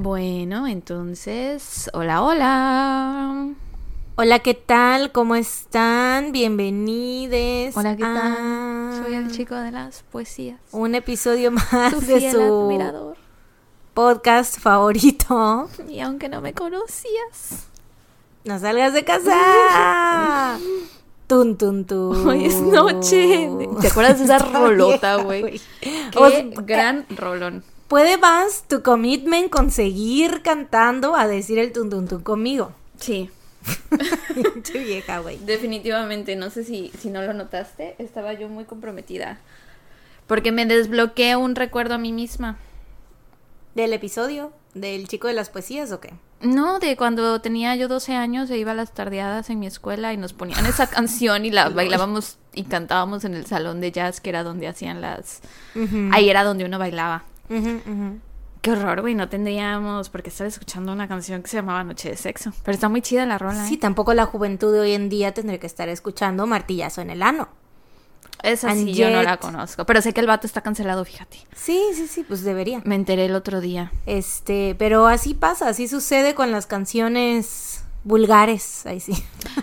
Bueno, entonces, hola, hola. Hola, ¿qué tal? ¿Cómo están? Bienvenidos. Hola, ¿qué a tal? Soy el chico de las poesías. Un episodio más Tu de su admirador. podcast favorito. Y aunque no me conocías. No salgas de casa. Tun, tun, tun. Hoy es noche. ¿Te acuerdas de esa rolota, güey? Qué O sea, gran rolón. ¿Puede más tu commitment conseguir cantando a decir el tun, tun, tun conmigo? Sí, Pinche vieja, güey. definitivamente. No sé si, si no lo notaste. Estaba yo muy comprometida. Porque me desbloqueé un recuerdo a mí misma. ¿Del episodio? ¿Del chico de las poesías o qué? No, de cuando tenía yo 12 años e iba a las tardeadas en mi escuela y nos ponían esa canción y la bailábamos y cantábamos en el salón de jazz que era donde hacían las... Ahí era donde uno bailaba. Qué horror, güey, no tendríamos por qué estar escuchando una canción que se llamaba Noche de Sexo. Pero está muy chida la rola. Sí, ¿eh? tampoco la juventud de hoy en día tendría que estar escuchando martillazo en el ano. Esa sí And yo no la conozco. Pero sé que el vato está cancelado, fíjate. Sí, sí, sí, pues debería. Me enteré el otro día. Este, pero así pasa, así sucede con las canciones vulgares, ahí sí.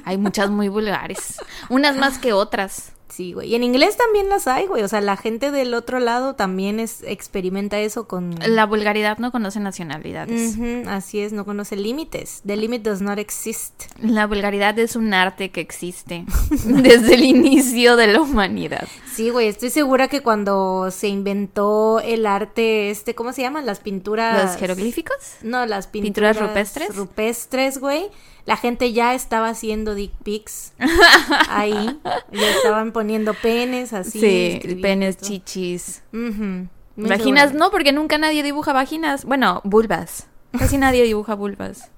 Hay muchas muy vulgares. Unas más que otras. Sí, güey. Y en inglés también las hay, güey. O sea, la gente del otro lado también es, experimenta eso con... La vulgaridad no conoce nacionalidades. Así es, no conoce límites. The limit does not exist. La vulgaridad es un arte que existe desde el inicio de la humanidad. Sí, güey, estoy segura que cuando se inventó el arte, este, ¿cómo se llaman? Las pinturas... ¿Los jeroglíficos? No, las pinturas, ¿Pinturas rupestres? Rupestres, güey. La gente ya estaba haciendo dick pics ahí. Ya estaban poniendo penes así. Sí, penes, chichis. Muy Vaginas seguro. no, porque nunca nadie dibuja vaginas. Bueno, vulvas. Casi nadie dibuja vulvas.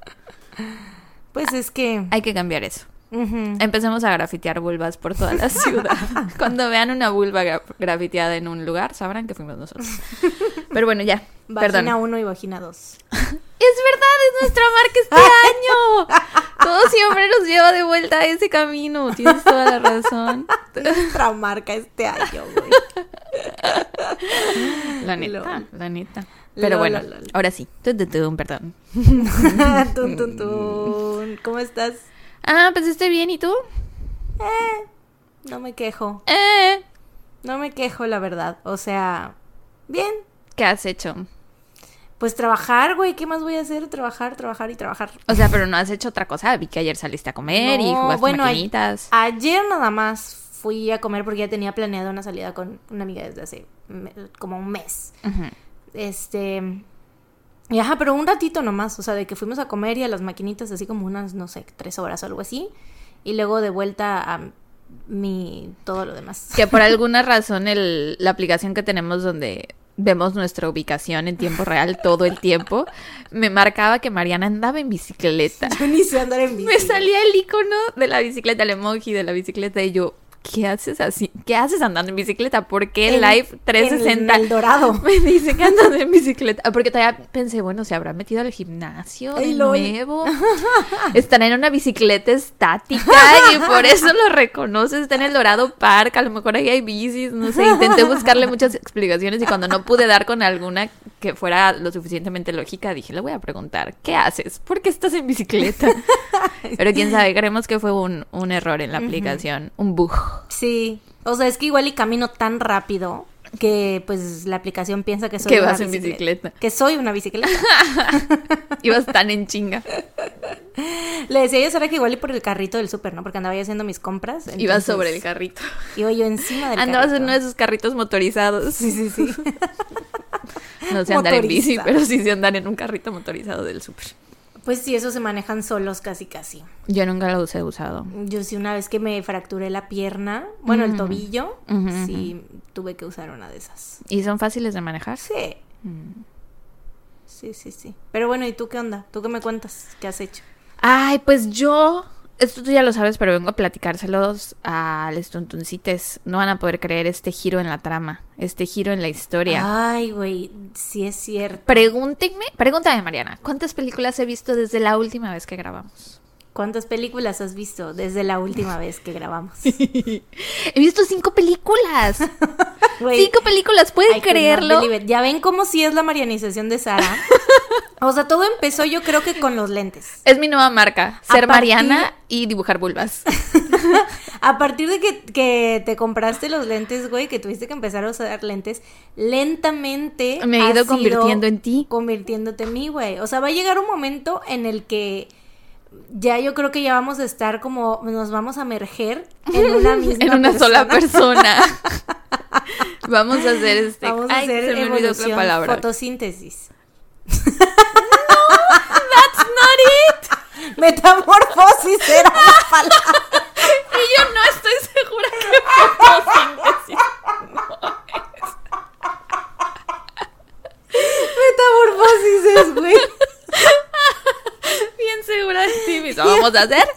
Pues es que. Hay que cambiar eso. Empecemos a grafitear vulvas por toda la ciudad. Cuando vean una vulva gra- grafiteada en un lugar, sabrán que fuimos nosotros. Pero bueno, ya. Vagina Perdón. 1 y vagina 2. Es verdad, es nuestra marca este año. Todo siempre nos lleva de vuelta a ese camino. Tienes toda la razón. Nuestra marca este año, güey. La neta, Lol. la neta. Pero Lol, bueno, lol, ahora sí. Tun, tun, tun, perdón. ¿Cómo estás? Ah, pues estoy bien, ¿y tú? Eh, no me quejo. Eh, No me quejo, la verdad. O sea, bien. ¿qué has hecho? Pues trabajar, güey. ¿Qué más voy a hacer? Trabajar, trabajar y trabajar. O sea, pero no has hecho otra cosa. Vi que ayer saliste a comer y jugaste bueno. Ayer nada más fui a comer porque ya tenía planeado una salida con una amiga desde hace me- como un mes. Este. Y ajá, pero un ratito nomás. O sea, de que fuimos a comer y a las maquinitas, así como unas, no sé, tres horas o algo así. Y luego de vuelta a mi. todo lo demás. Que por alguna razón el, la aplicación que tenemos donde vemos nuestra ubicación en tiempo real todo el tiempo, me marcaba que Mariana andaba en bicicleta. Yo ni sé andar en bici. Me salía el icono de la bicicleta, el emoji de la bicicleta y yo, ¿qué haces así? ¿Qué haces andando en bicicleta? ¿Por qué En- Live 360 En el Dorado. me dice que andan en bicicleta? Ah, Porque todavía pensé, bueno, se habrá metido al gimnasio de nuevo. Están en una bicicleta estática y por eso lo reconoces. Está en el Dorado Park, a lo mejor ahí hay bicis, no sé. Intenté buscarle muchas explicaciones y cuando no pude dar con alguna que fuera lo suficientemente lógica, dije, le voy a preguntar, ¿qué haces? ¿Por qué estás en bicicleta? Pero quién sabe, creemos que fue un, un error en la aplicación, un bug. Sí. O sea, es que igual y camino tan rápido que pues la aplicación piensa que soy Que una vas en bicicleta. Que soy una bicicleta. Ibas tan en chinga. Le decía yo Sara que igual y por el carrito del súper, ¿no? Porque andaba yo haciendo mis compras. Ibas entonces, sobre el carrito. Iba yo encima del Andabas carrito. en uno de esos carritos motorizados. Sí, sí, sí. No sé andar en bici, pero sí sé andar en un carrito motorizado del súper. Pues sí, esos se manejan solos casi casi. Yo nunca los he usado. Yo sí una vez que me fracturé la pierna, bueno, el Ujú. tobillo, sí tuve que usar una de esas. ¿Y son fáciles de manejar? Sí. Mm. Sí, sí, sí. Pero bueno, ¿y tú qué onda? ¿Tú qué me cuentas? ¿Qué has hecho? Ay, pues yo. Esto tú ya lo sabes, pero vengo a platicárselos a los tuntuncites. No van a poder creer este giro en la trama, este giro en la historia. Ay, güey, sí es cierto. Pregúntenme, pregúntame, Mariana, ¿cuántas películas he visto desde la última vez que grabamos? ¿Cuántas películas has visto desde la última vez que grabamos? He visto cinco películas. Cinco películas, ¿pueden I creerlo? Ya ven cómo sí es la marianización de Sara. O sea, todo empezó yo creo que con los lentes. Es mi nueva marca, ser partir- Mariana y dibujar vulvas. A partir de que, que te compraste los lentes, güey, que tuviste que empezar a usar lentes, lentamente Me he ido convirtiendo en ti. Convirtiéndote en mí, güey. O sea, va a llegar un momento en el que ya yo creo que ya vamos a estar como, nos vamos a emerger en una misma en una sola persona. Vamos a hacer este. Vamos a Ay, hacer se me olvidó la palabra. fotosíntesis. That's not it. Metamorfosis era la palabra. Y yo no estoy segura que fotosíntesis. Metamorfosis es, güey. Bien segura de ti. Vamos a hacer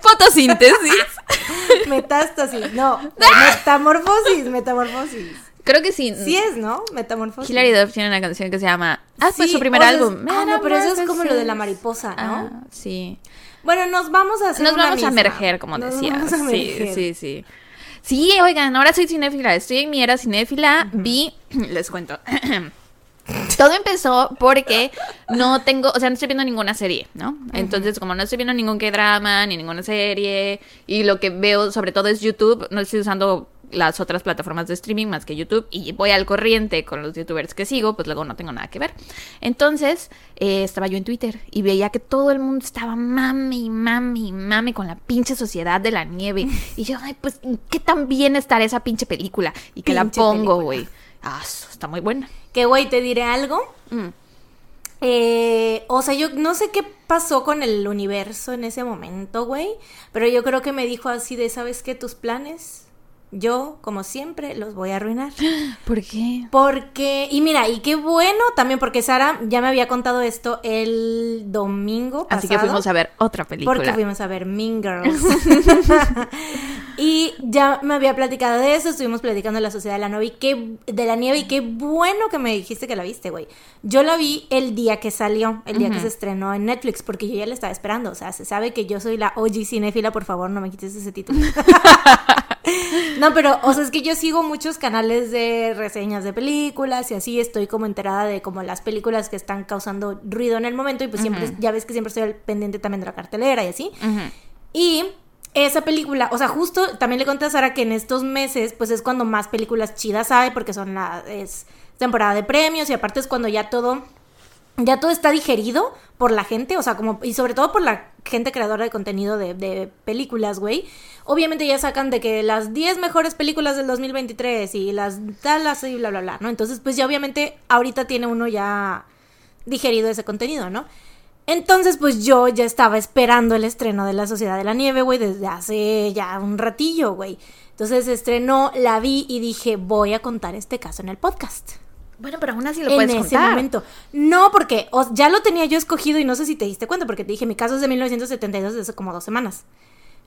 fotosíntesis. Metástasis, no. Metamorfosis, metamorfosis. Creo que sí. Sí es, ¿no? Metamorfosis. Hilary Duff tiene una canción que se llama. Ah, pues Sí, su primer o sea, es- álbum. ah, no, pero eso es como lo de la mariposa, ¿no? Ah, sí. Bueno, nos vamos a hacer Nos una vamos a misma. emerger, como Nos decías. vamos a Sí, sí, sí. Sí, oigan, ahora soy cinéfila. Estoy en mi era cinéfila. Vi, les cuento. Todo empezó porque no tengo, o sea, no estoy viendo ninguna serie, ¿no? Entonces, como no estoy viendo ningún K-drama ni ninguna serie, y lo que veo sobre todo es YouTube, no estoy usando las otras plataformas de streaming más que YouTube, y voy al corriente con los youtubers que sigo, pues luego no tengo nada que ver. Entonces, eh, estaba yo en Twitter y veía que todo el mundo estaba mami, mami, mami con la pinche sociedad de la nieve. Y yo, ay, pues, ¿qué tan bien estará esa pinche película? Y que la pongo, güey. Ah, está muy buena. Que, güey, te diré algo. Mm. Eh, o sea, yo no sé qué pasó con el universo en ese momento, güey. Pero yo creo que me dijo así de, ¿sabes qué? Tus planes, yo, como siempre, los voy a arruinar. ¿Por qué? Porque, y mira, y qué bueno también, porque Sara ya me había contado esto el domingo pasado. Así que fuimos a ver otra película. Porque fuimos a ver Mean Girls. y ya me había platicado de eso, estuvimos platicando de la Sociedad de la Nieve y qué, de la nieve y qué bueno que me dijiste que la viste, güey. Yo la vi el día que salió, el día que se estrenó en Netflix, porque yo ya la estaba esperando. O sea, se sabe que yo soy la OG cinéfila, por favor, no me quites ese título. No, pero, o sea, es que yo sigo muchos canales de reseñas de películas y así estoy como enterada de como las películas que están causando ruido en el momento y pues siempre, ya ves que siempre estoy al pendiente también de la cartelera y así. Y esa película, o sea, justo también le conté a Sara que en estos meses pues es cuando más películas chidas hay porque son la, es temporada de premios y aparte es cuando ya todo ya todo está digerido por la gente, o sea, como, y sobre todo por la gente creadora de contenido de, de películas, güey. Obviamente ya sacan de que las 10 mejores películas del 2023 y las talas y bla, bla, bla, ¿no? Entonces, pues ya obviamente ahorita tiene uno ya digerido ese contenido, ¿no? Entonces, pues yo ya estaba esperando el estreno de La Sociedad de la Nieve, güey, desde hace ya un ratillo, güey. Entonces estrenó, la vi y dije, voy a contar este caso en el podcast Bueno, pero aún así lo en puedes ese contar. momento. No, porque o- ya lo tenía yo escogido y no sé si te diste cuenta, porque te dije, mi caso es de 1972, de hace como dos semanas.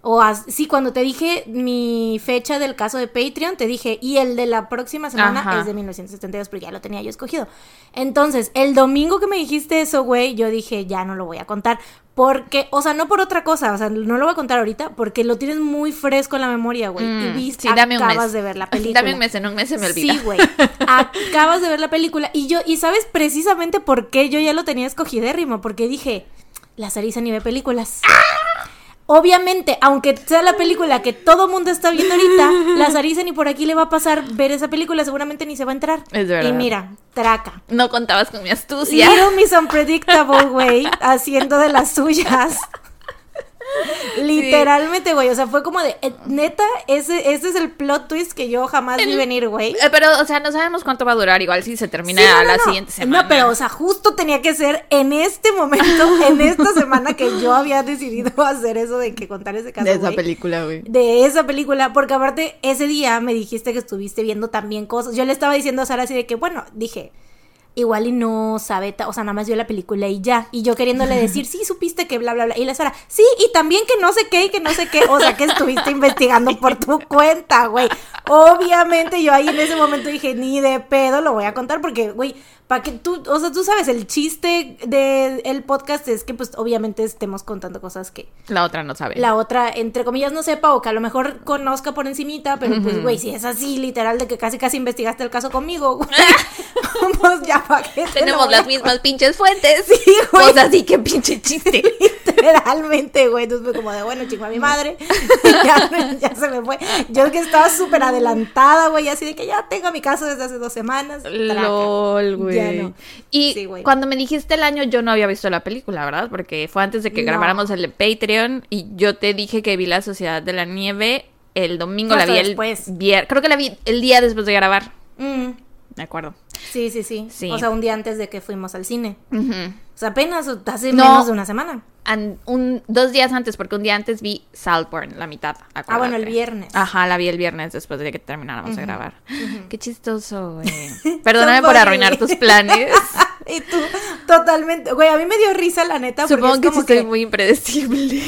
O sí, cuando te dije mi fecha del caso de Patreon, te dije, y el de la próxima semana Ajá. es de 1972, porque ya lo tenía yo escogido. Entonces, el domingo que me dijiste eso, güey, yo dije, ya no lo voy a contar. Porque, o sea, no por otra cosa, o sea, no lo voy a contar ahorita, porque lo tienes muy fresco en la memoria, güey. y Mm, viste, sí, dame un acabas mes. de ver la película. Dame un mes, en un mes se me olvida. Sí, güey. Acabas de ver la película. Y yo, y sabes precisamente por qué yo ya lo tenía escogidérrimo. Porque dije, la Sarisa ni ve películas. Obviamente, aunque sea la película que todo mundo está viendo ahorita, la Sarisa ni por aquí le va a pasar ver esa película, seguramente ni se va a entrar. Es verdad. Y mira, traca. No contabas con mi astucia. Little Miss Unpredictable, güey, haciendo de las suyas. Literalmente, güey. O sea, fue como de. eh, neta, ese, ese es el plot twist que yo jamás vi venir, güey. Eh, Pero, o sea, no sabemos cuánto va a durar. Igual si se termina Sí, no, no, la no. siguiente semana. No, pero, o sea, justo tenía que ser en este momento, en esta semana que yo había decidido hacer eso de que contar ese caso. de esa película, güey. De esa película, porque aparte ese día me dijiste que estuviste viendo también cosas. Yo le estaba diciendo a Sara así de que, bueno, dije, igual y no sabe, o sea, nada más vio la película y ya. Y yo queriéndole decir, sí, supiste que bla, bla, bla. Y la Sara, sí, y también que no sé qué y que no sé qué. O sea, que estuviste investigando por tu cuenta, güey. Obviamente yo ahí en ese momento dije, ni de pedo lo voy a contar porque, güey, para que tú, o sea, tú sabes, el chiste del el podcast es que pues obviamente estemos contando cosas que La otra no sabe. la otra, entre comillas, no sepa o que a lo mejor conozca por encimita, pero pues, güey, si es así, literal, de que casi casi investigaste el caso conmigo, güey, pues ya para qué te Tenemos las mismas pinches fuentes. Sí, güey. Pues así que pinche chiste. Literalmente, güey. Entonces fue como de, bueno, chingo a mi madre. ya, ya se me fue. Yo que estaba súper adelantada, güey. Así de que ya tengo mi caso desde hace dos semanas. LOL, güey. Y Sí, cuando me dijiste el año, yo no había visto la película, ¿verdad? Porque fue antes de que No. grabáramos el de Patreon y yo te dije que vi La Sociedad de la Nieve el domingo, la vi el después. vier- creo que la vi el día después de grabar, Mm, me acuerdo. sí, sí, sí, Sí. O sea, un día antes de que fuimos al cine. Ujú. O sea, apenas hace No. menos de una semana. An- un, dos días antes, porque un día antes vi Saltburn, la mitad. Ah, bueno, el acuérdate. viernes. Ajá, la vi el viernes después de que termináramos de grabar. Qué chistoso, güey. Perdóname por arruinar tus planes. y tú, totalmente. Güey, a mí me dio risa, la neta. porque Supongo es que sí como estoy muy impredecible.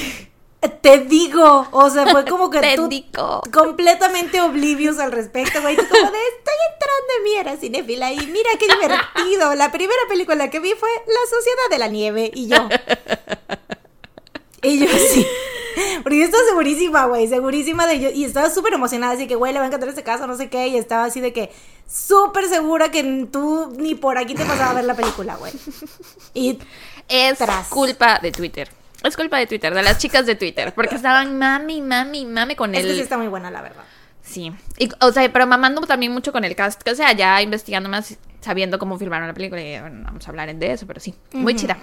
Te digo, o sea, fue como que Te tú digo. completamente oblivious al respecto, güey. Tú como de, estoy entrando en mi era cinéfila y mira qué divertido. La primera película que vi fue La Sociedad de la Nieve y yo. Y yo sí. Porque yo estaba segurísima, güey, segurísima de yo. Y estaba súper emocionada, así que, güey, le va a encantar este caso, no sé qué. Y estaba así de que súper segura que tú ni por aquí te pasaba a ver la película, güey. Y Es Tras. culpa de Twitter. Es culpa de Twitter, de las chicas de Twitter. Porque estaban mami, mami, mami con es el. que sí está muy buena, la verdad. Sí. Y, o sea, pero mamando también mucho con el cast. O sea, ya investigando más, sabiendo cómo filmaron la película. Y bueno, vamos a hablar de eso, pero sí. Muy chida.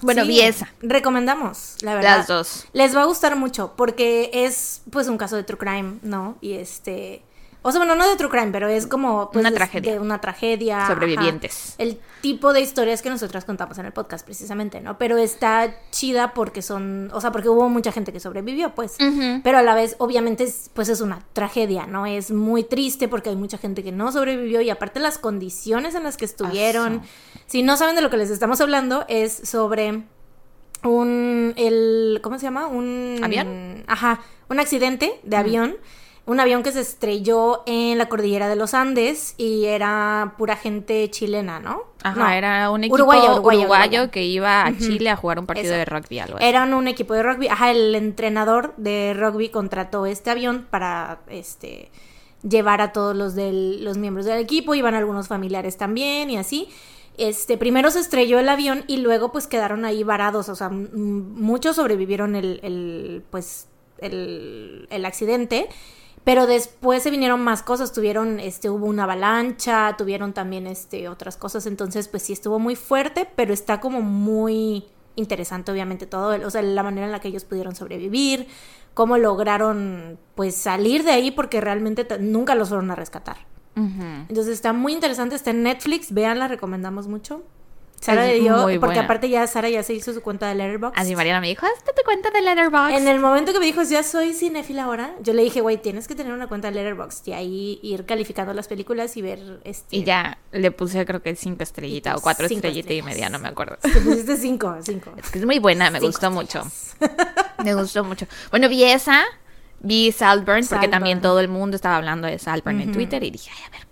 Bueno, Sí, vi esa. Recomendamos, la verdad. Las dos. Les va a gustar mucho porque es pues un caso de true crime, ¿no? Y este... O sea, bueno, no de true crime, pero es como... Pues, Una tragedia. De una tragedia. ajá. Sobrevivientes. El tipo de historias que nosotras contamos en el podcast, precisamente, ¿no? Pero está chida porque son... O sea, porque hubo mucha gente que sobrevivió, pues. Pero a la vez, obviamente, es, pues es una tragedia, ¿no? Es muy triste porque hay mucha gente que no sobrevivió y aparte las condiciones en las que estuvieron. Si no saben de lo que les estamos hablando, es sobre un el ¿cómo se llama? Un ¿Avión? Ajá, un accidente de avión. Un avión que se estrelló en la cordillera de los Andes y era pura gente chilena, ¿no? Ajá, No, era un equipo uruguayo, que iba a Chile a jugar un partido Eso. de rugby, algo así. Eran un equipo de rugby. Ajá, el entrenador de rugby contrató este avión para este llevar a todos los del, los miembros del equipo, iban algunos familiares también y así. Este, primero se estrelló el avión y luego pues quedaron ahí varados, o sea, muchos sobrevivieron el, el pues el, el accidente, pero después se vinieron más cosas, tuvieron, este, hubo una avalancha, tuvieron también, este, otras cosas, entonces, pues sí estuvo muy fuerte, pero está como muy interesante, obviamente, todo, o sea, la manera en la que ellos pudieron sobrevivir, cómo lograron, pues, salir de ahí, porque realmente nunca los fueron a rescatar. Entonces está muy interesante, está en Netflix, véanla, recomendamos mucho. Sara le dio, porque buena. aparte ya Sara ya se hizo su cuenta de Letterboxd. Así Mariana me dijo, hazte tu cuenta de Letterboxd. En el momento que me dijo, ya soy cinéfila ahora, yo le dije, güey, tienes que tener una cuenta de Letterboxd y ahí ir calificando las películas y ver este. Y ya le puse creo que cinco estrellitas o cuatro estrellitas y media, no me acuerdo. Te pusiste cinco, cinco. Es que es muy buena, me Cinco gustó mucho. estrellas. Me gustó mucho. Bueno, vi esa, vi Saltburn, porque también todo el mundo estaba hablando de Saltburn en Ujú. Twitter y dije, ay, a ver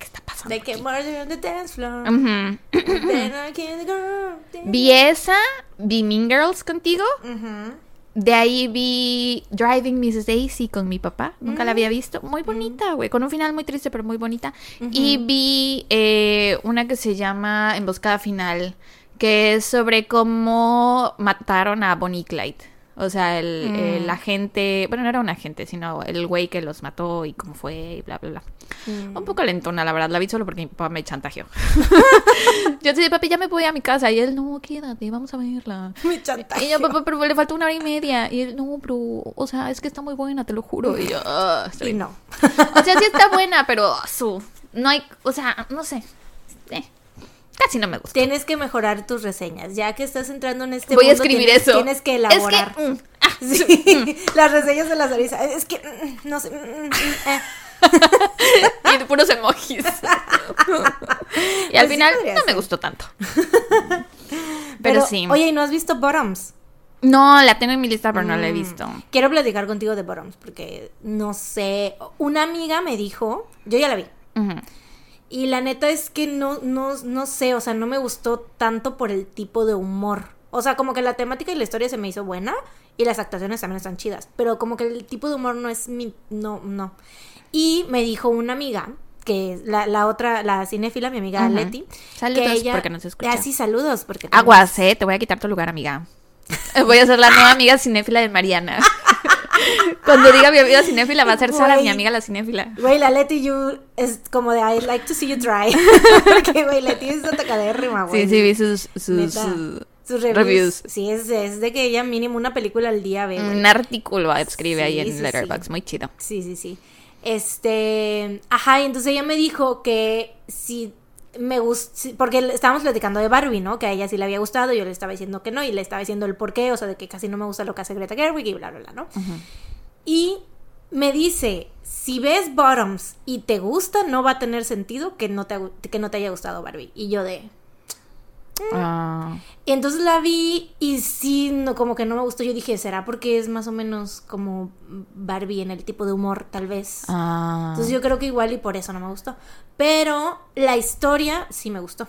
can aquí? murder on the dance floor. Ujú. Then I the girl. Vi esa, vi Mean Girls contigo. De ahí vi Driving Mrs. Daisy con mi papá. Nunca la había Mm. visto. Muy bonita, güey. Con un final muy triste, pero muy bonita. Y vi eh, una que se llama Emboscada Final, que es sobre cómo mataron a Bonnie Clyde. O sea, el, Mm. el agente, bueno, no era un agente, sino el güey que los mató y cómo fue y bla, bla, bla. Mm. Un poco lentona, la verdad. La vi solo porque mi papá me chantajeó. Yo de papi, ya me voy a mi casa. Y él, no, quédate, vamos a verla. Mi chantaje. Y yo, papá, pero le falta una hora y media. Y él, no, pero, o sea, es que está muy buena, te lo juro. Y yo, "Ah, está Y bien". no. O sea, sí está buena, pero su, no hay, o sea, no sé. Eh, casi no me gusta. Tienes que mejorar tus reseñas. Ya que estás entrando en este Voy a mundo, escribir tienes, eso. Tienes que elaborar. Es que, mm, ah, Sí, las reseñas de las Arisa. Es que, mm, no sé. mm, mm, eh. y de puros emojis. y al Pues final no me gustó tanto. Pero, sí. Oye, ¿y no has visto Bottoms? No, la tengo en mi lista, pero no la he Mm. visto. Quiero platicar contigo de Bottoms porque no sé. Una amiga me dijo, yo ya la vi. Y la neta es que no, no, no sé, o sea, no me gustó tanto por el tipo de humor. O sea, como que la temática y la historia se me hizo buena y las actuaciones también están chidas. Pero como que el tipo de humor no es mi. No, no. Y me dijo una amiga, que es la, la otra, la cinéfila, mi amiga. Leti. Saludos, que ella, porque nos escucha. Ah, sí, saludos, porque. Aguas, eh, te voy a quitar tu lugar, amiga. Voy a ser la nueva amiga cinéfila de Mariana. Cuando diga mi amiga cinéfila va a ser Sara, mi amiga la cinéfila. Güey, la Leti You es como de I like to see you try. Porque, güey, Leti es atacadérrima, güey. Sí, sí, vi sus, sus, Neta. sus- Sus reviews. reviews. Sí, es, es de que ella mínimo una película al día ve, un artículo escribe ahí Sí, en sí, sí. Letterboxd, muy chido. Sí, sí, sí. Este, ajá, y entonces ella me dijo que si me gusta, porque estábamos platicando de Barbie, ¿no? Que a ella sí le había gustado, yo le estaba diciendo que no, y le estaba diciendo el por qué, o sea, de que casi no me gusta lo que hace Greta Gerwig y bla, bla, bla, ¿no? Y me dice, si ves Bottoms y te gusta, no va a tener sentido que no te, que no te haya gustado Barbie. Y yo de... Ah, Y entonces la vi y sí, no, como que no me gustó. Yo dije, ¿será porque es más o menos como Barbie en el tipo de humor, tal vez? ah. Entonces yo creo que igual y por eso no me gustó. Pero la historia sí me gustó.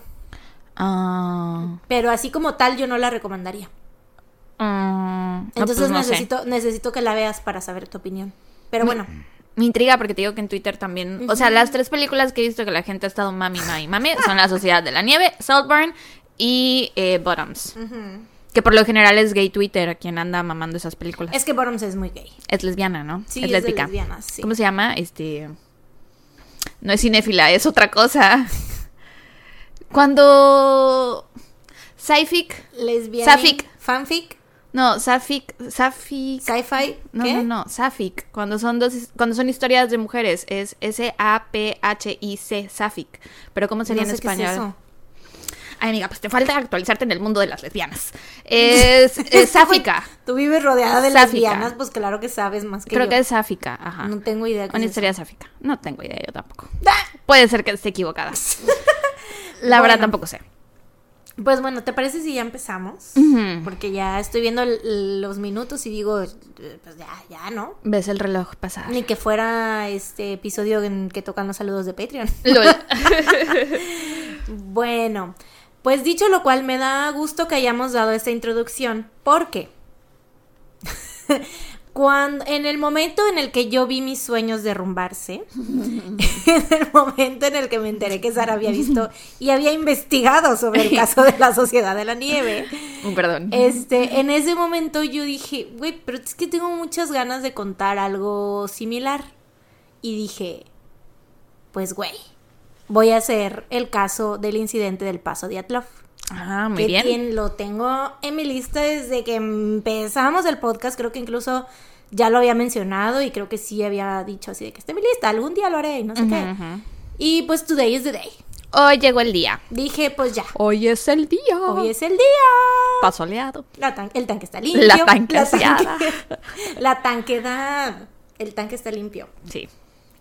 Ah, Pero así como tal yo no la recomendaría. ah. No, Entonces pues no sé. necesito, necesito que la veas para saber tu opinión. Pero bueno, Me intriga porque te digo que en Twitter también. O sea, las tres películas que he visto que la gente ha estado mami, mami, mami son La Sociedad de la Nieve, Saltburn y eh, Bottoms. Que por lo general es gay Twitter quien anda mamando esas películas. es que Bottoms es muy gay. Es lesbiana, ¿no? Sí, es es de lésbica. lesbianas, sí. ¿Cómo se llama? Este. No es cinéfila, es otra cosa. Cuando. Sci-fic. Lesbiana. Safic. Fanfic. No, Safic. Safic. Sci-fi. No, ¿qué? no, no, Safic. Cuando son dos, cuando son historias de mujeres, es S-A-P-H-I-C, Safic. Pero ¿cómo sería No en sé es español? Ay, amiga, pues te falta actualizarte en el mundo de las lesbianas. Es, es sáfica. Tú vives rodeada de Sáfica. lesbianas, pues claro que sabes más que Creo yo. que es sáfica, ajá. No tengo idea Una es historia eso. sáfica. No tengo idea, yo tampoco. ¡Ah! Puede ser que esté equivocada. La verdad tampoco sé. Pues bueno, ¿te parece si ya empezamos? Porque ya estoy viendo los minutos y digo, eh, pues ya, ya, ¿no? Ves el reloj pasar. Ni que fuera este episodio en que tocan los saludos de Patreon. Bueno, pues dicho lo cual, me da gusto que hayamos dado esta introducción, porque cuando en el momento en el que yo vi mis sueños derrumbarse, en el momento en el que me enteré que Sara había visto y había investigado sobre el caso de la Sociedad de la Nieve, Uh, Perdón. este, en ese momento yo dije, güey, pero es que tengo muchas ganas de contar algo similar. Y dije, pues güey, voy a hacer el caso del incidente del paso de Atlov. Ah, muy que bien. quien lo tengo en mi lista desde que empezamos el podcast, creo que incluso ya lo había mencionado y creo que sí había dicho así de que está en mi lista, algún día lo haré y no sé Ujú, qué. ujú. Y pues today is the day. Hoy llegó el día. Dije, pues ya, Hoy es el día. hoy es el día. Pasoleado. La tan- el tanque está limpio. La tanqueseada. tanque- La tanquedad. El tanque está limpio. Sí.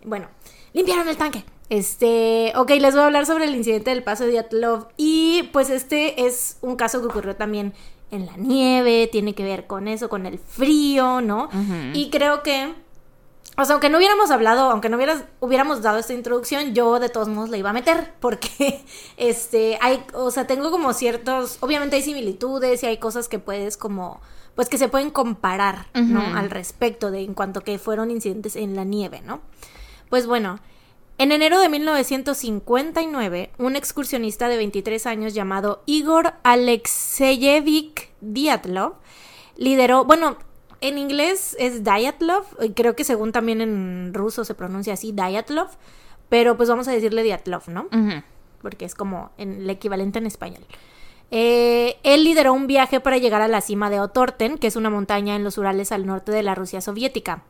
Bueno, limpiaron el tanque. Este, ok, les voy a hablar sobre el incidente del paso de Dyatlov. Y pues este es un caso que ocurrió también en la nieve, tiene que ver con eso, con el frío, ¿no? Y creo que, o sea, aunque no hubiéramos hablado, aunque no hubieras, hubiéramos dado esta introducción, yo de todos modos la iba a meter, porque, este, hay, o sea, tengo como ciertos, obviamente hay similitudes y hay cosas que puedes como, pues que se pueden comparar, ¿no? Al respecto de en cuanto que fueron incidentes en la nieve, ¿no? Pues bueno, en enero de 1959, un excursionista de 23 años llamado Igor Alexeyevich Dyatlov lideró, bueno, en inglés es Dyatlov, y creo que según también en ruso se pronuncia así Dyatlov, pero pues vamos a decirle Dyatlov, ¿no? Porque es como en, el equivalente en español. Eh, él lideró un viaje para llegar a la cima de Otorten, que es una montaña en los Urales al norte de la Rusia soviética.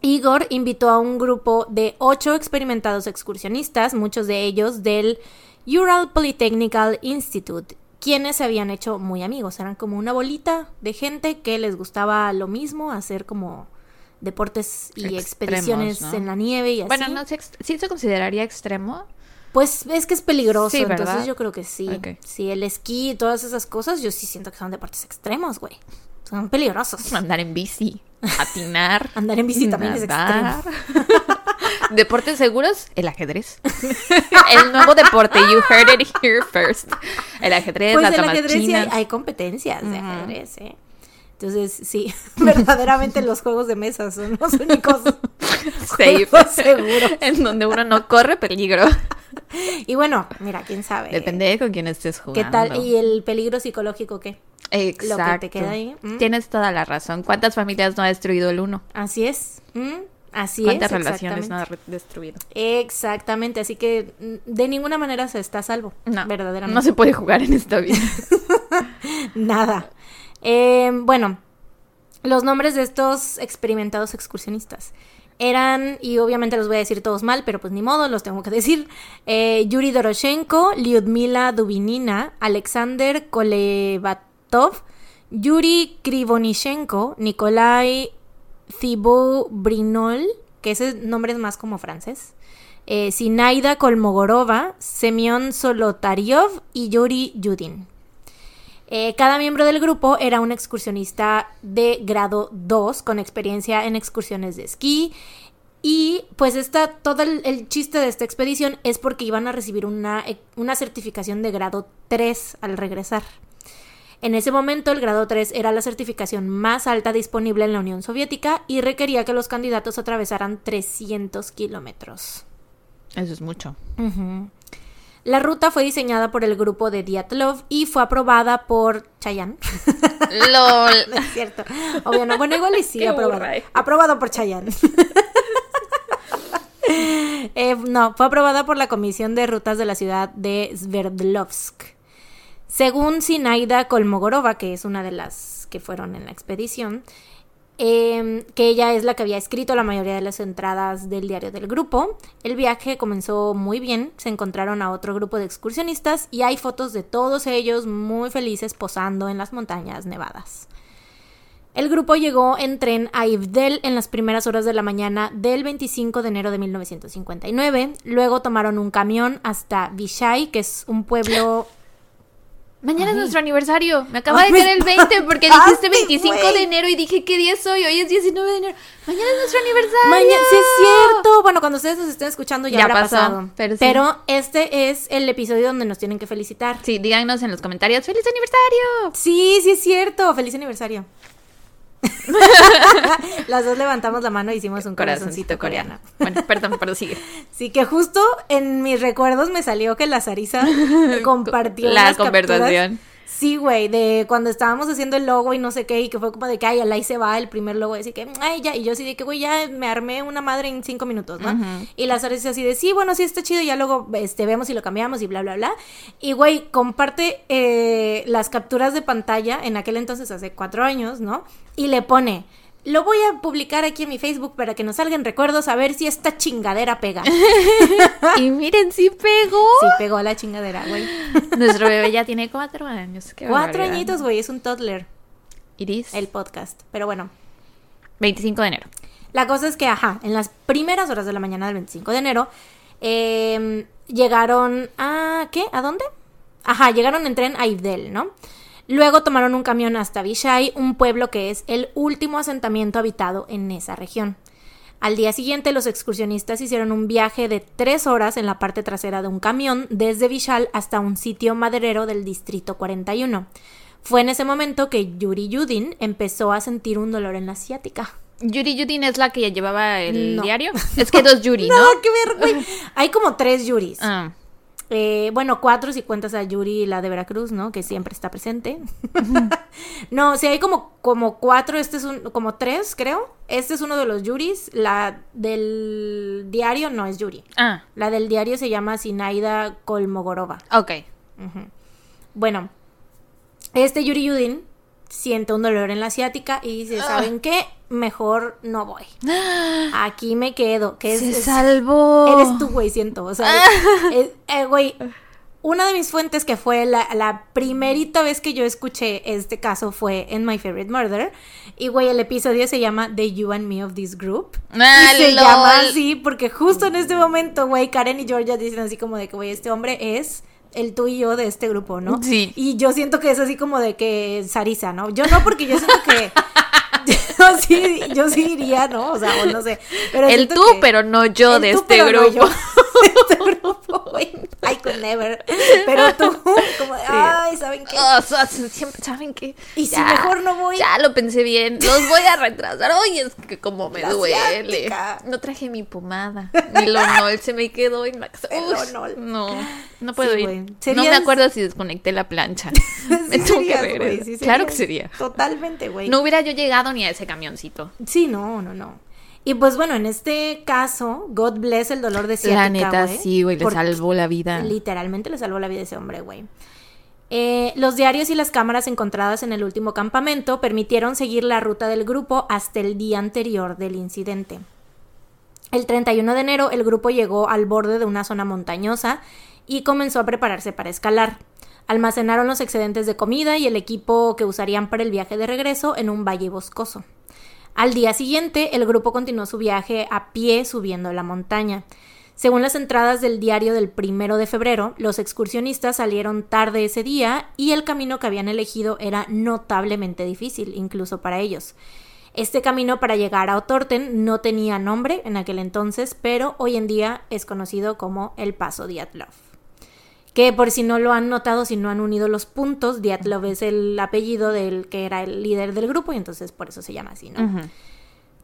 Igor invitó a un grupo de ocho experimentados excursionistas, muchos de ellos del Ural Polytechnical Institute, quienes se habían hecho muy amigos. Eran como una bolita de gente que les gustaba lo mismo, hacer como deportes y Extremos, expediciones ¿no? en la nieve y así. Bueno, no ¿sí se consideraría extremo? Pues es que es peligroso, entonces yo creo que sí. Sí, el esquí y todas esas cosas, yo sí siento que son deportes extremos, güey. Son peligrosos. Andar en bici, patinar. Andar en bici también es nadar. Deportes seguros, el ajedrez. el nuevo deporte, you heard it here first. El ajedrez, Pues las el ajedrez sí hay, competencias de ajedrez, ¿eh? Entonces, sí, verdaderamente los juegos de mesa son los únicos Safe. seguros. en donde uno no corre peligro. Y bueno, mira, quién sabe. Depende de con quién estés jugando. ¿Qué tal? ¿Y el peligro psicológico qué? Exacto. lo que te queda ahí? ¿Mm? Tienes toda la razón. ¿Cuántas familias no ha destruido el uno? Así es. ¿Mm? Así ¿Cuántas es. relaciones no ha destruido? Exactamente, así que mm, de ninguna manera se está a salvo. No, verdaderamente. no se puede jugar en esta vida. Nada. Eh, bueno, los nombres de estos experimentados excursionistas eran, y obviamente los voy a decir todos mal, pero pues ni modo, los tengo que decir. eh, Yuri Doroshenko, Lyudmila Dubinina, Alexander Kolevatov, Yuri Krivonishenko, Nikolai Thibaut Brinol, que ese nombre es más como francés. eh, Sinaida Kolmogorova, Semyon Solotaryov y Yuri Yudin. Eh, cada miembro del grupo era un excursionista de grado 2 con experiencia en excursiones de esquí. Y pues esta, todo el, el chiste de esta expedición es porque iban a recibir una, eh, una certificación de grado 3 al regresar. En ese momento el grado 3 era la certificación más alta disponible en la Unión Soviética y requería que los candidatos atravesaran 300 kilómetros. Eso es mucho. La ruta fue diseñada por el grupo de Diatlov y fue aprobada por Chayanne. LOL. No es cierto. Obvio no. Bueno, igual y sí, Qué aprobado. burra, eh. Aprobado por Chayanne. Eh, no, fue aprobada por la Comisión de Rutas de la ciudad de Sverdlovsk. Según Sinaida Kolmogorova, que es una de las que fueron en la expedición, eh, que ella es la que había escrito la mayoría de las entradas del diario del grupo. El viaje comenzó muy bien, se encontraron a otro grupo de excursionistas y hay fotos de todos ellos muy felices posando en las montañas nevadas. El grupo llegó en tren a Ivdel en las primeras horas de la mañana del 25 de enero de 1959. Luego tomaron un camión hasta Vishay, que es un pueblo Mañana es nuestro aniversario. Me acaba Ay, de caer el 20 porque espantaste, dijiste 25 de enero y dije ¿qué día es hoy? Hoy es 19 de enero. Mañana es nuestro aniversario. Mañana, sí es cierto. Bueno, cuando ustedes nos estén escuchando ya, Ya habrá pasó, pasado. pero este es el episodio donde nos tienen que felicitar. Sí, díganos en los comentarios ¡Feliz aniversario! Sí, sí es cierto. Feliz aniversario. Las dos levantamos la mano y hicimos un corazoncito, coreano. Bueno, perdón, pero sigue. Sí, que justo en mis recuerdos me salió que la Sarisa compartió La unas conversación. capturas. Sí, güey, de cuando estábamos haciendo el logo y no sé qué, y que fue como de que, ay, ahí se va el primer logo, así que, ay, ya, y yo así de que, güey, ya me armé una madre en cinco minutos, ¿no? Ujú. Y la Sarisa así de, sí, bueno, sí está chido, ya luego este, vemos y lo cambiamos y bla, bla, bla. Y, güey, comparte eh, las capturas de pantalla en aquel entonces, hace cuatro años, ¿no? Y le pone... Lo voy a publicar aquí en mi Facebook para que nos salgan recuerdos a ver si esta chingadera pega. Y miren, sí pegó. Sí, pegó la chingadera, güey. Nuestro bebé ya tiene cuatro años. Qué Cuatro barbaridad. añitos, güey, es un toddler Iris. el podcast. Pero bueno, 25 de enero. la cosa es que, ajá, en las primeras horas de la mañana del 25 de enero, eh, llegaron a... ¿Qué? ¿A dónde? Ajá, llegaron en tren a Ivdel, ¿no? Luego tomaron un camión hasta Vishay, un pueblo que es el último asentamiento habitado en esa región. Al día siguiente, los excursionistas hicieron un viaje de tres horas en la parte trasera de un camión desde Vishal hasta un sitio maderero del distrito 41. Fue en ese momento que Yuri Yudin empezó a sentir un dolor en la ciática. Yuri Yudin es la que ya llevaba el No. diario. Es que dos Yuri, ¿no? Nada que ver, güey. Hay como tres Yuris. Ah, Eh, bueno, cuatro si cuentas a Yuri, la de Veracruz, ¿no? Que siempre está presente. no, sí, hay como, como cuatro, este es un, como tres, creo. Este es uno de los Yuris. La del diario no es Yuri. ah, La del diario se llama Sinaida Kolmogorova. ok. Bueno, este Yuri Yudin siente un dolor en la asiática y dice, ¿saben qué? Mejor no voy. Aquí me quedo. Que es, Se es- salvó. Eres tú, güey, siento. O sea, eh, güey, una de mis fuentes que fue la, la primerita vez que yo escuché este caso fue en My Favorite Murder. Y, güey, el episodio se llama The You and Me of This Group. Ah, y se lol. llama así porque justo en este momento, güey, Karen y Georgia dicen así como de que, güey, este hombre es el tú y yo de este grupo, ¿no? Sí. Y yo siento que es así como de que Sarisa, ¿no? Yo no, porque yo siento que. yo sí, yo sí iría, ¿no? O sea, o no sé. Pero El tú, que- pero no yo el de tú, este pero no grupo. yo. De este grupo. I could never. Pero tú, como de, ay, ¿saben qué? Oh, siempre, ¿saben qué? Y si mejor no voy. Ya lo pensé bien. Los voy a retrasar. Oye, es que como me La duele. No traje mi pomada. Mi lonol se me quedó en la Lonol. No, no puedo Sí, ir. No me acuerdo si desconecté la plancha. me Sí tengo serías, güey, sí claro que sería. Totalmente, güey. No hubiera yo llegado ni a ese camioncito. Sí, no, no, no. Y pues bueno, en este caso, God bless el dolor de ciática, la neta, sí, güey, le salvó la vida. Literalmente le salvó la vida a ese hombre, güey. Eh, los diarios y las cámaras encontradas en el último campamento permitieron seguir la ruta del grupo hasta el día anterior del incidente. El 31 de enero el grupo llegó al borde de una zona montañosa y comenzó a prepararse para escalar. Almacenaron los excedentes de comida y el equipo que usarían para el viaje de regreso en un valle boscoso. Al día siguiente, el grupo continuó su viaje a pie subiendo la montaña. Según las entradas del diario del primero de febrero, los excursionistas salieron tarde ese día y el camino que habían elegido era notablemente difícil, incluso para ellos. Este camino para llegar a Otorten no tenía nombre en aquel entonces, pero hoy en día es conocido como el Paso Diatlov. Que por si no lo han notado, si no han unido los puntos, Diatlov es el apellido del que era el líder del grupo y entonces por eso se llama así, ¿no?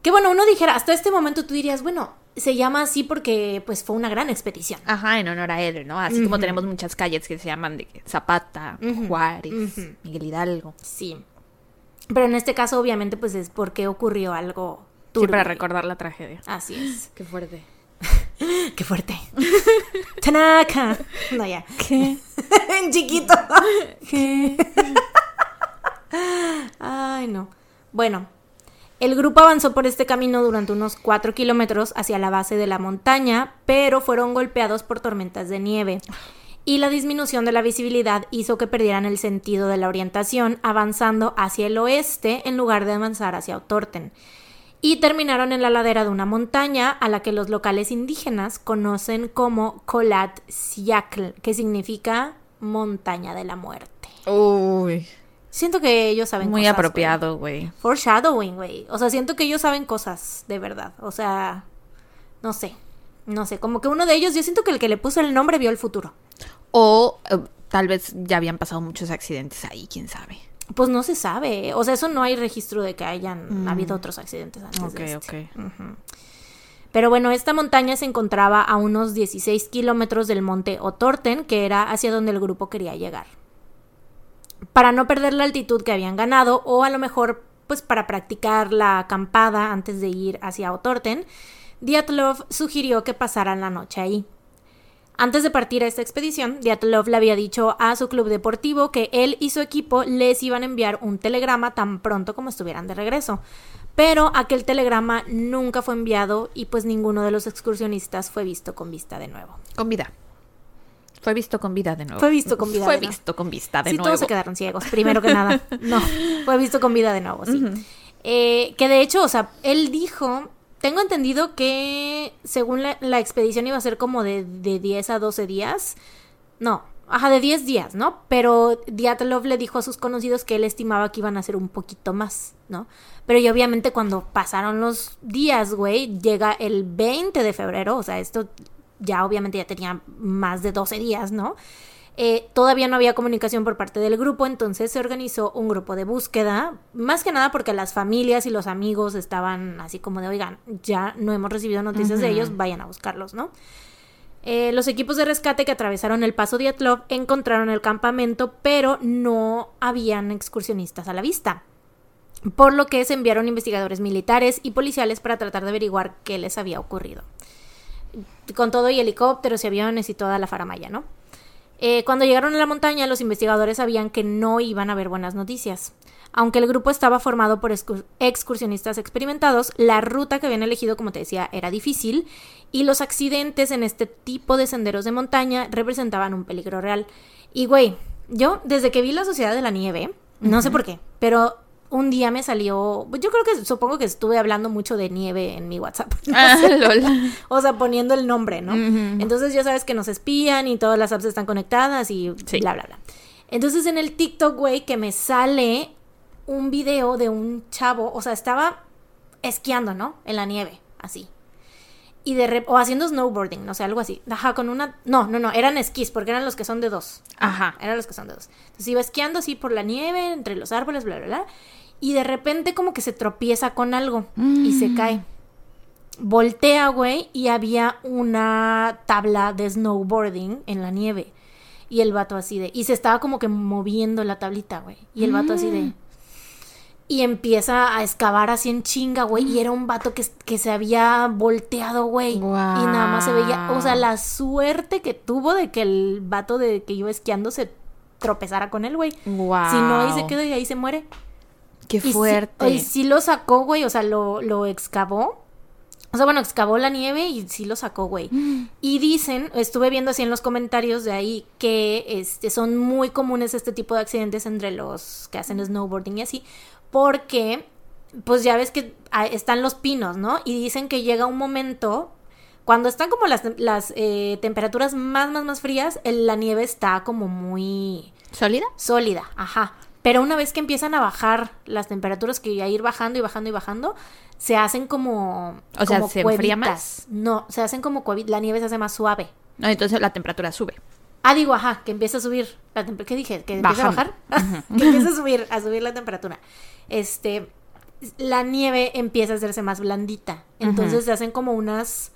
Que bueno, uno dijera, hasta este momento tú dirías, bueno, se llama así porque pues fue una gran expedición. Ajá, en honor a él, ¿no? Así como tenemos muchas calles que se llaman de Zapata, Juárez. Miguel Hidalgo. Sí. Pero en este caso obviamente pues es porque ocurrió algo Sí, turbio. para recordar la tragedia. Así es. Qué fuerte. Qué fuerte. Tanaka. No, ya. ¿Qué? en chiquito. Ay, no. Bueno, el grupo avanzó por este camino durante unos 4 kilómetros hacia la base de la montaña, pero fueron golpeados por tormentas de nieve. Y la disminución de la visibilidad hizo que perdieran el sentido de la orientación, avanzando hacia el oeste en lugar de avanzar hacia Otorten. Y terminaron en la ladera de una montaña a la que los locales indígenas conocen como Kolat Siakl, que significa montaña de la muerte. Uy. Siento que ellos saben Muy cosas, apropiado, güey. güey. Foreshadowing, güey. O sea, siento que ellos saben cosas, de verdad. O sea, no sé. No sé, como que uno de ellos, yo siento que el que le puso el nombre vio el futuro. O eh, tal vez ya habían pasado muchos accidentes ahí, quién sabe. Pues no se sabe. O sea, eso no hay registro de que hayan Mm. habido otros accidentes antes Ok, de este. ok. Pero bueno, esta montaña se encontraba a unos 16 kilómetros del monte Otorten, que era hacia donde el grupo quería llegar. Para no perder la altitud que habían ganado, o a lo mejor, pues para practicar la acampada antes de ir hacia Otorten, Diatlov sugirió que pasaran la noche ahí. Antes de partir a esta expedición, Diatlov le había dicho a su club deportivo que él y su equipo les iban a enviar un telegrama tan pronto como estuvieran de regreso. Pero aquel telegrama nunca fue enviado y pues ninguno de los excursionistas fue visto con vista de nuevo. Con vida. Fue visto con vida de nuevo. Fue visto con vida Fue de nuevo. visto con vista de sí, nuevo. todos se quedaron ciegos, primero que nada. No, fue visto con vida de nuevo, sí. Eh, que de hecho, o sea, él dijo, tengo entendido que según la, expedición iba a ser como de, de 10 a 12 días. No, ajá, de 10 días, ¿no? Pero Diatlov le dijo a sus conocidos que él estimaba que iban a ser un poquito más, ¿no? Pero y obviamente cuando pasaron los días, güey, llega el 20 de febrero, o sea, esto ya obviamente ya tenía más de 12 días, ¿no? Eh, todavía no había comunicación por parte del grupo, entonces se organizó un grupo de búsqueda, más que nada porque las familias y los amigos estaban así como de, oigan, ya no hemos recibido noticias de ellos, vayan a buscarlos, ¿no? Eh, los equipos de rescate que atravesaron el paso Diatlov encontraron el campamento, pero no habían excursionistas a la vista. Por lo que se enviaron investigadores militares y policiales para tratar de averiguar qué les había ocurrido. Con todo y helicópteros y aviones y toda la faramaya, ¿no? Eh, cuando llegaron a la montaña, los investigadores sabían que no iban a haber buenas noticias. Aunque el grupo estaba formado por excur- excursionistas experimentados, la ruta que habían elegido, como te decía, era difícil y los accidentes en este tipo de senderos de montaña representaban un peligro real. Y güey, yo desde que vi la Sociedad de la Nieve, no sé por qué, pero un día me salió, yo creo que supongo que estuve hablando mucho de nieve en mi WhatsApp. Ah, lol. O sea, poniendo el nombre, ¿no? Entonces ya sabes que nos espían y todas las apps están conectadas y Sí. bla, bla, bla. Entonces en el TikTok, güey, que me sale un video de un chavo, o sea, estaba esquiando, ¿no? En la nieve, así. Y de rep- o haciendo snowboarding, no sé, algo así. Ajá, con una... No, no, no, eran esquís, porque eran los que son de dos. Ajá. Eran los que son de dos. Entonces iba esquiando así por la nieve, entre los árboles, bla, bla, bla. Y de repente como que se tropieza con algo y se cae. Voltea, güey, y había una tabla de snowboarding en la nieve. Y el vato así de... Y se estaba como que moviendo la tablita, güey. Y el vato así de... Y empieza a excavar así en chinga, güey. Y era un vato que, que se había volteado, güey. Y nada más se veía. O sea, la suerte que tuvo de que el vato de que iba esquiando se tropezara con él, güey. Wow. Si no, ahí se queda y ahí se muere. Qué Y sí- fuerte. Y sí, lo sacó, güey. O sea, lo, lo excavó. O sea, bueno, excavó la nieve y sí lo sacó, güey. Y dicen, estuve viendo así en los comentarios de ahí, que este, son muy comunes este tipo de accidentes entre los que hacen snowboarding y así, porque, pues ya ves que están los pinos, ¿no? Y dicen que llega un momento, cuando están como las, las eh, temperaturas más, más, más frías, el- la nieve está como muy ¿Sólida? sólida, ajá. Pero una vez que empiezan a bajar las temperaturas, que a ir bajando y bajando y bajando, se hacen como. O sea, como ¿se enfría cuevitas. más? No, se hacen como cuevitas. La nieve se hace más suave. No, entonces la temperatura sube. Ah, digo, ajá, que empieza a subir. La ¿Qué dije? ¿Que empieza a bajar? que empieza a subir, a subir la temperatura. Este. La nieve empieza a hacerse más blandita. Entonces se hacen como unas.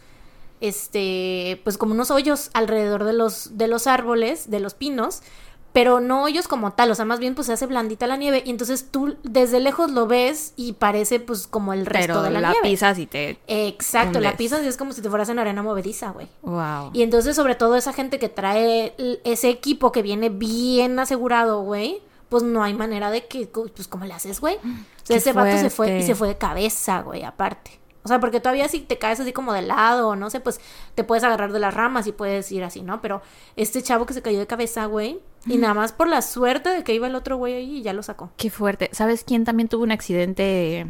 Este. Pues como unos hoyos alrededor de los, de los árboles, de los pinos. Pero no hoyos como tal, o sea, más bien pues se hace blandita la nieve y entonces tú desde lejos lo ves y parece pues como el resto Pero de la, la, nieve. pisas y te. Exacto, la pisas y es como si te fueras en arena movediza, güey. Wow. Y entonces, sobre todo esa gente que trae ese equipo que viene bien asegurado, güey, pues no hay manera de que, pues, ¿cómo le haces, güey? O sea, Qué ese vato se fue y fuerte. se fue de cabeza, güey, aparte. O sea, porque todavía si te caes así como de lado, o no sé, pues te puedes agarrar de las ramas y puedes ir así, ¿no? Pero este chavo que se cayó de cabeza, güey, y nada más por la suerte de que iba el otro güey ahí y ya lo sacó. Qué fuerte. ¿Sabes quién también tuvo un accidente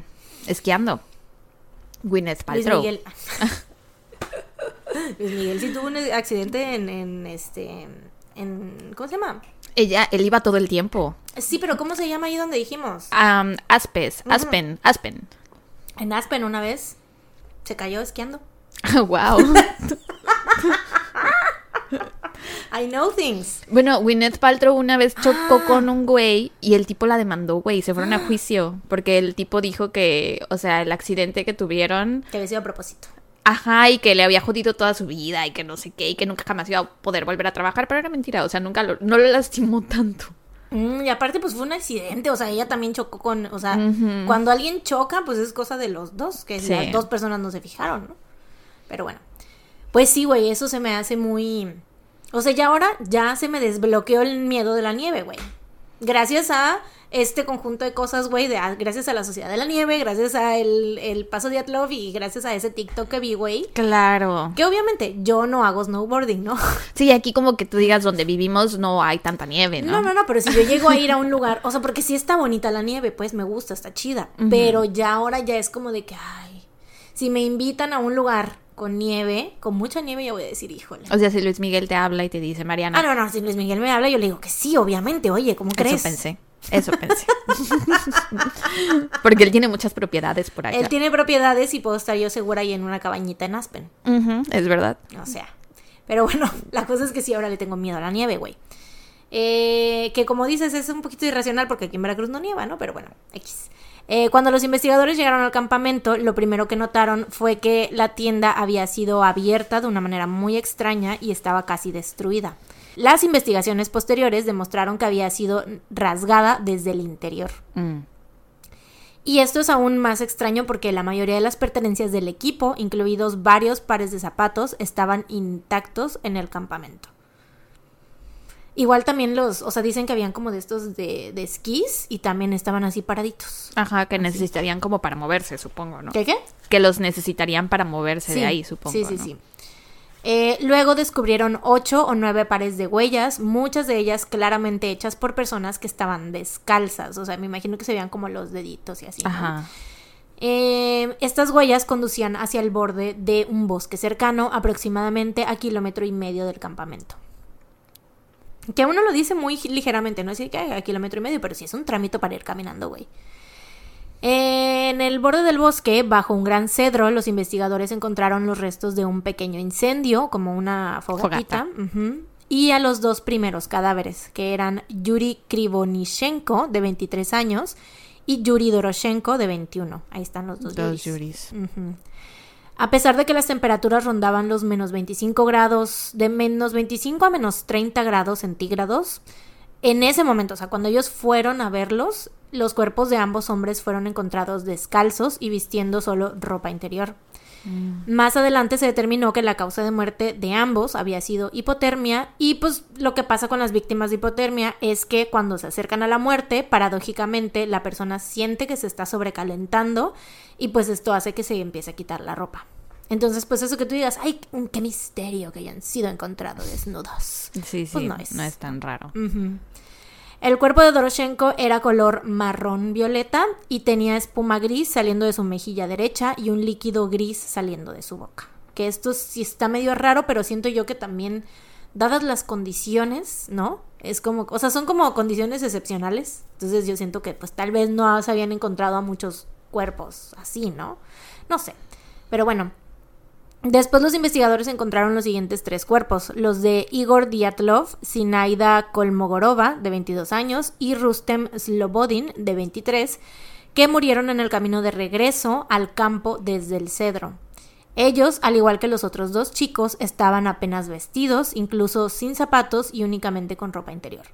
esquiando? Gwyneth Luis Paltrow. Miguel. Luis Miguel sí tuvo un accidente en, en este, en, ¿cómo se llama? Ella, él iba todo el tiempo. Sí, pero ¿cómo se llama ahí donde dijimos? Am, Aspes. Aspen, Aspen. En Aspen una vez se cayó esquiando. wow. I know things. bueno, Gwyneth Paltrow una vez chocó Ah. con un güey y el tipo la demandó, güey. Se fueron a juicio porque el tipo dijo que, o sea, el accidente que tuvieron, Que había sido a propósito. ajá, y que le había jodido toda su vida y que no sé qué, y que nunca jamás iba a poder volver a trabajar, pero era mentira, o sea, nunca lo, no lo lastimó tanto. Mm, y aparte, pues fue un accidente. O sea, ella también chocó con. O sea, cuando alguien choca, pues es cosa de los dos. Que Sí. las dos personas no se fijaron, ¿no? Pero bueno. Pues sí, güey, eso se me hace muy. O sea, ya ahora ya se me desbloqueó el miedo de la nieve, güey. Gracias a este conjunto de cosas, güey, de, a- gracias a la Sociedad de la Nieve, gracias a el, el paso de Atlov y gracias a ese TikTok que vi, güey. Claro. Que obviamente yo no hago snowboarding, ¿no? Sí, aquí como que tú digas donde vivimos no hay tanta nieve, ¿no? No, no, no, pero si yo llego a ir a un lugar, o sea, porque sí está bonita la nieve, pues me gusta, está chida. Pero ya ahora ya es como de que, ay, si me invitan a un lugar con nieve, con mucha nieve, yo voy a decir, híjole. O sea, si Luis Miguel te habla y te dice, Mariana, Ah, no, no, si Luis Miguel me habla, yo le digo que sí, obviamente, oye, ¿cómo crees? eso pensé. Eso pensé. Porque él tiene muchas propiedades por allá. Él tiene propiedades y puedo estar yo segura ahí en una cabañita en Aspen. Es verdad. O sea. Pero bueno, la cosa es que sí, ahora le tengo miedo a la nieve, güey. Eh, que como dices, es un poquito irracional porque aquí en Veracruz no nieva, ¿no? Pero bueno, X. Eh, cuando los investigadores llegaron al campamento, lo primero que notaron fue que la tienda había sido abierta de una manera muy extraña y estaba casi destruida. Las investigaciones posteriores demostraron que había sido rasgada desde el interior. Mm. Y esto es aún más extraño porque la mayoría de las pertenencias del equipo, incluidos varios pares de zapatos, estaban intactos en el campamento. Igual también los, o sea, dicen que habían como de estos de, de esquís y también estaban así paraditos. Ajá, que necesitarían como para moverse, supongo, ¿no? ¿Qué qué? Que los necesitarían para moverse Sí, de ahí, supongo. Sí, sí, ¿no? sí. Eh, luego descubrieron ocho o nueve pares de huellas, muchas de ellas claramente hechas por personas que estaban descalzas. O sea, me imagino que se veían como los deditos y así. ¿no? Ajá. Eh, estas huellas conducían hacia el borde de un bosque cercano, aproximadamente a kilómetro y medio del campamento. Que uno lo dice muy ligeramente, no es decir que a kilómetro y medio, pero sí es un trámite para ir caminando, güey. En el borde del bosque, bajo un gran cedro, los investigadores encontraron los restos de un pequeño incendio, como una fogatita, y a los dos primeros cadáveres, que eran Yuri Krivonishenko, de 23 años, y Yuri Doroshenko, de 21. Ahí están los dos. Dos Yuris. A pesar de que las temperaturas rondaban los menos 25 grados, de menos 25 a menos 30 grados centígrados, en ese momento, o sea, cuando ellos fueron a verlos, los cuerpos de ambos hombres fueron encontrados descalzos y vistiendo solo ropa interior. Más adelante se determinó que la causa de muerte de ambos había sido hipotermia y pues lo que pasa con las víctimas de hipotermia es que cuando se acercan a la muerte, paradójicamente la persona siente que se está sobrecalentando y pues esto hace que se empiece a quitar la ropa. Entonces, pues eso que tú digas, ay, qué misterio que hayan sido encontrados desnudos. Sí, sí. Pues no, no es. tan raro. El cuerpo de Doroshenko era color marrón violeta y tenía espuma gris saliendo de su mejilla derecha y un líquido gris saliendo de su boca. Que esto sí está medio raro, pero siento yo que también, dadas las condiciones, ¿no? Es como, o sea, son como condiciones excepcionales. Entonces yo siento que pues tal vez no se habían encontrado a muchos cuerpos así, ¿no? No sé. Pero bueno, Después los investigadores encontraron los siguientes tres cuerpos, los de Igor Dyatlov, Sinaida Kolmogorova, de 22 años, y Rustem Slobodin, de 23, que murieron en el camino de regreso al campo desde el cedro. Ellos, al igual que los otros dos chicos, estaban apenas vestidos, incluso sin zapatos y únicamente con ropa interior.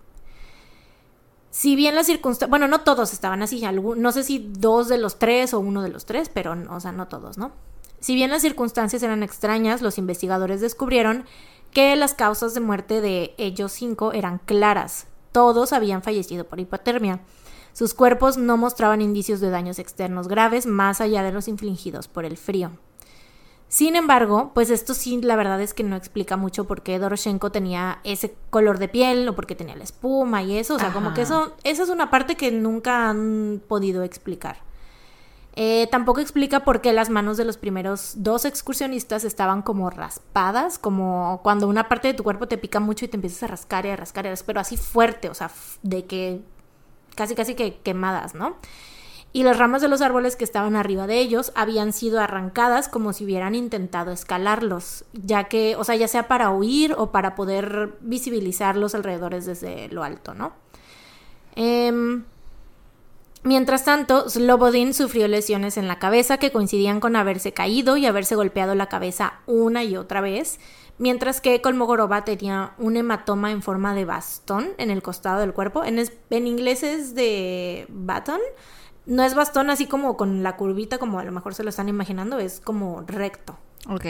Si bien las circunstancias, bueno, no todos estaban así, no sé si dos de los tres o uno de los tres, pero, o sea, no todos, ¿no? Si bien las circunstancias eran extrañas, los investigadores descubrieron que las causas de muerte de ellos cinco eran claras. Todos habían fallecido por hipotermia. Sus cuerpos no mostraban indicios de daños externos graves más allá de los infligidos por el frío. Sin embargo, pues esto sí, la verdad es que no explica mucho por qué Doroshenko tenía ese color de piel o por qué tenía la espuma y eso. O sea, como que eso, esa es una parte que nunca han podido explicar. Eh, tampoco explica por qué las manos de los primeros dos excursionistas estaban como raspadas, como cuando una parte de tu cuerpo te pica mucho y te empiezas a rascar y a rascar, y a pero así fuerte, o sea, de que casi casi que quemadas, ¿no? Y las ramas de los árboles que estaban arriba de ellos habían sido arrancadas como si hubieran intentado escalarlos, ya que, o sea, ya sea para huir o para poder visibilizar los alrededores desde lo alto, ¿no? Em, Mientras tanto, Slobodin sufrió lesiones en la cabeza que coincidían con haberse caído y haberse golpeado la cabeza una y otra vez, mientras que Kolmogorova tenía un hematoma en forma de bastón en el costado del cuerpo. En, es- en inglés es de baton. No es bastón así como con la curvita como a lo mejor se lo están imaginando, es como recto. Ok.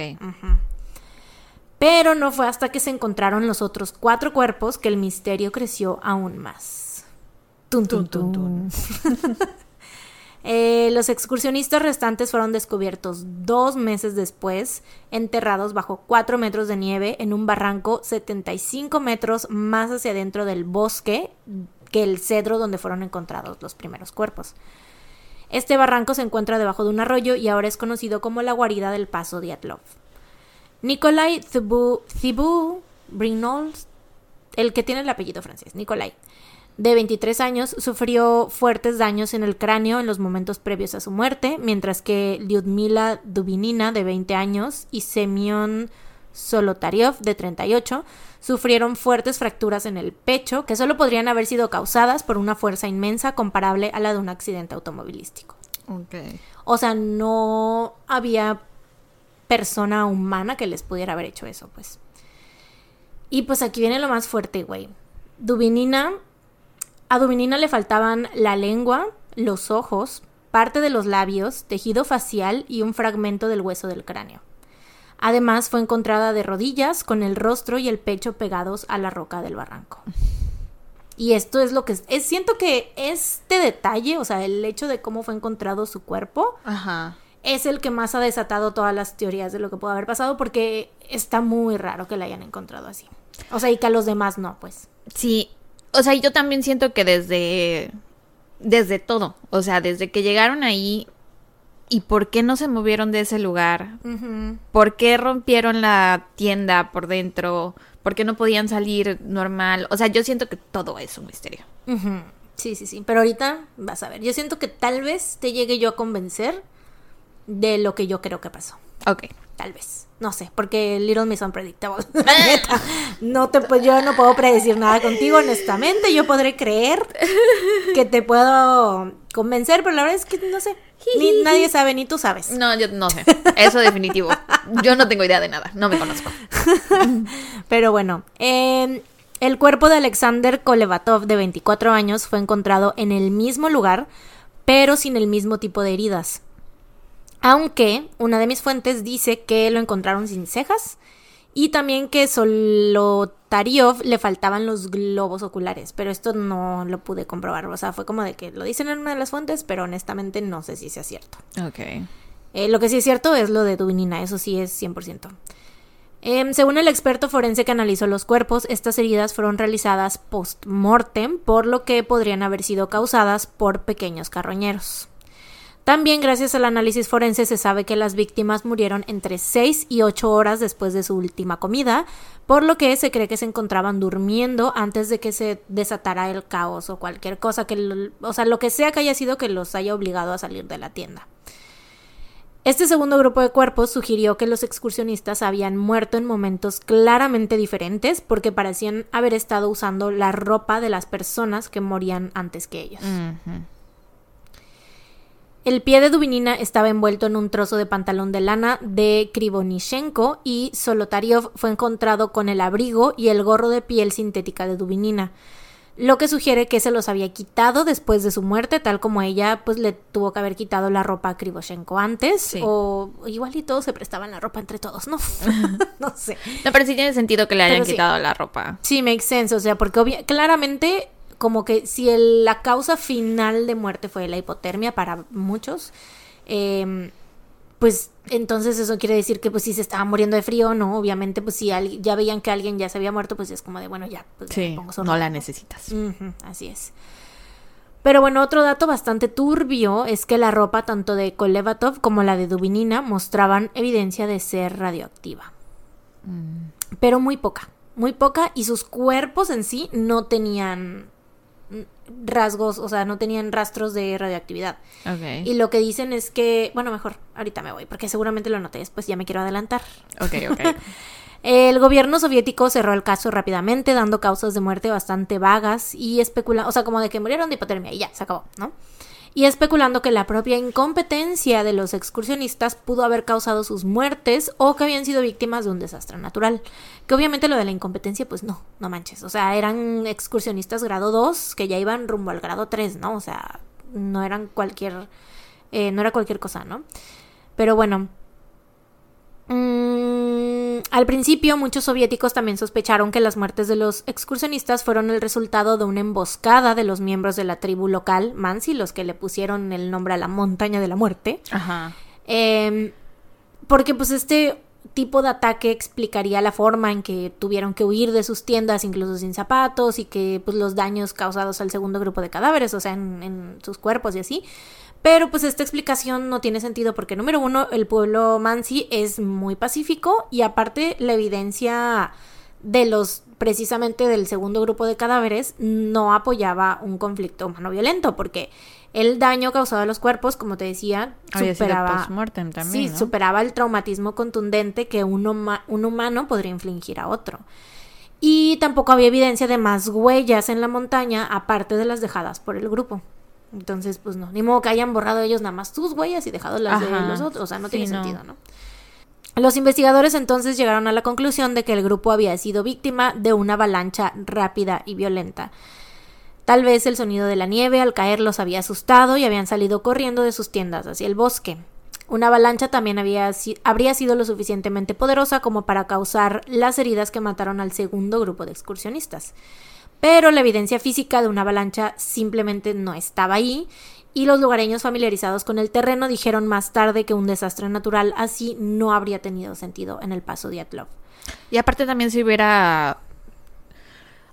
Pero no fue hasta que se encontraron los otros cuatro cuerpos que el misterio creció aún más. Tun, tun, Tun, tun, tun. Eh, los excursionistas restantes fueron descubiertos dos meses después, enterrados bajo cuatro metros de nieve en un barranco 75 metros más hacia adentro del bosque que el cedro donde fueron encontrados los primeros cuerpos. Este barranco se encuentra debajo de un arroyo y ahora es conocido como la guarida del Paso Diatlov. Nikolai Thibault Brignoles, el que tiene el apellido francés, Nikolai, de 23 años, sufrió fuertes daños en el cráneo en los momentos previos a su muerte, mientras que Lyudmila Dubinina, de 20 años, y Semyon Solotaryov, de 38, sufrieron fuertes fracturas en el pecho que solo podrían haber sido causadas por una fuerza inmensa comparable a la de un accidente automovilístico. Ok. O sea, no había persona humana que les pudiera haber hecho eso, pues. Y pues aquí viene lo más fuerte, güey. Dubinina, a Dubinina le faltaban la lengua, los ojos, parte de los labios, tejido facial y un fragmento del hueso del cráneo. Además, fue encontrada de rodillas, con el rostro y el pecho pegados a la roca del barranco. Y esto es lo que es, es- siento que este detalle, o sea, el hecho de cómo fue encontrado su cuerpo, Ajá. es el que más ha desatado todas las teorías de lo que puede haber pasado porque está muy raro que la hayan encontrado así. O sea, y que a los demás no, pues. Sí, o sea, yo también siento que desde desde todo, o sea, desde que llegaron ahí y por qué no se movieron de ese lugar, por qué rompieron la tienda por dentro, por qué no podían salir normal, o sea, yo siento que todo es un misterio. Sí, sí, sí, pero ahorita vas a ver, yo siento que tal vez te llegue yo a convencer de lo que yo creo que pasó. Ok. Tal vez. No sé, porque Little Miss Unpredictable. no te, pues yo no puedo predecir nada contigo, honestamente. Yo podré creer que te puedo convencer, pero la verdad es que no sé. Ni, nadie sabe, ni tú sabes. No, yo no sé. Eso definitivo. Yo no tengo idea de nada. No me conozco. pero bueno. Em, el cuerpo de Alexander Kolevatov, de 24 años, fue encontrado en el mismo lugar, pero sin el mismo tipo de heridas. Aunque una de mis fuentes dice que lo encontraron sin cejas y también que Solotariov le faltaban los globos oculares, pero esto no lo pude comprobar. O sea, fue como de que lo dicen en una de las fuentes, pero honestamente no sé si sea cierto. Ok. Eh, lo que sí es cierto es lo de Dubinina, eso sí es 100%. Em, según el experto forense que analizó los cuerpos, estas heridas fueron realizadas post-mortem, por lo que podrían haber sido causadas por pequeños carroñeros. También gracias al análisis forense se sabe que las víctimas murieron entre 6 y 8 horas después de su última comida, por lo que se cree que se encontraban durmiendo antes de que se desatara el caos o cualquier cosa que, o sea, lo que sea que haya sido que los haya obligado a salir de la tienda. Este segundo grupo de cuerpos sugirió que los excursionistas habían muerto en momentos claramente diferentes porque parecían haber estado usando la ropa de las personas que morían antes que ellos. El pie de Dubinina estaba envuelto en un trozo de pantalón de lana de Krivonishenko y Solotariov fue encontrado con el abrigo y el gorro de piel sintética de Dubinina, lo que sugiere que se los había quitado después de su muerte, tal como ella pues le tuvo que haber quitado la ropa a Krivoshenko antes, o igual y todos se prestaban la ropa entre todos, ¿no? no sé. No, pero sí tiene sentido que le hayan quitado la ropa. Sí, makes sense, o sea, porque claramente como que si la causa final de muerte fue la hipotermia para muchos, em, pues entonces eso quiere decir que pues si se estaba muriendo de frío, no, obviamente pues si ya veían que alguien ya se había muerto, pues es como de bueno ya, pues no la necesitas. así es. Pero bueno, otro dato bastante turbio es que la ropa tanto de Kolevatov como la de Dubinina mostraban evidencia de ser radioactiva. Mm. Pero muy poca, muy poca y sus cuerpos en sí no tenían rasgos, o sea, no tenían rastros de radioactividad. Y lo que dicen es que, bueno, mejor, ahorita me voy, porque seguramente lo noté después, ya me quiero adelantar. Ok, ok. el gobierno soviético cerró el caso rápidamente, dando causas de muerte bastante vagas y especulando, o sea, como de que murieron de hipotermia y ya, se acabó, ¿no? Y especulando que la propia incompetencia de los excursionistas pudo haber causado sus muertes o que habían sido víctimas de un desastre natural. Que obviamente lo de la incompetencia, pues no, no manches. O sea, eran excursionistas grado 2 que ya iban rumbo al grado 3, ¿no? O sea, no eran cualquier, eh, no era cualquier cosa, ¿no? Pero bueno. Mmm al principio, muchos soviéticos también sospecharon que las muertes de los excursionistas fueron el resultado de una emboscada de los miembros de la tribu local, Mansi, los que le pusieron el nombre a la montaña de la muerte. Ajá. Em, porque pues este tipo de ataque explicaría la forma en que tuvieron que huir de sus tiendas, incluso sin zapatos, y que pues los daños causados al segundo grupo de cadáveres, o sea, en, en sus cuerpos y así. Pero pues esta explicación no tiene sentido porque número uno, el pueblo Mansi es muy pacífico y aparte la evidencia de los precisamente del segundo grupo de cadáveres no apoyaba un conflicto humano violento porque el daño causado a los cuerpos, como te decía, superaba, sí, superaba el traumatismo contundente que un, un humano podría infligir a otro. Y tampoco había evidencia de más huellas en la montaña aparte de las dejadas por el grupo. Entonces, pues no, ni modo que hayan borrado ellos nada más tus huellas y dejado las de los otros, o sea, no tiene sentido, ¿no? Los investigadores entonces llegaron a la conclusión de que el grupo había sido víctima de una avalancha rápida y violenta. Tal vez el sonido de la nieve al caer los había asustado y habían salido corriendo de sus tiendas hacia el bosque. Una avalancha también había, habría sido lo suficientemente poderosa como para causar las heridas que mataron al segundo grupo de excursionistas pero la evidencia física de una avalancha simplemente no estaba ahí y los lugareños familiarizados con el terreno dijeron más tarde que un desastre natural así no habría tenido sentido en el paso de Atlov. Y aparte también si hubiera...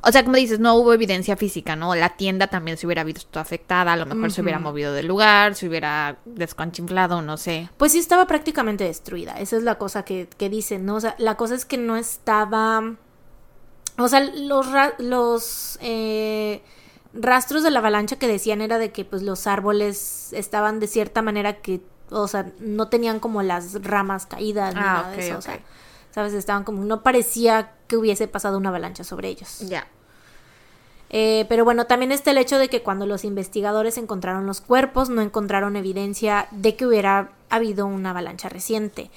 O sea, como dices, no hubo evidencia física, ¿no? La tienda también se hubiera visto afectada, a lo mejor se hubiera movido del lugar, se hubiera desconchinflado, no sé. Pues sí estaba prácticamente destruida, esa es la cosa que, que dicen, ¿no? O sea, la cosa es que no estaba... O sea, los... los eh, rastros de la avalancha que decían era de que pues los árboles estaban de cierta manera que, o sea, no tenían como las ramas caídas ni Ah, nada de eso, o sea, sabes, estaban como, no parecía que hubiese pasado una avalancha sobre ellos. Ya. Eh, pero bueno, también está el hecho de que cuando los investigadores encontraron los cuerpos, no encontraron evidencia de que hubiera habido una avalancha reciente.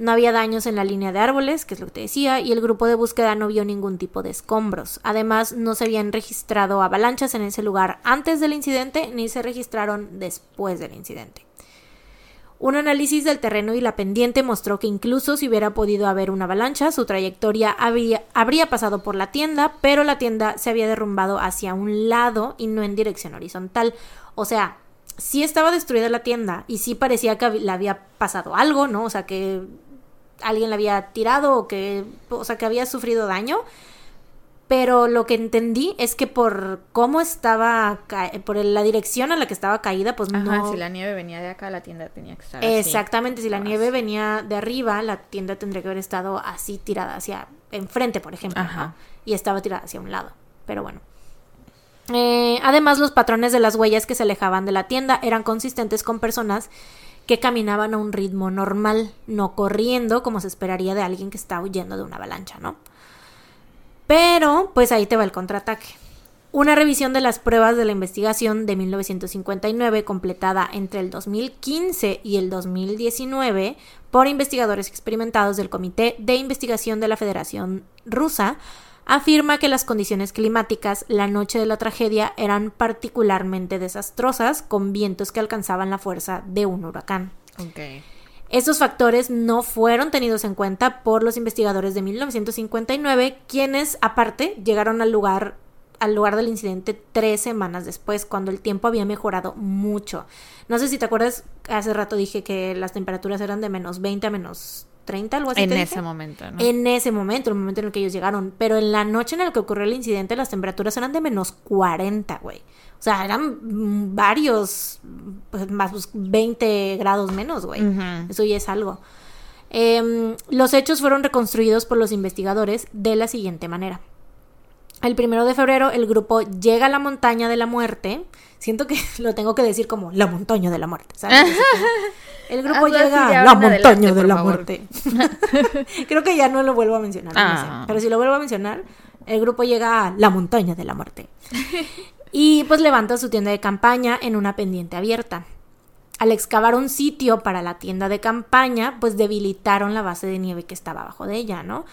No había daños en la línea de árboles, que es lo que te decía, y el grupo de búsqueda no vio ningún tipo de escombros. Además, no se habían registrado avalanchas en ese lugar antes del incidente, ni se registraron después del incidente. Un análisis del terreno y la pendiente mostró que incluso si hubiera podido haber una avalancha, su trayectoria habría, pasado por la tienda, pero la tienda se había derrumbado hacia un lado y no en dirección horizontal. O sea, sí estaba destruida la tienda y sí parecía que le había pasado algo, ¿no? O sea, que alguien la había tirado o que, o sea, que había sufrido daño. Pero lo que entendí es que por cómo estaba, por la dirección a la que estaba caída, pues Ajá, no... si la nieve venía de acá, la tienda tenía que estar así. Exactamente, si la nieve venía de arriba, la tienda tendría que haber estado así tirada hacia enfrente, por ejemplo, ¿no? Ajá. y estaba tirada hacia un lado. Pero bueno. Eh, además, los patrones de las huellas que se alejaban de la tienda eran consistentes con personas que caminaban a un ritmo normal, no corriendo como se esperaría de alguien que está huyendo de una avalancha, ¿no? Pero, pues ahí te va el contraataque. Una revisión de las pruebas de la investigación de 1959, completada entre el 2015 y el 2019 por investigadores experimentados del Comité de Investigación de la Federación Rusa, afirma que las condiciones climáticas la noche de la tragedia eran particularmente desastrosas, con vientos que alcanzaban la fuerza de un huracán. Ok. Estos factores no fueron tenidos en cuenta por los investigadores de 1959, quienes aparte llegaron al lugar al lugar del incidente tres semanas después, cuando el tiempo había mejorado mucho. No sé si te acuerdas, hace rato dije que las temperaturas eran de menos 20 a menos 30, algo así. En ese dije. momento, ¿no? En ese momento, el momento en el que ellos llegaron. Pero en la noche en la que ocurrió el incidente, las temperaturas eran de menos 40, güey. O sea, eran varios, pues, más pues, 20 grados menos, güey. Eso ya es algo. Em, los hechos fueron reconstruidos por los investigadores de la siguiente manera. El primero de febrero, el grupo llega a la montaña de la muerte. Siento que lo tengo que decir como la montaña de la muerte, ¿sabes? El grupo Hazlo llega a la montaña adelante, de la favor. muerte. Creo que ya no lo vuelvo a mencionar, no sé. Ah. pero si lo vuelvo a mencionar, el grupo llega a la montaña de la muerte. Y pues levanta su tienda de campaña en una pendiente abierta. Al excavar un sitio para la tienda de campaña, pues debilitaron la base de nieve que estaba abajo de ella, ¿no?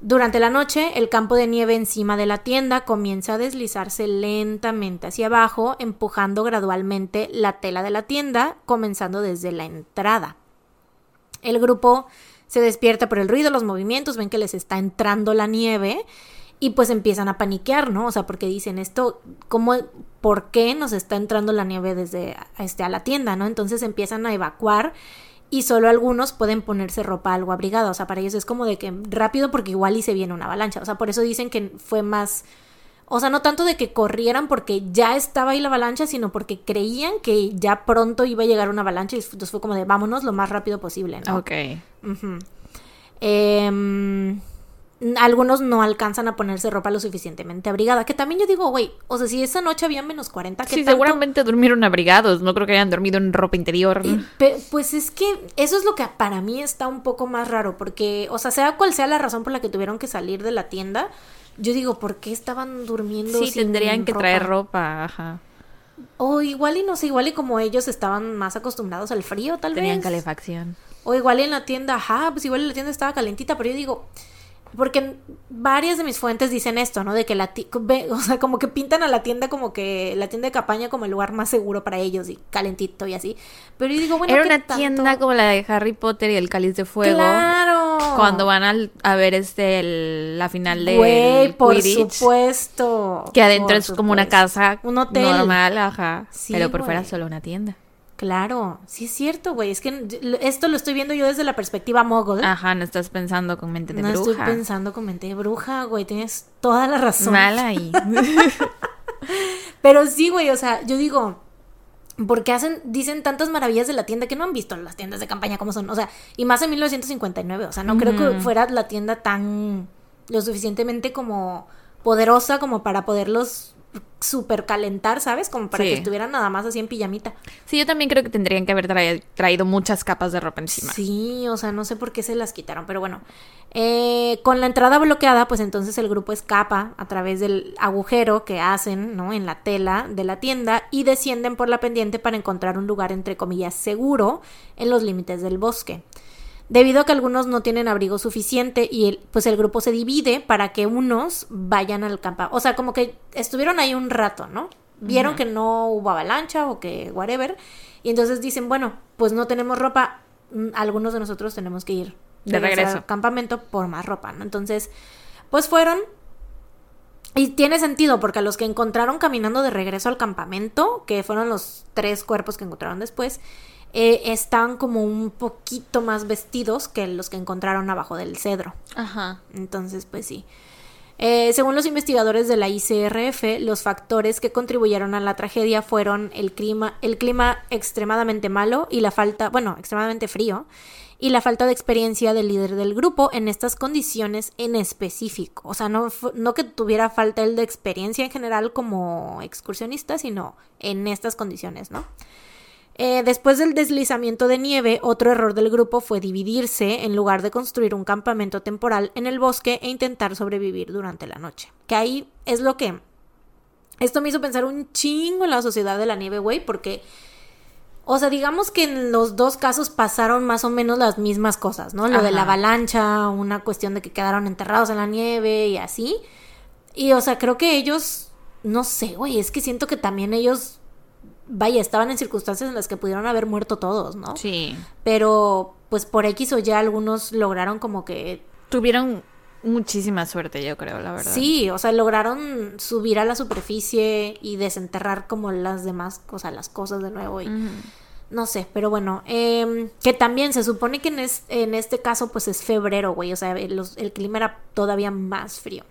Durante la noche, el campo de nieve encima de la tienda comienza a deslizarse lentamente hacia abajo, empujando gradualmente la tela de la tienda, comenzando desde la entrada. El grupo se despierta por el ruido, los movimientos, ven que les está entrando la nieve y pues empiezan a paniquear, ¿no? O sea, porque dicen esto, ¿cómo, por qué nos está entrando la nieve desde este, a la tienda, ¿no? Entonces empiezan a evacuar y solo algunos pueden ponerse ropa algo abrigada, o sea, para ellos es como de que rápido porque igual y se viene una avalancha, o sea, por eso dicen que fue más, o sea, no tanto de que corrieran porque ya estaba ahí la avalancha, sino porque creían que ya pronto iba a llegar una avalancha y entonces fue como de vámonos lo más rápido posible, ¿no? Ok. Em, algunos no alcanzan a ponerse ropa lo suficientemente abrigada. Que también yo digo, güey, o sea, si esa noche había menos 40, ¿qué Sí, tanto? seguramente durmieron abrigados. No creo que hayan dormido en ropa interior. Y pues es que eso es lo que para mí está un poco más raro, porque, o sea, sea cual sea la razón por la que tuvieron que salir de la tienda, yo digo, ¿por qué estaban durmiendo? Sí, sin tendrían que ropa? traer ropa. Ajá. O igual y no sé, igual y como ellos estaban más acostumbrados al frío, tal Tenían vez. calefacción. O igual en la tienda, ajá, pues igual en la tienda estaba calentita, pero yo digo, porque varias de mis fuentes dicen esto, ¿no? De que la o sea, como que pintan a la tienda como que la tienda de campaña como el lugar más seguro para ellos y calentito y así. Pero yo digo, bueno, Era ¿qué una tanto? tienda como la de Harry Potter y el cáliz de fuego. Claro. Cuando van al- a, ver este el- la final de Güey, por Quidditch, supuesto. que adentro es como una casa Un hotel. normal, ajá, Sí, pero por fuera solo una tienda. Claro, sí es cierto, güey. Es que esto lo estoy viendo yo desde la perspectiva mogul. Ajá, no estás pensando con mente de no bruja. estoy pensando con mente de bruja, güey. Tienes toda la razón. Mal ahí. Pero sí, güey, o sea, yo digo, porque hacen, dicen tantas maravillas de la tienda que no han visto las tiendas de campaña como son. O sea, y más en 1959. O sea, no creo que fuera la tienda tan lo suficientemente como poderosa como para poderlos super calentar, ¿sabes? Como para Sí. que estuvieran nada más así en pijamita. Sí, yo también creo que tendrían que haber traído, traído muchas capas de ropa encima. Sí, o sea, no sé por qué se las quitaron, pero bueno. Eh, con la entrada bloqueada, pues entonces el grupo escapa a través del agujero que hacen, ¿no? En la tela de la tienda y descienden por la pendiente para encontrar un lugar, entre comillas, seguro en los límites del bosque. Debido a que algunos no tienen abrigo suficiente y el- pues el grupo se divide para que unos vayan al campamento. O sea, como que estuvieron ahí un rato, ¿no? Vieron que no hubo avalancha o que whatever. Y entonces dicen, bueno, pues no tenemos ropa. mm, Algunos de nosotros tenemos que ir De regreso. al campamento por más ropa, ¿no? Entonces, pues fueron. Y tiene sentido, porque a los que encontraron caminando de regreso al campamento, que fueron los tres cuerpos que encontraron después, eh, están como un poquito más vestidos que los que encontraron abajo del cedro. Ajá. Entonces, pues sí. Eh, según los investigadores de la ICRF, los factores que contribuyeron a la tragedia fueron el clima, el clima extremadamente malo y la falta, bueno, extremadamente frío, y la falta de experiencia del líder del grupo en estas condiciones en específico. O sea, no, no que tuviera falta el de experiencia en general como excursionista, sino en estas condiciones, ¿no? Eh, después del deslizamiento de nieve, otro error del grupo fue dividirse en lugar de construir un campamento temporal en el bosque e intentar sobrevivir durante la noche. Que ahí es lo que... Esto me hizo pensar un chingo en la sociedad de la nieve, güey, porque... O sea, digamos que en los dos casos pasaron más o menos las mismas cosas, ¿no? Lo de la avalancha, una cuestión de que quedaron enterrados en la nieve y así. Y, o sea, creo que ellos... No sé, güey, es que siento que también ellos vaya, estaban en circunstancias en las que pudieron haber muerto todos, ¿no? Sí. Pero pues por X o Y algunos lograron como que Tuvieron muchísima suerte, yo creo, la verdad. sí, o sea, lograron subir a la superficie y desenterrar como las demás, o sea, las cosas de nuevo y no sé, pero bueno, em, que también se supone que en, es- en este caso pues es febrero, güey, o sea, el, los- el clima era todavía más frío.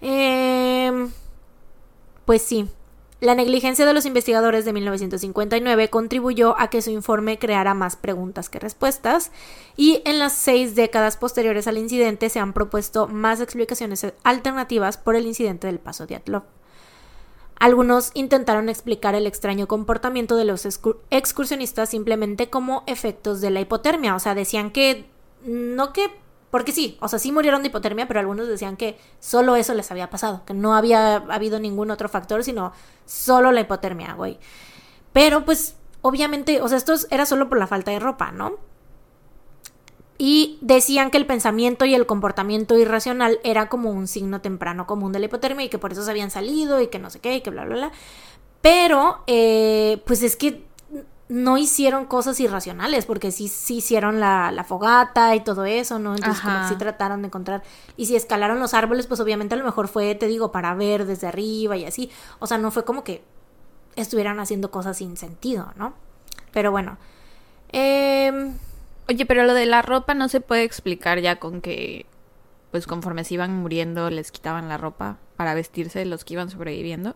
Em, pues sí, la negligencia de los investigadores de 1959 contribuyó a que su informe creara más preguntas que respuestas y en las seis décadas posteriores al incidente se han propuesto más explicaciones alternativas por el incidente del paso de Atlov. Algunos intentaron explicar el extraño comportamiento de los excu- excursionistas simplemente como efectos de la hipotermia, o sea, decían que no que porque sí, o sea, sí murieron de hipotermia, pero algunos decían que solo eso les había pasado, que no había habido ningún otro factor, sino solo la hipotermia, güey. Pero pues obviamente, o sea, esto es- era solo por la falta de ropa, ¿no? Y decían que el pensamiento y el comportamiento irracional era como un signo temprano común de la hipotermia y que por eso se habían salido y que no sé qué y que bla, bla, bla. Pero, eh, pues es que no hicieron cosas irracionales porque sí, sí hicieron la, la fogata y todo eso, ¿no? Entonces como que sí trataron de encontrar. Y si escalaron los árboles, pues obviamente a lo mejor fue, te digo, para ver desde arriba y así. O sea, no fue como que estuvieran haciendo cosas sin sentido, ¿no? Pero bueno. Eh, Oye, pero lo de la ropa no se puede explicar ya con que, pues conforme se iban muriendo, les quitaban la ropa para vestirse los que iban sobreviviendo.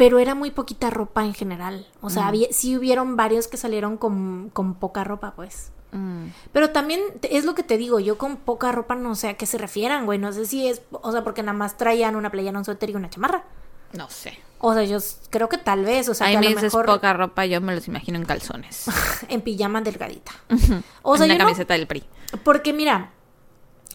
Pero era muy poquita ropa en general. O sea, Mm. había, sí hubieron varios que salieron con, con poca ropa, pues. Mm. Pero también es lo que te digo, yo con poca ropa no sé a qué se refieran, güey. No sé si es, o sea, porque nada más traían una playera, un suéter y una chamarra. No sé. O sea, yo creo que tal vez, o sea, Ahí que a me lo dices mejor poca ropa, yo me los imagino en calzones. en pijama delgadita. O sea, una yo no- camiseta del PRI. Porque mira,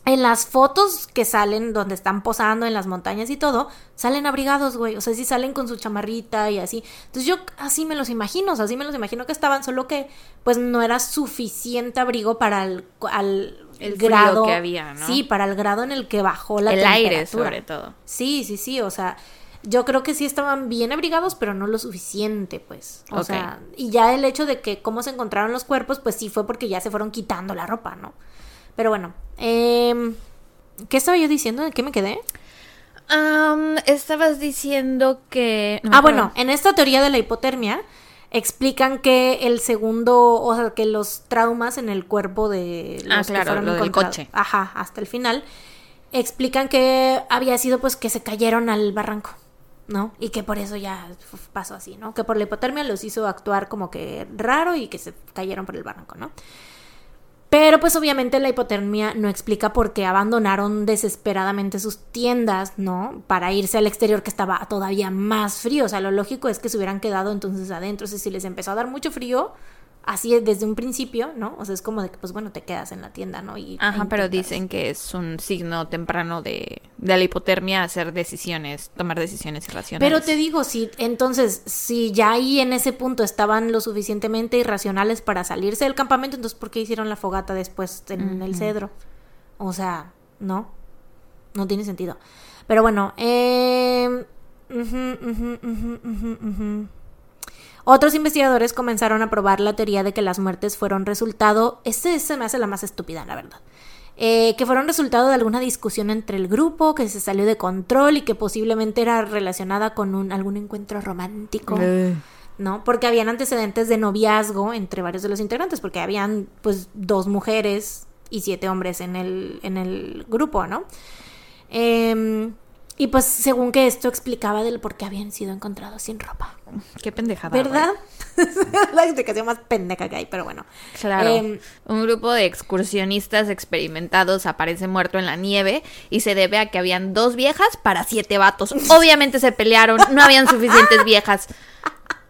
en las fotos que salen donde están posando en las montañas y todo, salen abrigados, güey. O sea, sí salen con su chamarrita y así. Entonces yo así me los imagino, o sea, así me los imagino que estaban, solo que pues no era suficiente abrigo para el, al El grado que había, ¿no? Sí, para el grado en el que bajó la el aire, sobre todo. Sí, sí, sí, o sea, yo creo que sí estaban bien abrigados, pero no lo suficiente, pues. O sea, y ya el hecho de que cómo se encontraron los cuerpos, pues sí fue porque ya se fueron quitando la ropa, ¿no? Pero bueno, em, ¿qué estaba yo diciendo? ¿De qué me quedé? Am, estabas diciendo que... no Ah, bueno, en esta teoría de la hipotermia explican que el segundo, o sea, que los traumas en el cuerpo de los Ah, que claro, fueron lo del coche. Ajá, hasta el final, explican que había sido pues que se cayeron al barranco, ¿no? Y que por eso ya pasó así, ¿no? Que por la hipotermia los hizo actuar como que raro y que se cayeron por el barranco, ¿no? Pero pues obviamente la hipotermia no explica por qué abandonaron desesperadamente sus tiendas, ¿no? Para irse al exterior que estaba todavía más frío. O sea, lo lógico es que se hubieran quedado entonces adentro. O sea, si les empezó a dar mucho frío, así desde un principio, ¿no? O sea, es como de que, pues bueno, te quedas en la tienda, ¿no? Y Ajá, pero dicen que es un signo temprano de, de la hipotermia hacer decisiones, tomar decisiones irracionales. Pero te digo, si entonces, si ya ahí en ese punto estaban lo suficientemente irracionales para salirse del campamento, entonces ¿por qué hicieron la fogata después en el cedro? O sea, no, no tiene sentido. Pero bueno, eh... ujú, ujú, ujú, ujú. Otros investigadores comenzaron a probar la teoría de que las muertes fueron resultado, este se me hace la más estúpida, la verdad, eh, que fueron resultado de alguna discusión entre el grupo, que se salió de control y que posiblemente era relacionada con un, algún encuentro romántico. Eh. ¿no? Porque habían antecedentes de noviazgo entre varios de los integrantes, porque habían pues dos mujeres y siete hombres en el, en el grupo, ¿no? Em, y pues según que esto explicaba del por qué habían sido encontrados sin ropa. Qué pendejada. ¿Verdad? la explicación más pendeja que hay, pero bueno. Claro. Em, Un grupo de excursionistas experimentados aparece muerto en la nieve y se debe a que habían dos viejas para siete vatos. Obviamente se pelearon, no habían suficientes viejas.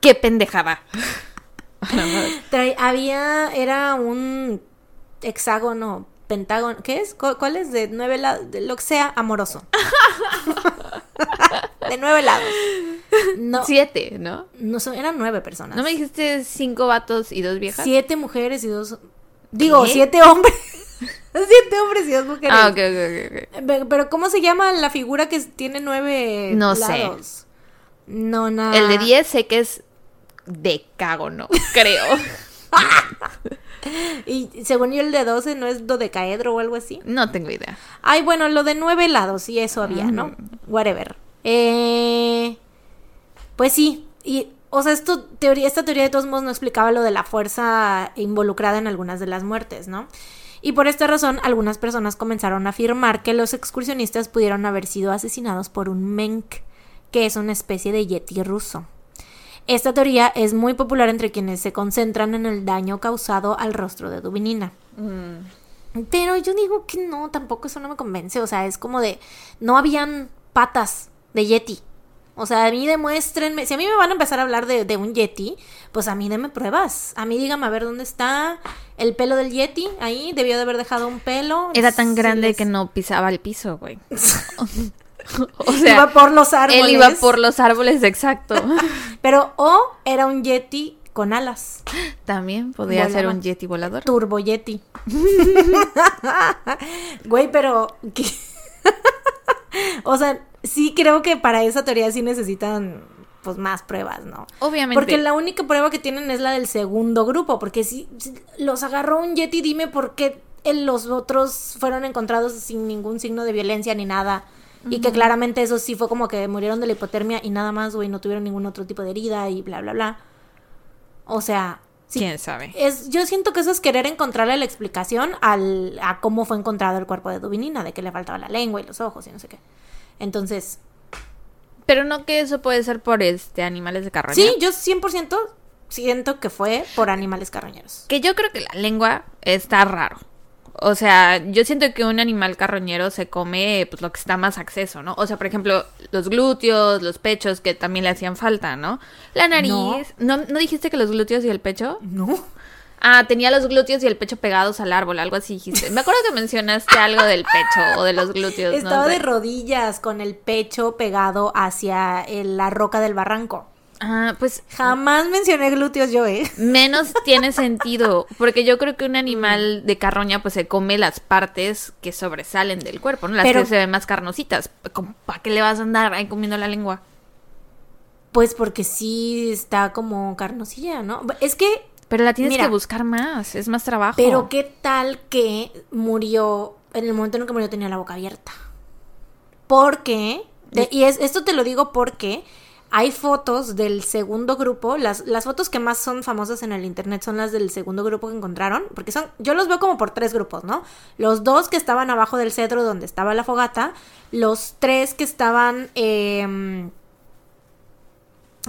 Qué pendejada. trae- había, era un hexágono, pentágono, ¿qué es? ¿Cu- ¿Cuál es? De nueve lados, de lo que sea, amoroso. de nueve lados. No, Siete, ¿no? no son, eran nueve personas. ¿No me dijiste cinco vatos y dos viejas? Siete mujeres y dos. Digo, ¿Qué? siete hombres. siete hombres y dos mujeres. Ah, ok, ok, ok, ok. Pe- Pero, ¿cómo se llama la figura que tiene nueve No sé. lados? No, nada. El de 10 sé que es decágono, creo. Y según yo, el de doce no es dodecaedro o algo así. No tengo idea. Ay, bueno, lo de nueve lados, y eso había, ¿no? Whatever. Eh, pues sí, y, o sea, esto, teoría, esta teoría de todos modos no explicaba lo de la fuerza involucrada en algunas de las muertes, ¿no? Y por esta razón, algunas personas comenzaron a afirmar que los excursionistas pudieron haber sido asesinados por un menk, que es una especie de yeti ruso. Esta teoría es muy popular entre quienes se concentran en el daño causado al rostro de Dubinina. Pero yo digo que no, tampoco eso no me convence. O sea, es como de. No habían patas de Yeti. O sea, a mí demuéstrenme. Si a mí me van a empezar a hablar de, de un Yeti, pues a mí denme pruebas. A mí dígame a ver dónde está el pelo del Yeti. Ahí debió de haber dejado un pelo. Era tan Sí grande les- que no pisaba el piso, güey. o sea, iba por los árboles. él iba por los árboles, exacto. Pero o era un Yeti con alas. También podría ser un yeti volador. Turbo Yeti. Güey, pero. ¿qué? o sea, sí creo que para esa teoría sí necesitan pues más pruebas, ¿no? Obviamente. Porque la única prueba que tienen es la del segundo grupo, porque si, si los agarró un Yeti, dime por qué el- los otros fueron encontrados sin ningún signo de violencia ni nada. Y que claramente eso sí fue como que murieron de la hipotermia y nada más, güey, no tuvieron ningún otro tipo de herida y bla, bla, bla. O sea, sí, ¿Quién sabe? es, yo siento que eso es querer encontrarle la explicación al, a cómo fue encontrado el cuerpo de Dubinina, de que le faltaba la lengua y los ojos y no sé qué. Entonces, Pero no que eso puede ser por este animales de carroña. sí, yo 100% siento que fue por animales carroñeros. Que yo creo que la lengua está raro. O sea, yo siento que un animal carroñero se come pues lo que está más acceso, ¿no? O sea, por ejemplo, los glúteos, los pechos que también le hacían falta, ¿no? La nariz. ¿No, ¿no dijiste que los glúteos y el pecho? No. Ah, tenía los glúteos y el pecho pegados al árbol, algo así dijiste. Me acuerdo que mencionaste algo del pecho o de los glúteos. no Estaba sé. de rodillas con el pecho pegado hacia el- la roca del barranco. Ah, pues Jamás mencioné glúteos yo, ¿eh? menos tiene sentido, porque yo creo que un animal de carroña pues se come las partes que sobresalen del cuerpo, ¿no? Las Pero- que se ven más carnositas. ¿Para qué le vas a andar ahí comiendo la lengua? Pues porque sí está como carnosilla, ¿no? Es que Pero la tienes Mira. que buscar más, es más trabajo. Pero qué tal que murió, en el momento en el que murió tenía la boca abierta. Porque, de- y es, esto te lo digo porque hay fotos del segundo grupo, las, las fotos que más son famosas en el internet son las del segundo grupo que encontraron, porque son, yo los veo como por tres grupos, ¿no? Los dos que estaban abajo del cedro donde estaba la fogata, los tres que estaban... em,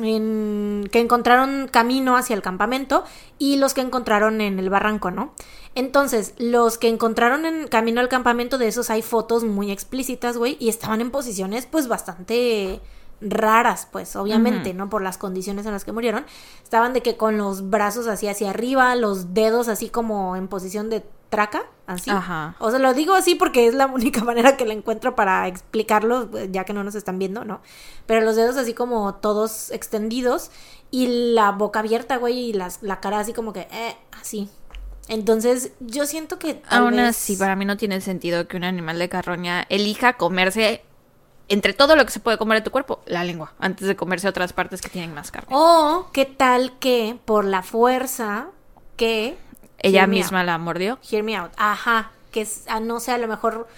en- que encontraron camino hacia el campamento y los que encontraron en el barranco, ¿no? Entonces, los que encontraron en camino al campamento, de esos hay fotos muy explícitas, güey, y estaban en posiciones pues bastante raras, pues, obviamente, ¿no? Por las condiciones en las que murieron. Estaban de que con los brazos así hacia arriba, los dedos así como en posición de traca, así. Ajá. O sea, lo digo así porque es la única manera que le encuentro para explicarlo, pues, ya que no nos están viendo, ¿no? Pero los dedos así como todos extendidos y la boca abierta, güey, y las, la cara así como que, eh, así. Entonces, yo siento que... Aún vez- así, para mí no tiene sentido que un animal de carroña elija comerse entre todo lo que se puede comer de tu cuerpo, la lengua, antes de comerse otras partes que tienen más carne. O qué tal que por la fuerza que... Ella misma la mordió. Hear me out. Ajá. Que ah, no sé, a lo mejor,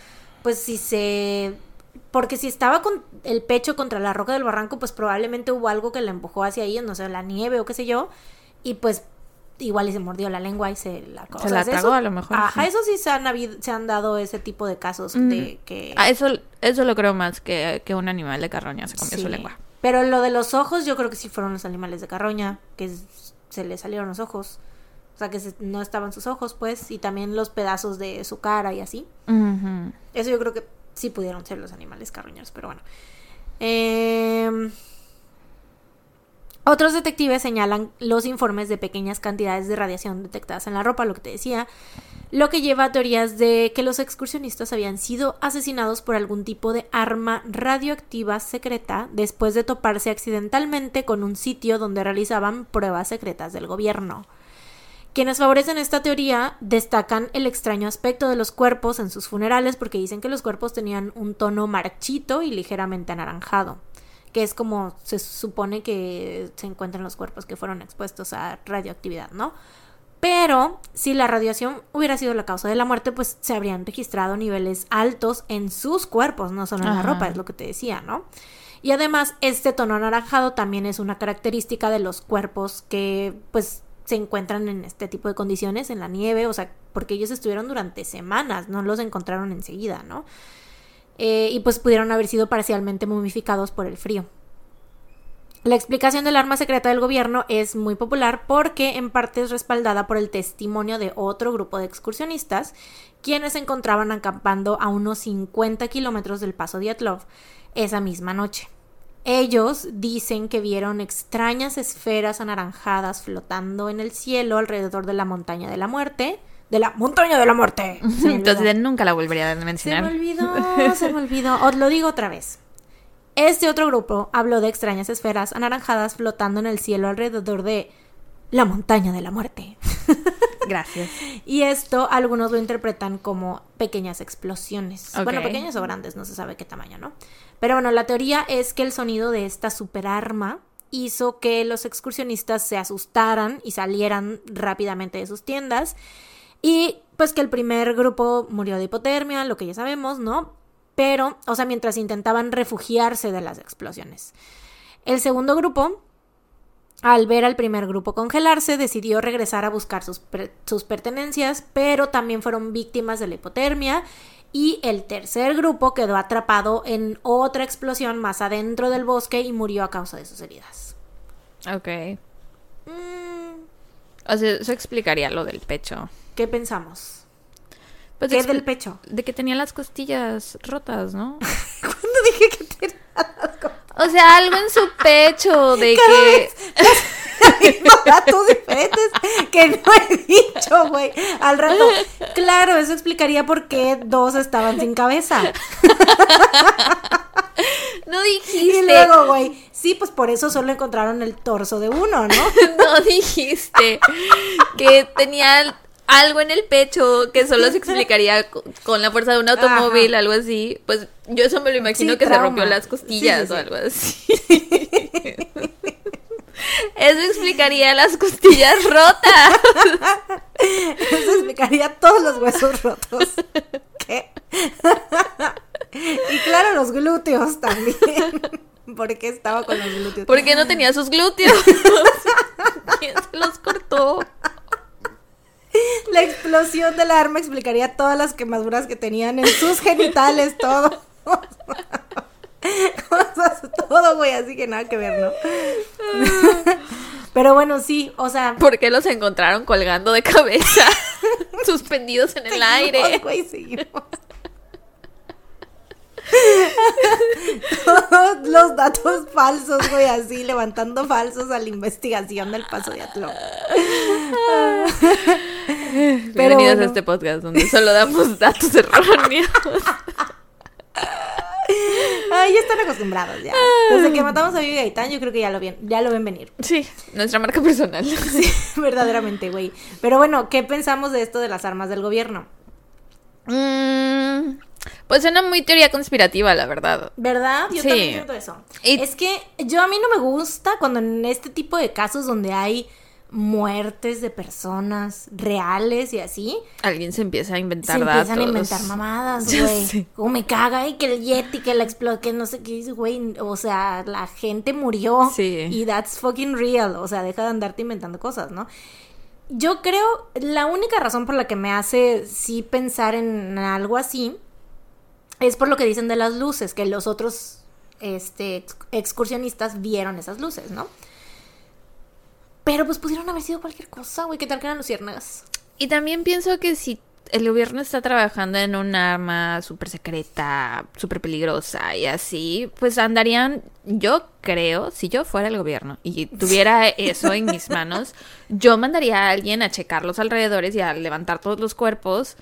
pues si se. Porque si estaba con el pecho contra la roca del barranco, pues probablemente hubo algo que la empujó hacia ahí, no sé, la nieve o qué sé yo. Y pues igual y se mordió la lengua y se la o Se la tragó, a lo mejor, Ajá, sí. eso sí se han, habido, se han dado ese tipo de casos de que. Ah, eso, eso lo creo más que, que un animal de carroña se comió sí. su lengua. Pero lo de los ojos, yo creo que sí fueron los animales de carroña, que se le salieron los ojos. O sea, que se- no estaban sus ojos, pues, y también los pedazos de su cara y así. Eso yo creo que sí pudieron ser los animales carroñeros, pero bueno. Em, otros detectives señalan los informes de pequeñas cantidades de radiación detectadas en la ropa, lo que te decía, lo que lleva a teorías de que los excursionistas habían sido asesinados por algún tipo de arma radioactiva secreta después de toparse accidentalmente con un sitio donde realizaban pruebas secretas del gobierno. Quienes favorecen esta teoría destacan el extraño aspecto de los cuerpos en sus funerales porque dicen que los cuerpos tenían un tono marchito y ligeramente anaranjado, que es como se supone que se encuentran los cuerpos que fueron expuestos a radioactividad, ¿no? Pero si la radiación hubiera sido la causa de la muerte, pues se habrían registrado niveles altos en sus cuerpos, no solo en la ropa, es lo que te decía, ¿no? Y además, este tono anaranjado también es una característica de los cuerpos que, pues, se encuentran en este tipo de condiciones, en la nieve, o sea, porque ellos estuvieron durante semanas, no los encontraron enseguida, ¿no? Eh, y pues pudieron haber sido parcialmente momificados por el frío. La explicación del arma secreta del gobierno es muy popular porque en parte es respaldada por el testimonio de otro grupo de excursionistas, quienes se encontraban acampando a unos 50 kilómetros del paso Diatlov esa misma noche. Ellos dicen que vieron extrañas esferas anaranjadas flotando en el cielo alrededor de la montaña de la muerte. De la montaña de la muerte. Entonces nunca la volvería a Se me mencionar. olvidó, se me olvidó. Os lo digo otra vez. Este otro grupo habló de extrañas esferas anaranjadas flotando en el cielo alrededor de la montaña de la muerte. Gracias. Y esto algunos lo interpretan como pequeñas explosiones. Bueno, pequeñas o grandes, no se sabe qué tamaño, ¿no? Pero bueno, la teoría es que el sonido de esta superarma hizo que los excursionistas se asustaran y salieran rápidamente de sus tiendas. Y pues que el primer grupo murió de hipotermia, lo que ya sabemos, ¿no? Pero, o sea, mientras intentaban refugiarse de las explosiones. El segundo grupo al ver al primer grupo congelarse, decidió regresar a buscar sus, per- sus pertenencias, pero también fueron víctimas de la hipotermia. Y el tercer grupo quedó atrapado en otra explosión más adentro del bosque y murió a causa de sus heridas. Ok. Mm, O sea, eso explicaría lo del pecho. ¿Qué pensamos? Pues ¿Qué del pecho? De que tenía las costillas rotas, ¿no? ¿Cuándo dije que tenía O sea, algo en su pecho de que... datos diferentes que no he dicho, güey? Al rato. Claro, eso explicaría por qué dos estaban sin cabeza. No Y dijiste. luego, güey, sí, pues por eso solo encontraron el torso de uno, ¿no? No dijiste que tenía algo en el pecho que solo se explicaría co- con la fuerza de un automóvil, algo así. Pues yo eso me lo imagino Sí, que se rompió las costillas sí, o algo así. Eso explicaría las costillas rotas. Eso explicaría todos los huesos rotos. ¿Qué? y claro, los glúteos también. ¿Por qué estaba con los glúteos? Porque no tenía sus glúteos. ¿Quién se los cortó? La explosión del arma explicaría todas las quemaduras que tenían en sus genitales, todo. Cosas, todo, güey, así que nada que ver, ¿no? Pero bueno, sí, o sea. ¿Por qué los encontraron colgando de cabeza? suspendidos en el seguimos, aire. güey, seguimos. Todos los datos falsos, güey, así levantando falsos a la investigación del paso de Atlón. Bienvenidos bueno. a este podcast donde solo damos datos erróneos. Ay, ya están acostumbrados ya. Desde que matamos a Vivi Gaitán, yo creo que ya lo, ven, ya lo ven venir. Sí, nuestra marca personal. Sí, verdaderamente, güey. Pero bueno, ¿qué pensamos de esto de las armas del gobierno? Mm, pues suena muy teoría conspirativa, la verdad. ¿Verdad? Yo Sí. también siento eso. Es que yo a mí no me gusta cuando en este tipo de casos donde hay muertes de personas reales y así, Alguien se empieza a se inventar empiezan datos. a inventar mamadas, güey. Como me caga y que el Yeti, que la explotó, que no sé qué dice, güey. O sea, la gente murió. Sí. Y that's fucking real. O sea, deja de andarte inventando cosas, ¿no? Yo creo, la única razón por la que me hace sí pensar en algo así es por lo que dicen de las luces, que los otros este, ex- excursionistas vieron esas luces, ¿no? Pero pues pudieron haber sido cualquier cosa, güey. ¿Qué tal que eran luciérnagas? Y también pienso que si el gobierno está trabajando en un arma súper secreta, súper peligrosa y así, pues andarían, yo creo, si yo fuera el gobierno y tuviera eso en mis manos, yo mandaría a alguien a checar los alrededores y a levantar todos los cuerpos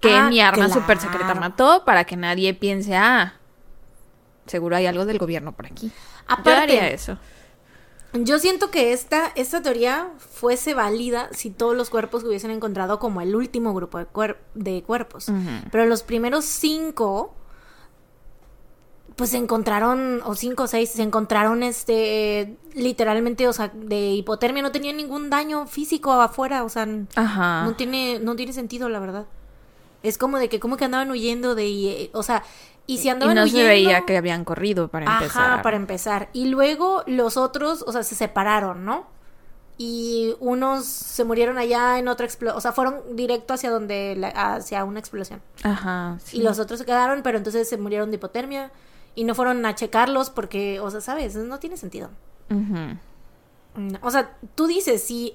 que Ah, mi arma claro. súper secreta mató para que nadie piense, ah, seguro hay algo del gobierno por aquí. yo Aparte, haría eso. Yo siento que esta, esta teoría fuese válida si todos los cuerpos hubiesen encontrado como el último grupo de, cuer- de cuerpos. Pero los primeros cinco, pues se encontraron, o cinco o seis, se encontraron este, literalmente, o sea, de hipotermia, no tenían ningún daño físico afuera, o sea, Ajá. no tiene, no tiene sentido, la verdad. Es como de que, como que andaban huyendo de, eh, o sea, y si y no huyendo... se veía que habían corrido para Ajá, empezar. para empezar. Y luego los otros, o sea, se separaron, ¿no? Y unos se murieron allá en otra explosión, o sea, fueron directo hacia donde, la- hacia una explosión. Ajá. sí. Y los otros se quedaron, pero entonces se murieron de hipotermia y no fueron a checarlos porque, o sea, sabes, no tiene sentido. No, O sea, tú dices, si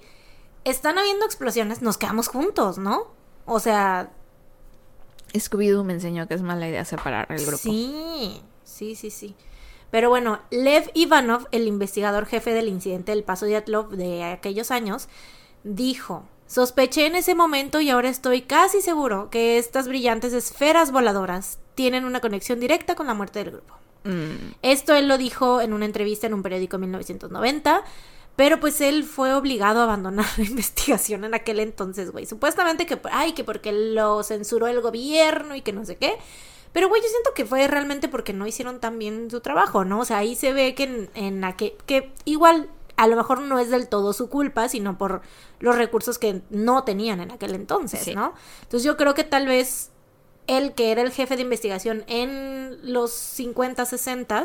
están habiendo explosiones, nos quedamos juntos, ¿no? O sea, Scooby-Doo me enseñó que es mala idea separar el grupo. Sí, sí, sí, sí. Pero bueno, Lev Ivanov, el investigador jefe del incidente del Paso de Atlov de aquellos años, dijo, sospeché en ese momento y ahora estoy casi seguro que estas brillantes esferas voladoras tienen una conexión directa con la muerte del grupo. Mm, Esto él lo dijo en una entrevista en un periódico en 1990, pero pues él fue obligado a abandonar la investigación en aquel entonces, güey. Supuestamente que, ay, que porque lo censuró el gobierno y que no sé qué. Pero, güey, yo siento que fue realmente porque no hicieron tan bien su trabajo, ¿no? O sea, ahí se ve que en, en aquel, que igual a lo mejor no es del todo su culpa, sino por los recursos que no tenían en aquel entonces, Sí. ¿no? Entonces yo creo que tal vez él, que era el jefe de investigación en los 50, 60,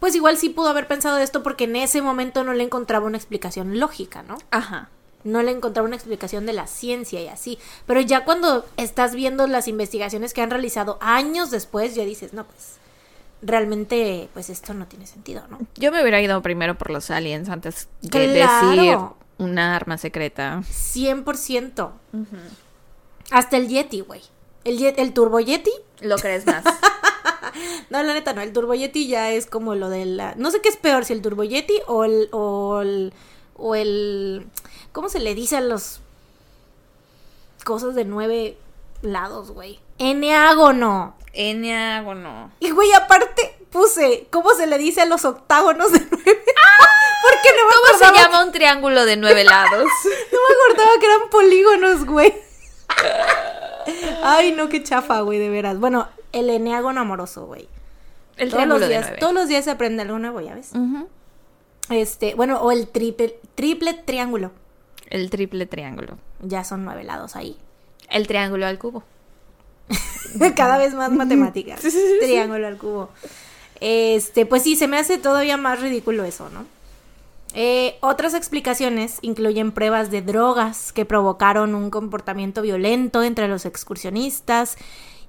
pues igual sí pudo haber pensado de esto porque en ese momento no le encontraba una explicación lógica, ¿no? Ajá. No le encontraba una explicación de la ciencia y así. Pero ya cuando estás viendo las investigaciones que han realizado años después, ya dices, no, pues realmente, pues esto no tiene sentido, ¿no? Yo me hubiera ido primero por los aliens antes de Claro. decir una arma secreta. 100%. Hasta el Yeti, güey. El, Yet- el Turbo Yeti. Lo crees más. No, la neta, no. El Turbo Yeti ya es como lo de la... No sé qué es peor, si el Turbo Yeti o el... O el, o el ¿Cómo se le dice a los... Cosas de nueve lados, güey? Eneágono. Eneágono. Y, güey, aparte puse... ¿Cómo se le dice a los octágonos de nueve? Porque no me ¿Cómo se llama un triángulo de nueve lados? No me acordaba que eran polígonos, güey. Ay, no, qué chafa, güey, de veras. Bueno, el eneágono amoroso, güey. El Todos los de días, todos los días se aprende algo nuevo, ¿ya ves? Este, bueno, o el triple, triple triángulo. El triple triángulo. Ya son nueve lados ahí. El triángulo al cubo. Cada vez más matemáticas. Triángulo al cubo. Este, pues sí, se me hace todavía más ridículo eso, ¿no? Eh, otras explicaciones incluyen pruebas de drogas que provocaron un comportamiento violento entre los excursionistas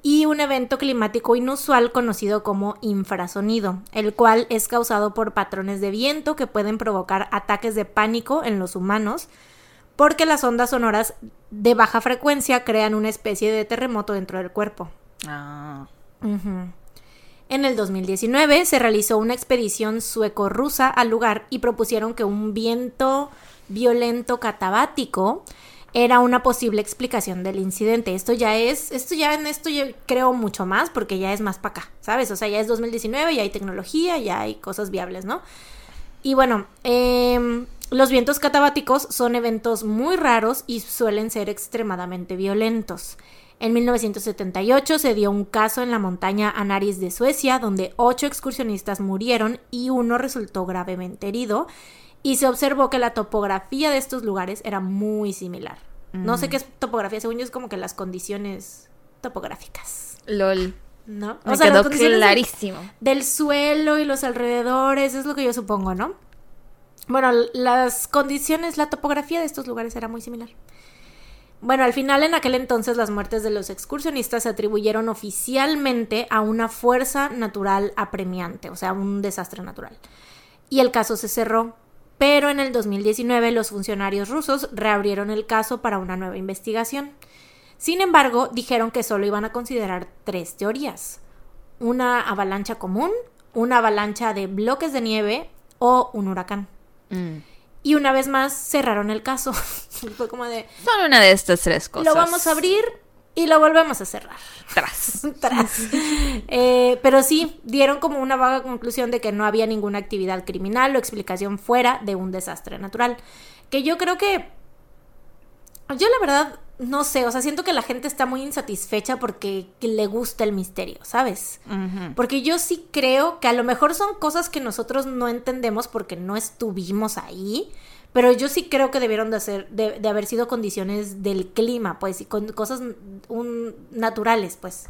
y un evento climático inusual conocido como infrasonido, el cual es causado por patrones de viento que pueden provocar ataques de pánico en los humanos, porque las ondas sonoras de baja frecuencia crean una especie de terremoto dentro del cuerpo. Ah. En el 2019 se realizó una expedición sueco-rusa al lugar y propusieron que un viento violento catabático era una posible explicación del incidente. Esto ya es, esto ya en esto yo creo mucho más porque ya es más para acá, ¿sabes? O sea, ya es 2019, ya hay tecnología, ya hay cosas viables, ¿no? Y bueno, em, los vientos catabáticos son eventos muy raros y suelen ser extremadamente violentos. En 1978 se dio un caso en la montaña Anaris de Suecia donde ocho excursionistas murieron y uno resultó gravemente herido y se observó que la topografía de estos lugares era muy similar. No sé qué es topografía, según yo es como que las condiciones topográficas, LOL. ¿no? Me las quedó condiciones del- clarísimo. del suelo y los alrededores, es lo que yo supongo, ¿no? Bueno, las condiciones, la topografía de estos lugares era muy similar. Bueno, al final en aquel entonces las muertes de los excursionistas se atribuyeron oficialmente a una fuerza natural apremiante, o sea, un desastre natural. Y el caso se cerró, pero en el 2019 los funcionarios rusos reabrieron el caso para una nueva investigación. Sin embargo, dijeron que solo iban a considerar tres teorías. Una avalancha común, una avalancha de bloques de nieve o un huracán. Mm. Y una vez más cerraron el caso. Fue como de, Son una de estas tres cosas. lo vamos a abrir y lo volvemos a cerrar. Tras. Tras. Eh, pero sí, dieron como una vaga conclusión de que no había ninguna actividad criminal o explicación fuera de un desastre natural. Que yo creo que... Yo la verdad no sé, o sea, siento que la gente está muy insatisfecha porque le gusta el misterio, ¿sabes? Porque yo sí creo que a lo mejor son cosas que nosotros no entendemos porque no estuvimos ahí. Pero yo sí creo que debieron de, hacer, de, de haber sido condiciones del clima, pues, y con cosas un- naturales, pues.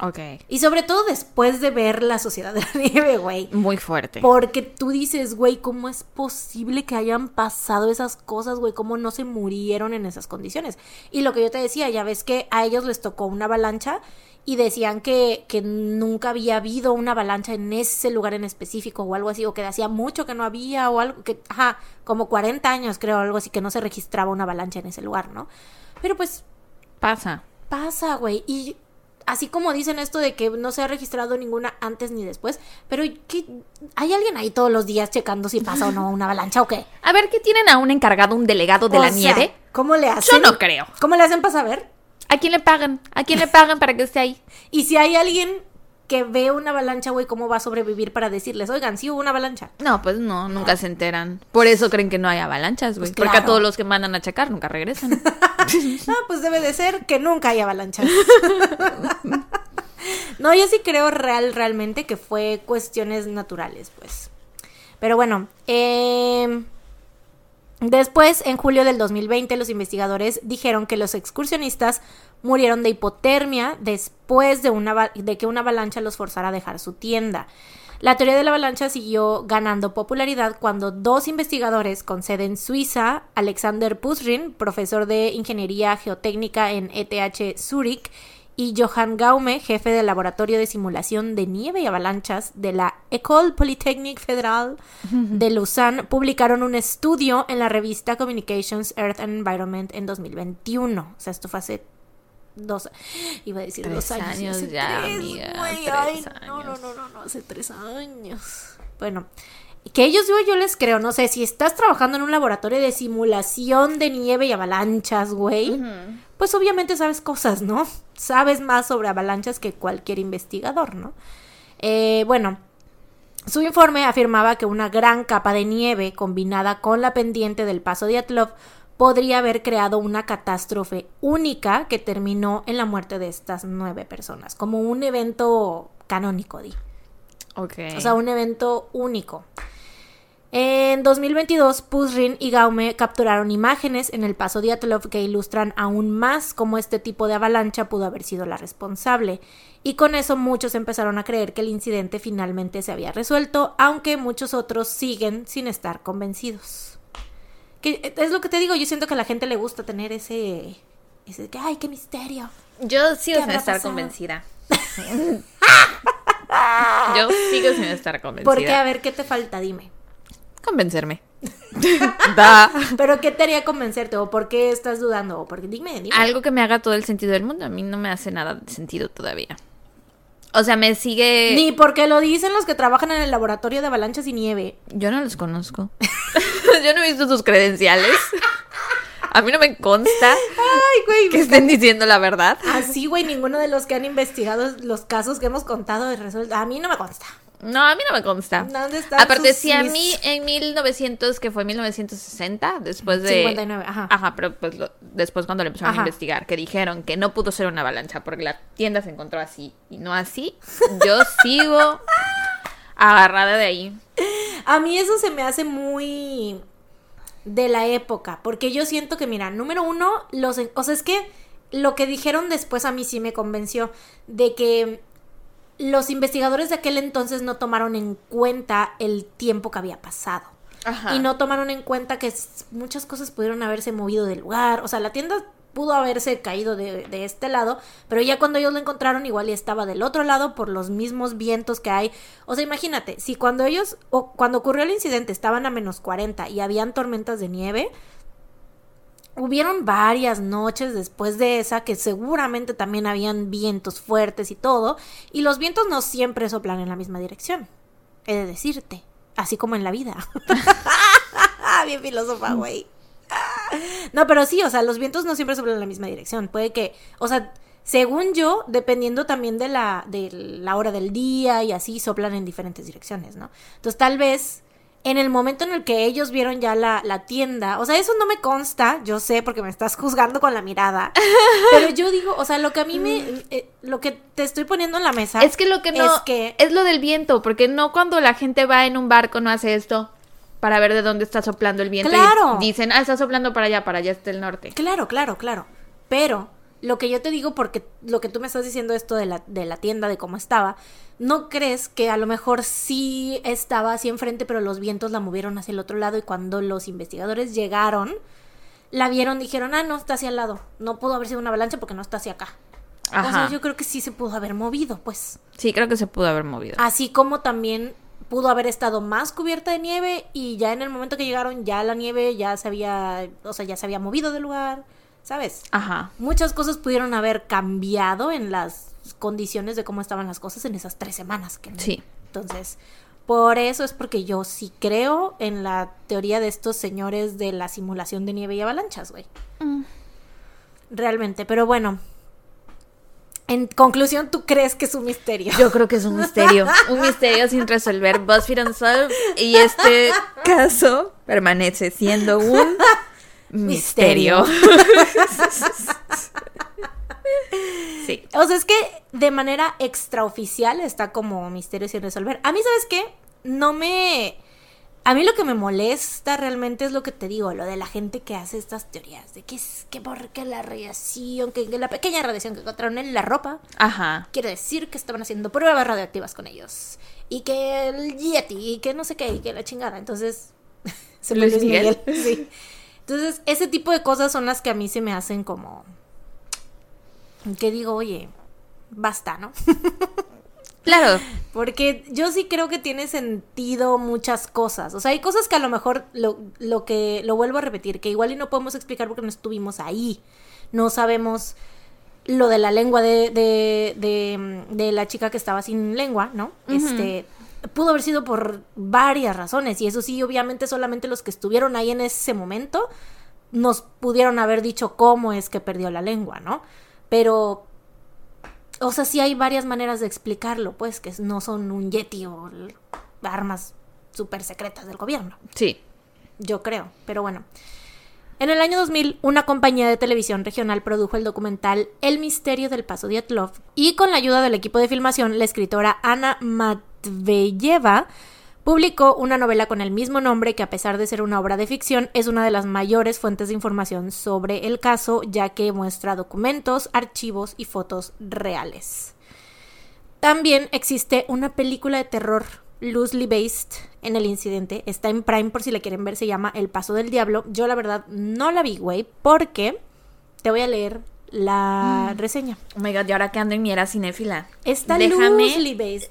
Ok. Y sobre todo después de ver la sociedad de la nieve, güey. Muy fuerte. Porque tú dices, güey, ¿cómo es posible que hayan pasado esas cosas, güey? ¿Cómo no se murieron en esas condiciones? Y lo que yo te decía, ya ves que a ellos les tocó una avalancha y decían que, que nunca había habido una avalancha en ese lugar en específico o algo así, o que hacía mucho que no había o algo, que, ajá, como 40 años creo, algo así, que no se registraba una avalancha en ese lugar, ¿no? Pero pues Pasa. pasa, güey. Y así como dicen esto de que no se ha registrado ninguna antes ni después, pero ¿qué? ¿hay alguien ahí todos los días checando si pasa o no una avalancha o qué? A ver, ¿qué tienen a un encargado, un delegado de O la sea, nieve? ¿Cómo le hacen? Yo no creo. ¿Cómo le hacen para saber? ¿A quién le pagan? ¿A quién le pagan para que esté ahí? Y si hay alguien que ve una avalancha, güey, ¿cómo va a sobrevivir para decirles, oigan, sí hubo una avalancha? No, pues no, nunca se enteran. Por eso creen que no hay avalanchas, güey. Pues Porque a todos los que mandan a checar nunca regresan. No, pues debe de ser que nunca hay avalanchas. no, yo sí creo real, realmente que fue cuestiones naturales, pues. Pero bueno, eh, después, en julio del 2020, los investigadores dijeron que los excursionistas murieron de hipotermia después de, una, que una avalancha los forzara a dejar su tienda. La teoría de la avalancha siguió ganando popularidad cuando dos investigadores con sede en Suiza, Alexander Pusrin, profesor de Ingeniería Geotécnica en ETH Zurich, y Johann Gaume, jefe del Laboratorio de Simulación de Nieve y Avalanchas de la École Polytechnique Fédérale de Lausanne, publicaron un estudio en la revista Communications Earth and Environment en 2021. O sea, esto fue hace dos, iba a decir Tres dos años. años hace ya, tres, amiga, güey, tres ay, No, no, no, no, hace tres años. Bueno, que ellos yo, yo les creo, no sé, si estás trabajando en un laboratorio de simulación de nieve y avalanchas, güey, pues obviamente sabes cosas, ¿no? Sabes más sobre avalanchas que cualquier investigador, ¿no? Eh, bueno, su informe afirmaba que una gran capa de nieve combinada con la pendiente del paso de Atlov podría haber creado una catástrofe única que terminó en la muerte de estas nueve personas, como un evento canónico, di. Ok. O sea, un evento único. En 2022, Pusrin y Gaume capturaron imágenes en el paso Dyatlov que ilustran aún más cómo este tipo de avalancha pudo haber sido la responsable. Y con eso muchos empezaron a creer que el incidente finalmente se había resuelto, aunque muchos otros siguen sin estar convencidos. Que es lo que te digo, yo siento que a la gente le gusta tener ese ese que ay, qué misterio. Yo sigo ¿Qué sin estar pasado? convencida. Yo sigo sin estar convencida. ¿Por qué? A ver, ¿qué te falta? Dime. Convencerme. da. ¿Pero qué te haría convencerte? ¿O por qué estás dudando? ¿O por qué? Dime, dime. Algo que me haga todo el sentido del mundo. A mí no me hace nada de sentido todavía. O sea, me sigue. Ni porque lo dicen los que trabajan en el laboratorio de avalanchas y nieve. Yo no los conozco. Yo no he visto sus credenciales. A mí no me consta Ay, güey. que estén diciendo la verdad. Así, güey, ninguno de los que han investigado los casos que hemos contado es resuelto. A mí no me consta. No, a mí no me consta. ¿Dónde están Aparte, sus- si a mis- mí en 1900, que fue 1960, después de... 59, ajá. Ajá, pero pues lo- después cuando le empezaron Ajá. a investigar, que dijeron que no pudo ser una avalancha porque la tienda se encontró así y no así, yo sigo agarrada de ahí. A mí eso se me hace muy de la época, porque yo siento que, mira, número uno, los, o sea, es que lo que dijeron después a mí sí me convenció de que los investigadores de aquel entonces no tomaron en cuenta el tiempo que había pasado. Ajá. Y no tomaron en cuenta que muchas cosas pudieron haberse movido del lugar. O sea, la tienda pudo haberse caído de, de este lado, pero ya cuando ellos lo encontraron igual ya estaba del otro lado por los mismos vientos que hay. O sea, imagínate, si cuando ellos, o cuando ocurrió el incidente estaban a menos 40 y habían tormentas de nieve, hubieron varias noches después de esa que seguramente también habían vientos fuertes y todo, y los vientos no siempre soplan en la misma dirección, he de decirte, así como en la vida. Bien filósofa, güey. No, pero sí, o sea, los vientos no siempre soplan en la misma dirección. Puede que, o sea, según yo, dependiendo también de la, de la hora del día y así, soplan en diferentes direcciones, ¿no? Entonces, tal vez en el momento en el que ellos vieron ya la, la tienda, o sea, eso no me consta, yo sé porque me estás juzgando con la mirada, pero yo digo, o sea, lo que a mí me, eh, lo que te estoy poniendo en la mesa Es que lo que no... es Es, que lo del viento, porque no cuando la gente va en un barco no hace esto para ver de dónde está soplando el viento. y Claro. dicen, ah, está soplando para allá, para allá está el norte. Claro, claro, claro. Pero lo que yo te digo, porque lo que tú me estás diciendo esto de la, de la tienda, de cómo estaba, ¿no crees que a lo mejor sí estaba así enfrente, pero los vientos la movieron hacia el otro lado y cuando los investigadores llegaron, la vieron, dijeron, ah, no, está hacia el lado. No pudo haber sido una avalancha porque no está hacia acá. O sea, Ajá. yo creo que sí se pudo haber movido, pues. Sí, creo que se pudo haber movido. Así como también pudo haber estado más cubierta de nieve y ya en el momento que llegaron ya la nieve ya se había, o sea, ya se había movido del lugar, ¿sabes? Ajá. Muchas cosas pudieron haber cambiado en las condiciones de cómo estaban las cosas en esas tres semanas. Que Sí. Entonces, por eso es porque yo sí creo en la teoría de estos señores de la simulación de nieve y avalanchas, güey. Realmente, pero bueno. En conclusión, ¿tú crees que es un misterio? Yo creo que es un misterio, un misterio sin resolver. BuzzFeed Unsolved y este caso permanece siendo un misterio. sí. O sea, es que de manera extraoficial está como misterio sin resolver. A mí, ¿sabes qué? No me... A mí lo que me molesta realmente es lo que te digo, lo de la gente que hace estas teorías, de que es que porque la radiación, que, que la pequeña radiación que encontraron en la ropa, Ajá. quiere decir que estaban haciendo pruebas radioactivas con ellos. Y que el Yeti, y que no sé qué, y que la chingada. Entonces, se me Luis Luis Miguel. Miguel. Sí. Entonces, ese tipo de cosas son las que a mí se me hacen como... Que digo, oye, basta, ¿no? Claro. Porque yo sí creo que tiene sentido muchas cosas. O sea, hay cosas que a lo mejor lo, lo que lo vuelvo a repetir, que igual y no podemos explicar porque no estuvimos ahí. No sabemos lo de la lengua de, de, de, de la chica que estaba sin lengua, ¿no? Este pudo haber sido por varias razones. Y eso sí, obviamente, solamente los que estuvieron ahí en ese momento nos pudieron haber dicho cómo es que perdió la lengua, ¿no? Pero o sea, sí hay varias maneras de explicarlo, pues, que no son un yeti o armas súper secretas del gobierno, Sí. yo creo, pero bueno. En el año 2000, una compañía de televisión regional produjo el documental El misterio del paso Dyatlov y con la ayuda del equipo de filmación, la escritora Ana Matveyeva Publicó una novela con el mismo nombre que a pesar de ser una obra de ficción es una de las mayores fuentes de información sobre el caso ya que muestra documentos, archivos y fotos reales. También existe una película de terror loosely based en el incidente. Está en Prime por si la quieren ver, se llama El Paso del Diablo. Yo la verdad no la vi, güey, porque te voy a leer la reseña. Oh my god, y ahora que ando en mi era cinéfila. Está Déjame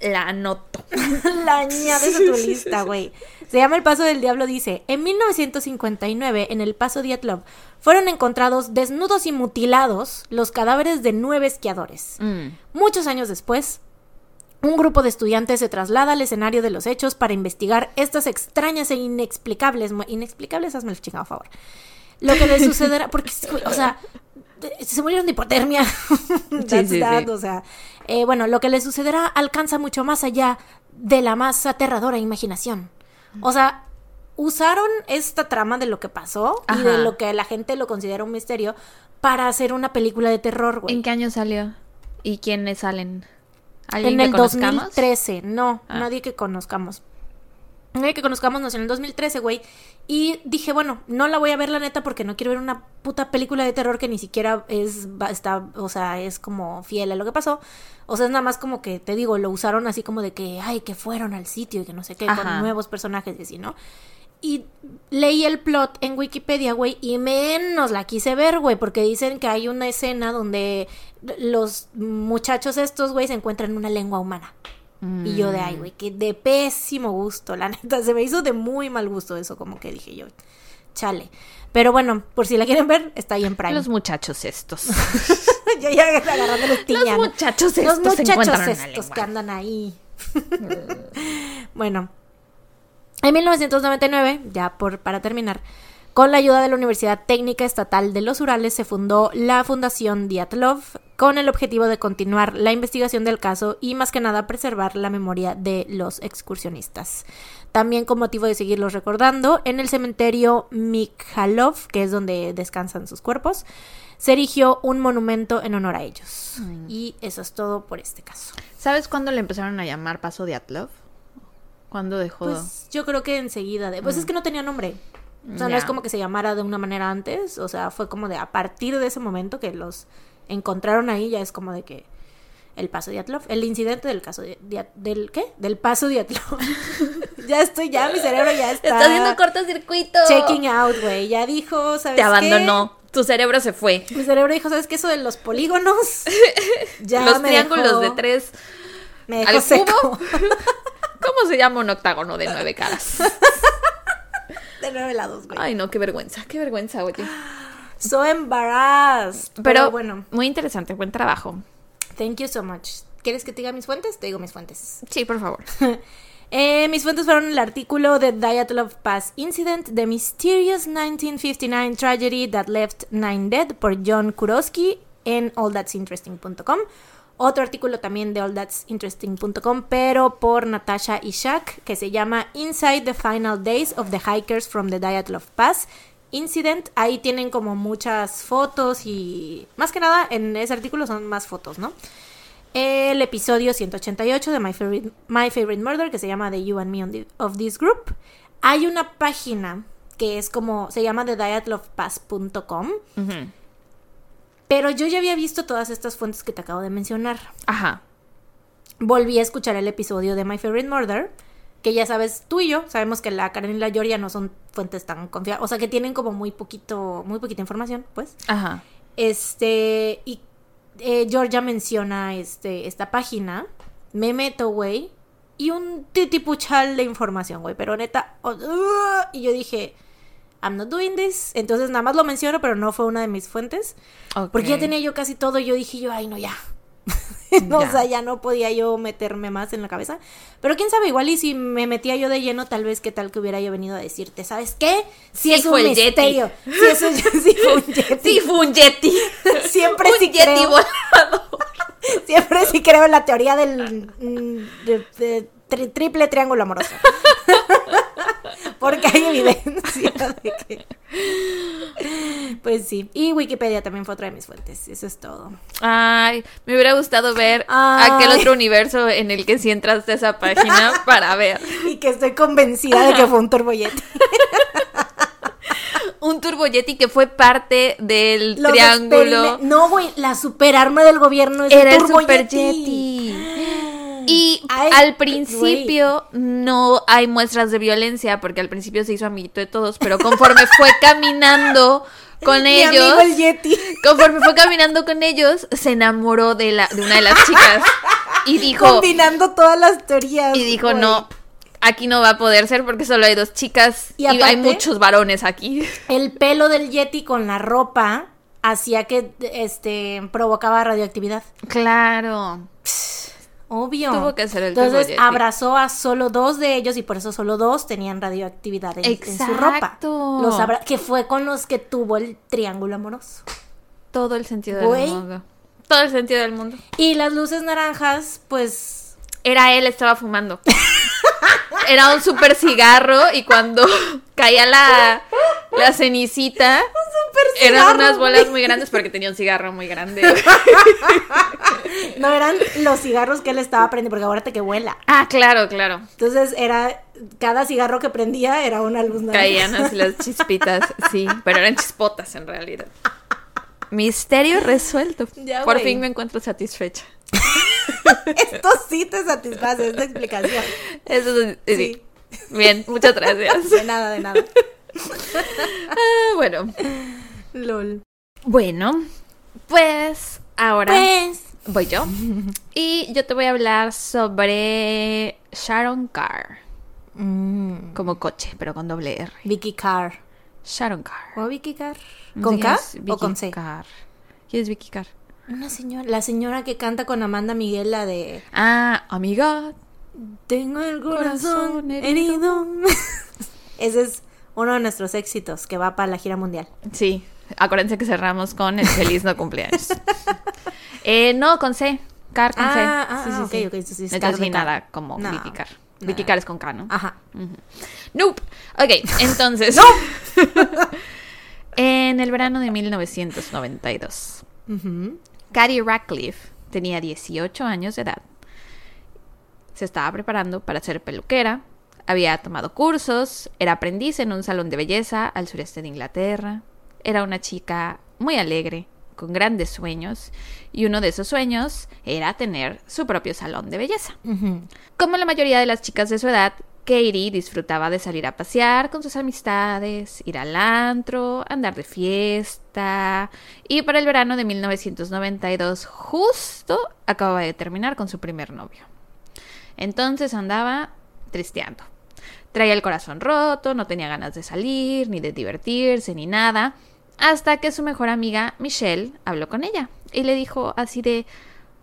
la anoto. la añades a tu lista, güey. Se llama El Paso del Diablo, dice, en 1959, en el Paso Dyatlov, fueron encontrados desnudos y mutilados los cadáveres de nueve esquiadores. Mm. Muchos años después, un grupo de estudiantes se traslada al escenario de los hechos para investigar estas extrañas e inexplicables... Inexplicables, hazme el chingado favor. Lo que les sucederá... Porque, o sea, se murieron de hipotermia. That's sí, that, sí. O sea, eh, bueno, lo que les sucederá alcanza mucho más allá de la más aterradora imaginación. O sea, usaron esta trama de lo que pasó y de lo que la gente lo considera un misterio para hacer una película de terror, güey. ¿En qué año salió? ¿Y quiénes salen? ¿Alguien En que el conozcamos? 2013, no, Ah. nadie que conozcamos. Que conozcamos nació en el 2013, güey. Y dije, bueno, no la voy a ver la neta porque no quiero ver una puta película de terror que ni siquiera es, está, o sea, es como fiel a lo que pasó. O sea, es nada más como que, te digo, lo usaron así como de que, ay, que fueron al sitio y que no sé qué, Ajá. con nuevos personajes y así, ¿no? Y leí el plot en Wikipedia, güey, y menos la quise ver, güey, porque dicen que hay una escena donde los muchachos estos, güey, se encuentran en una lengua humana. Y yo de, ay, güey, que de pésimo gusto, la neta, se me hizo de muy mal gusto eso, como que dije yo, chale. Pero bueno, por si la quieren ver, está ahí en Prime. Los muchachos estos. yo ya agarrando los Los muchachos Los estos se muchachos estos que andan ahí. bueno, en 1999, ya por para terminar, con la ayuda de la Universidad Técnica Estatal de los Urales se fundó la Fundación Dyatlov con el objetivo de continuar la investigación del caso y más que nada preservar la memoria de los excursionistas. También con motivo de seguirlos recordando, en el cementerio Mikhalov, que es donde descansan sus cuerpos, se erigió un monumento en honor a ellos. Y eso es todo por este caso. ¿Sabes cuándo le empezaron a llamar Paso de Atlov? ¿Cuándo dejó? Pues yo creo que enseguida. De... Pues es que no tenía nombre. O sea, no es como que se llamara de una manera antes. O sea, fue como de a partir de ese momento que los encontraron ahí, ya es como de que el paso de Atlov, el incidente del caso de, de- del ¿qué? Del paso de Atlov. ya estoy, ya mi cerebro ya está, Está haciendo cortocircuito. checking out, güey. Ya dijo, ¿sabes Te qué? abandonó. Tu cerebro se fue. Mi cerebro dijo, ¿sabes qué? Eso de los polígonos. ya Los me triángulos dejó- de tres. Me dejó al seco. cubo. ¿Cómo se llama un octágono de nueve caras? Lados, güey. Ay, no, qué vergüenza, qué vergüenza, oye. So embarrassed. Pero, Pero bueno. muy interesante, buen trabajo. Thank you so much. ¿Quieres que te diga mis fuentes? Te digo mis fuentes. Sí, por favor. Eh, mis fuentes fueron el artículo de Dyatlov Pass Incident, The Mysterious 1959 Tragedy That Left Nine Dead por John Kurosky en allthat'sinteresting.com. Otro artículo también de allthat'sinteresting.com, pero por Natasha Ishak, que se llama Inside the Final Days of the Hikers from the Dyatlov Pass Incident. Ahí tienen como muchas fotos y más que nada en ese artículo son más fotos, ¿no? el episodio 188 de My Favorite, My Favorite Murder, que se llama The You and Me of This Group. Hay una página que es como, se llama thediatlovepass.com, Ujú. Pero yo ya había visto todas estas fuentes que te acabo de mencionar. Ajá. Volví a escuchar el episodio de My Favorite Murder, que ya sabes, tú y yo sabemos que la Karen y la Georgia no son fuentes tan confiables, o sea que tienen como muy poquito, muy poquita información, pues. Ajá. Este, y eh, Georgia menciona este, esta página. Me meto, güey. Y un titipuchal de información, güey. Pero neta. oh, y yo dije, I'm not doing this. Entonces nada más lo menciono, pero no fue una de mis fuentes. Porque ya tenía yo casi todo. Y yo dije, yo, ay, no, ya. no. O sea, ya no podía yo meterme más en la cabeza. Pero quién sabe, igual y si me metía yo de lleno, tal vez qué tal que hubiera yo venido a decirte, ¿sabes qué? Si Sí es un misterio. Si eso sí fue un Yeti. Sí, fue un Yeti. Siempre un sí Yeti creo. volador. Siempre sí creo en la teoría del mm, de- de tri- triple triángulo amoroso. Porque hay evidencia de que. Pues sí. Y Wikipedia también fue otra de mis fuentes. Eso es todo. Ay, me hubiera gustado ver Ay. aquel otro universo en el que sí entraste a esa página para ver. Y que estoy convencida de que fue un turboyete. Un Turboyeti que fue parte del Los triángulo. No, güey, la superarma del gobierno es Era el Turbo Super Yeti. Yeti. Y Ay, al principio no hay muestras de violencia, porque al principio se hizo amiguito de todos, pero conforme fue caminando con Mi ellos, amigo el Yeti. conforme fue caminando con ellos, se enamoró de, la, de una de las chicas y dijo, Combinando todas las teorías. y dijo, no, aquí no va a poder ser porque solo hay dos chicas Y y, hay muchos varones aquí. El pelo del Yeti con la ropa hacía que este provocaba radioactividad. Claro. Obvio. Tuvo que ser el Entonces abrazó a solo dos de ellos y por eso solo dos tenían radioactividad en, en su ropa. Los abra- que fue con los que tuvo el triángulo amoroso. Todo el sentido del mundo. Todo el sentido del mundo. Y las luces naranjas, pues Era él, estaba fumando. Era un super cigarro y cuando caía la, la cenicita, eran cigarro, unas bolas muy grandes porque tenía un cigarro muy grande. no eran los cigarros que él estaba prendiendo, porque acuérdate que vuela. Ah, claro, claro. Entonces era cada cigarro que prendía era una luz. Caían así las chispitas, sí, pero eran chispotas en realidad. Misterio resuelto. Ya, Por fin me encuentro satisfecha. Esto sí te satisface esta explicación. Eso es- sí. Sí. Bien, muchas gracias. De nada, de nada. Ah, bueno. Lol. Bueno, pues ahora Pues. voy yo. Y yo te voy a hablar sobre Sharon Carr. mm, Como coche, pero con doble R. Vicky Carr. Sharon Carr. ¿O Vicky Carr? ¿Con K o con C? Carr. ¿Quién es Vicky Carr? Una señora, la señora que canta con Amanda Miguel, la de Ah, amiga. Tengo el corazón Corazón herido. Ese es uno de nuestros éxitos que va para la gira mundial. Sí, acuérdense que cerramos con el feliz no cumpleaños. eh, no, con C. Carr con C. Ah, ah, ok, sí, sí, Entonces Carr. nada como No, Vicky Carr. Vicky Carr es con K, ¿no? Ajá. Nope. Ok, entonces. en el verano de 1992, Ujú. Cady Radcliffe tenía 18 años de edad. Se estaba preparando para ser peluquera. Había tomado cursos, era aprendiz en un salón de belleza al sureste de Inglaterra. Era una chica muy alegre, con grandes sueños, y uno de esos sueños era tener su propio salón de belleza. Como la mayoría de las chicas de su edad, Katie disfrutaba de salir a pasear con sus amistades, ir al antro, andar de fiesta. Y para el verano de 1992, justo acababa de terminar con su primer novio. Entonces andaba tristeando. Traía el corazón roto, no tenía ganas de salir, ni de divertirse, ni nada. Hasta que su mejor amiga, Michelle, habló con ella y le dijo así de,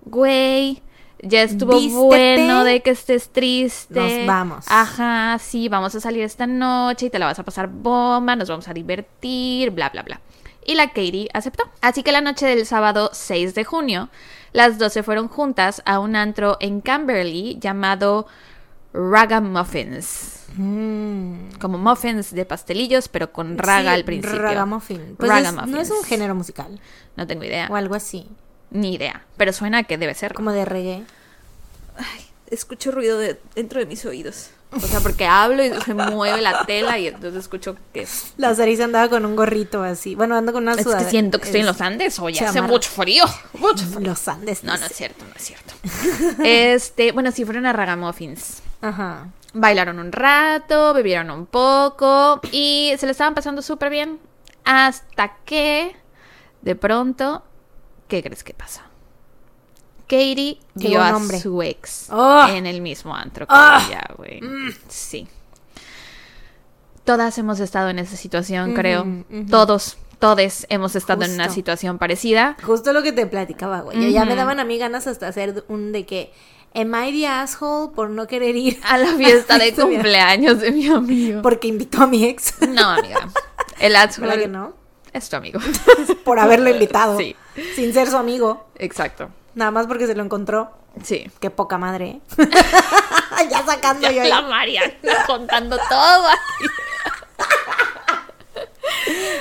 güey, ya estuvo Vístete. bueno de que estés triste. Nos vamos. Ajá, sí, vamos a salir esta noche y te la vas a pasar bomba, nos vamos a divertir, bla, bla, bla. Y la Katie aceptó. Así que la noche del sábado 6 de junio, las dos se fueron juntas a un antro en Camberley llamado Ragamuffins. Mm. Como muffins de pastelillos, pero con raga Sí, al principio. Ragamuffin. Pues es- no es Ragamuffins. un género musical No tengo idea. o algo así, Ni idea. Pero suena que debe ser. como de reggae. Escucho ruido de, dentro de mis oídos. O sea, porque hablo y se mueve la tela y entonces escucho que... Es La Sarisa andaba con un gorrito así. Bueno, ando con una que sudadera. siento que estoy en Es- los Andes o ya hace mucho frío. Mucho frío. Los Andes. No, no es cierto, no es cierto. Este, bueno, sí fueron a Ragamuffins. Ajá. Bailaron un rato, bebieron un poco y se le estaban pasando súper bien. Hasta que, de pronto, ¿qué crees que pasó? Katie vio a su ex ¡Oh! en el mismo antro que ¡Ah! ella, güey. Sí. Todas hemos estado en esa situación, creo. ujú. Todos, todes hemos estado en una situación parecida. Justo lo que te platicaba, güey. Ya me daban a mí ganas hasta hacer un de que. Am I the asshole por no querer ir? A la fiesta de cumpleaños de mi amigo. Porque invitó a mi ex. No, amiga. El ¿Verdad asshole que no? es tu amigo. Por haberlo invitado. Sí. Sin ser su amigo. Exacto. Nada más porque se lo encontró. Sí. Qué poca madre, ¿eh? ya sacando yo. La. Mariana contando todo aquí.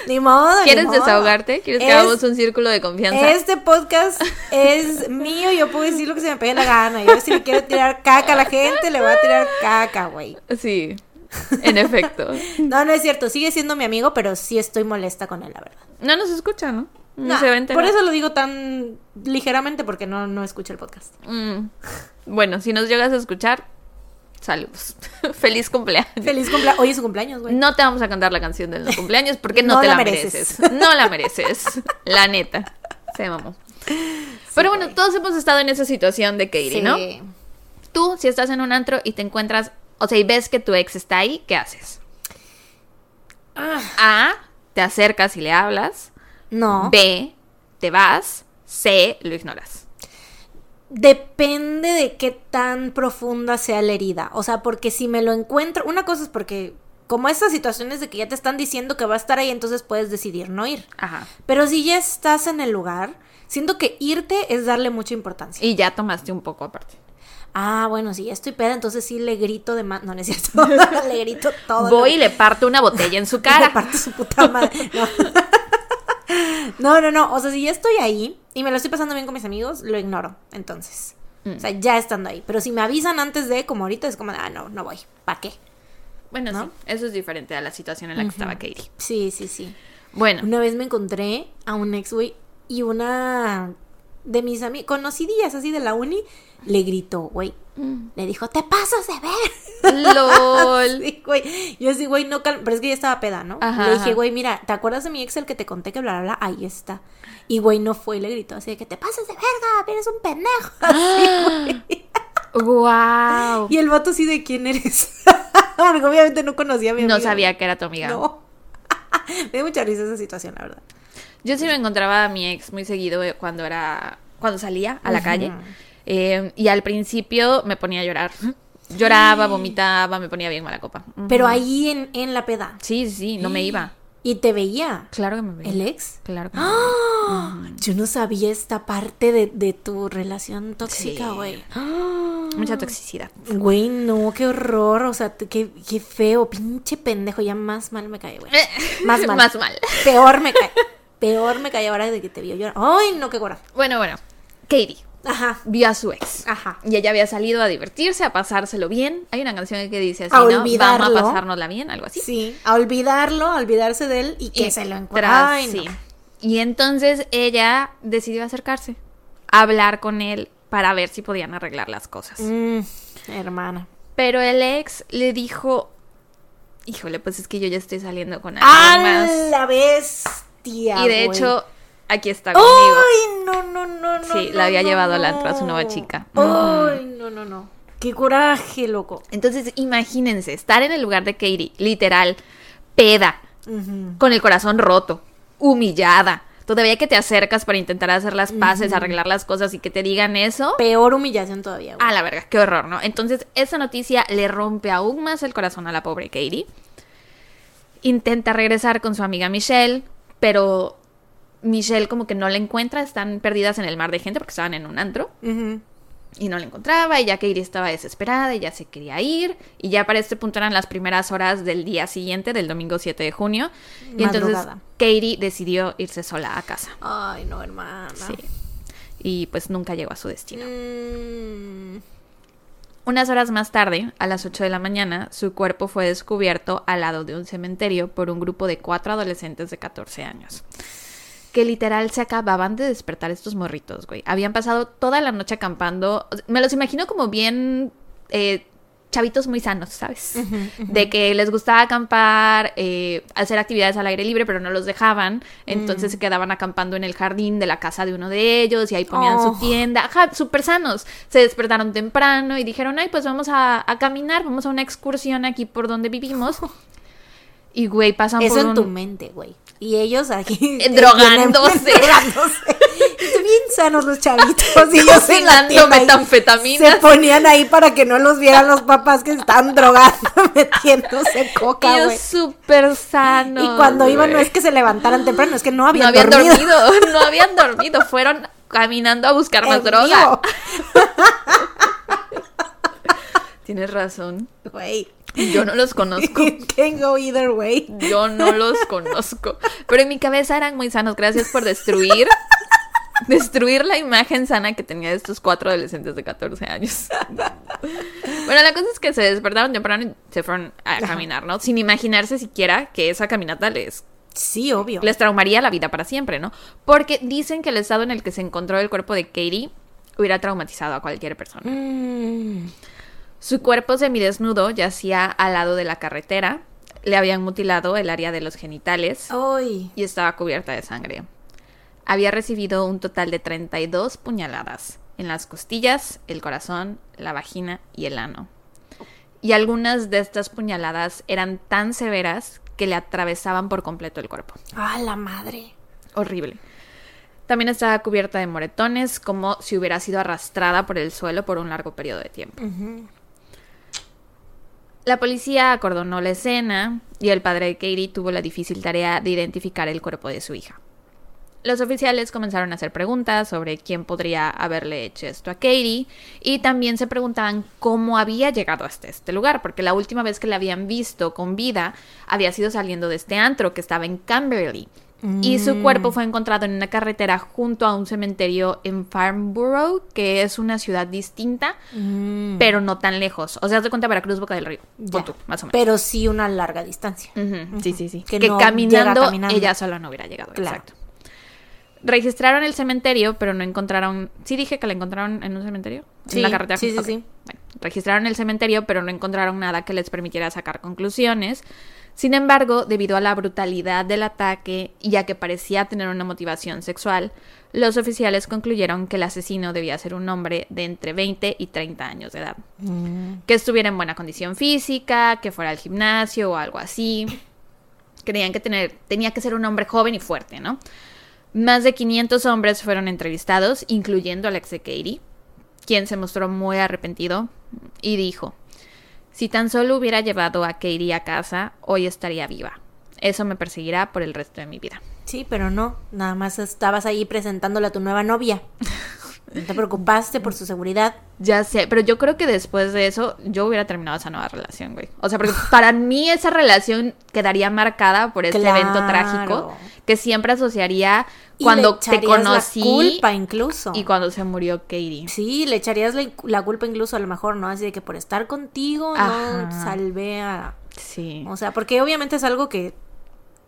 Ni modo. ni ¿Quieres modo. desahogarte? ¿Quieres que hagamos un círculo de confianza? Este podcast es mío, yo puedo decir lo que se me pegue la gana. Yo si le quiero tirar caca a la gente, le voy a tirar caca, güey. Sí, en efecto. No, no es cierto, sigue siendo mi amigo, pero sí estoy molesta con él, la verdad. No nos escucha, ¿no? No se va a enterar. por eso lo digo tan ligeramente, porque no, no escucho el podcast. Mm. Bueno, si nos llegas a escuchar, saludos. Feliz cumpleaños. Feliz cumpleaños. Hoy es su cumpleaños, güey. No te vamos a cantar la canción de los cumpleaños porque no, No te la la, mereces. mereces. No la mereces. La neta. Se mamó. Pero bueno, güey. todos hemos estado en esa situación de Katie, ¿no? Sí. Tú, si estás en un antro y te encuentras, o sea, y ves que tu ex está ahí, ¿qué haces? Ah, A, te acercas y le hablas. No. B, te vas. C, lo ignoras. Depende de qué tan profunda sea la herida. O sea, porque si me lo encuentro. Una cosa es porque. Como estas situaciones de que ya te están diciendo que va a estar ahí, entonces puedes decidir no ir. Ajá. Pero si ya estás en el lugar, siento que irte es darle mucha importancia. Y ya tomaste un poco aparte. Ah, bueno, si ya estoy peda, entonces sí le grito de más. No, no es cierto. le grito todo. Voy y le parto una botella en su Le cara. parto su puta madre. No. no, no, no. O sea, si ya estoy ahí y me lo estoy pasando bien con mis amigos, lo ignoro. Entonces. Mm. O sea, ya estando ahí. Pero si me avisan antes de, como ahorita, es como, ah, no, no voy. ¿Para qué? Bueno, ¿No? sí, eso es diferente a la situación en la que estaba Katie. Sí, sí, sí. Bueno, Una vez me encontré a un ex, güey, y una de mis amigas, conocidillas así de la uni, le gritó, güey. Le dijo, te pasas de ver. LOL. Sí, güey. Yo así, güey, no cal... Pero es que ya estaba peda, ¿no? Ajá, le dije, ajá. güey, mira, ¿te acuerdas de mi ex el que te conté que bla, bla, bla? Ahí está. Y güey no fue y le gritó así de que te pasas de verga, eres un pendejo. Así, güey. Wow. Y el vato así de quién eres. Porque obviamente no conocía a mi amiga. No sabía que era tu amiga. No. Me dio mucha risa esa situación, la verdad. Yo sí me encontraba a mi ex muy seguido eh, cuando era cuando salía a la calle Eh, y al principio me ponía a llorar. Lloraba, vomitaba, me ponía bien mala copa. Pero ahí en, en la peda. Sí, sí, sí, no me iba. Y te veía. Claro que me veía. ¿El ex? Claro que me ¡Ah! Yo no sabía esta parte de, de tu relación tóxica, Sí. güey. veía. Mucha toxicidad. Güey, no, qué horror. O sea, qué, qué feo, pinche pendejo. Ya más mal me cae, güey. Más mal. Más mal. Peor me cae. Peor me cae ahora de que te vio llorar. Ay, no, qué coraje. Bueno, bueno. Katie Ajá. vio a su ex. Ajá. Y ella había salido a divertirse, a pasárselo bien. Hay una canción que dice así, A ¿no? olvidarlo. Vamos a pasárnosla bien, algo así. Sí, a olvidarlo, a olvidarse de él y que Y se lo encuentre. Ay, no. sí. Y entonces ella decidió acercarse, a hablar con él para ver si podían arreglar las cosas. Mm, hermana. Pero el ex le dijo, híjole, pues es que yo ya estoy saliendo con alguien ¡A más. la Y de hecho, aquí está conmigo. ¡Ay, no, no, no, no! Sí, no, la había no, llevado al no! antro a su nueva chica. ¡Ay, no, no, no! ¡Qué coraje, loco! Entonces, imagínense, estar en el lugar de Katie, literal, peda, con el corazón roto, humillada. Todavía que te acercas para intentar hacer las paces, arreglar las cosas y que te digan eso. Peor humillación todavía, güey. A la verga, qué horror, ¿no? Entonces, esa noticia le rompe aún más el corazón a la pobre Katie. Intenta regresar con su amiga Michelle, pero Michelle como que no la encuentra, están perdidas en el mar de gente porque estaban en un antro y no la encontraba y ya Katie estaba desesperada y ya se quería ir y ya para este punto eran las primeras horas del día siguiente, del domingo 7 de junio y entonces. Katie decidió irse sola a casa. Ay, no, hermana. Sí. Y pues nunca llegó a su destino. Mm. Unas horas más tarde, a las 8 de la mañana, su cuerpo fue descubierto al lado de un cementerio por un grupo de cuatro adolescentes de 14 años. Que literal se acababan de despertar estos morritos, güey. Habían pasado toda la noche acampando. Me los imagino como bien eh, chavitos muy sanos, ¿sabes? De que les gustaba acampar, eh, hacer actividades al aire libre, pero no los dejaban. Entonces se quedaban acampando en el jardín de la casa de uno de ellos y ahí ponían Oh. su tienda. Ajá, súper sanos. Se despertaron temprano y dijeron, ay, pues vamos a, a caminar, vamos a una excursión aquí por donde vivimos. Y, güey, pasan Eso por en un... tu mente, güey. Y ellos aquí. Eh, drogándose. drogándose. Están bien sanos los chavitos. Y ellos en la tienda metanfetaminas. Se ponían ahí para que no los vieran los papás que estaban drogando, metiéndose coca, Ellos güey. súper sanos. Y cuando iban, no es que se levantaran temprano, es que no habían, no habían dormido. dormido. no habían dormido. Fueron caminando a buscar más droga. Tienes razón. Güey. Yo no los conozco. Can go either way. Yo no los conozco. Pero en mi cabeza eran muy sanos. Gracias por destruir. Destruir la imagen sana que tenía de estos cuatro adolescentes de 14 años. Bueno, la cosa es que se despertaron temprano y se fueron a caminar, ¿no? Sin imaginarse siquiera que esa caminata les, Sí, obvio. les traumaría la vida para siempre, ¿no? Porque dicen que el estado en el que se encontró el cuerpo de Katie hubiera traumatizado a cualquier persona. Mm. Su cuerpo semidesnudo yacía al lado de la carretera. Le habían mutilado el área de los genitales Ay. y estaba cubierta de sangre. Había recibido un total de 32 puñaladas en las costillas, el corazón, la vagina y el ano. Y algunas de estas puñaladas eran tan severas que le atravesaban por completo el cuerpo. Ah, la madre. Horrible. También estaba cubierta de moretones, como si hubiera sido arrastrada por el suelo por un largo periodo de tiempo. La policía acordonó la escena y el padre de Katie tuvo la difícil tarea de identificar el cuerpo de su hija. Los oficiales comenzaron a hacer preguntas sobre quién podría haberle hecho esto a Katie y también se preguntaban cómo había llegado hasta este lugar, porque la última vez que la habían visto con vida había sido saliendo de este antro que estaba en Camberley. Y su cuerpo fue encontrado en una carretera junto a un cementerio en Farnborough, que es una ciudad distinta, Mm. pero no tan lejos. O sea, de cuenta Veracruz, Boca del Río. Ya. Tú, más o menos. Pero sí una larga distancia. Sí, sí, sí. Que Que, no caminando, ella sola no hubiera llegado. Claro. Exacto. Registraron el cementerio, pero no encontraron. Sí, dije que la encontraron en un cementerio. Sí, en la carretera. sí, sí, sí. Bueno, registraron el cementerio, pero no encontraron nada que les permitiera sacar conclusiones. Sin embargo, debido a la brutalidad del ataque y a que parecía tener una motivación sexual, los oficiales concluyeron que el asesino debía ser un hombre de entre 20 y 30 años de edad Mm. que estuviera en buena condición física, que fuera al gimnasio o algo así. Creían que tener, tenía que ser un hombre joven y fuerte, ¿no? Más de 500 hombres fueron entrevistados, incluyendo al ex de Katie, quien se mostró muy arrepentido y dijo, si tan solo hubiera llevado a Katie a casa, hoy estaría viva. Eso me perseguirá por el resto de mi vida. Sí, pero no. Nada más estabas ahí presentándole a tu nueva novia. Te preocupaste por su seguridad. Ya sé, pero yo creo que después de eso yo hubiera terminado esa nueva relación, güey. O sea, porque para mí esa relación quedaría marcada por este evento trágico que siempre asociaría Y cuando le te echarías conocí La culpa incluso. y cuando se murió Katie. Sí, le echarías la, la culpa incluso a lo mejor, ¿no? Así de que por estar contigo Ajá. no salvé a... Sí. O sea, porque obviamente es algo que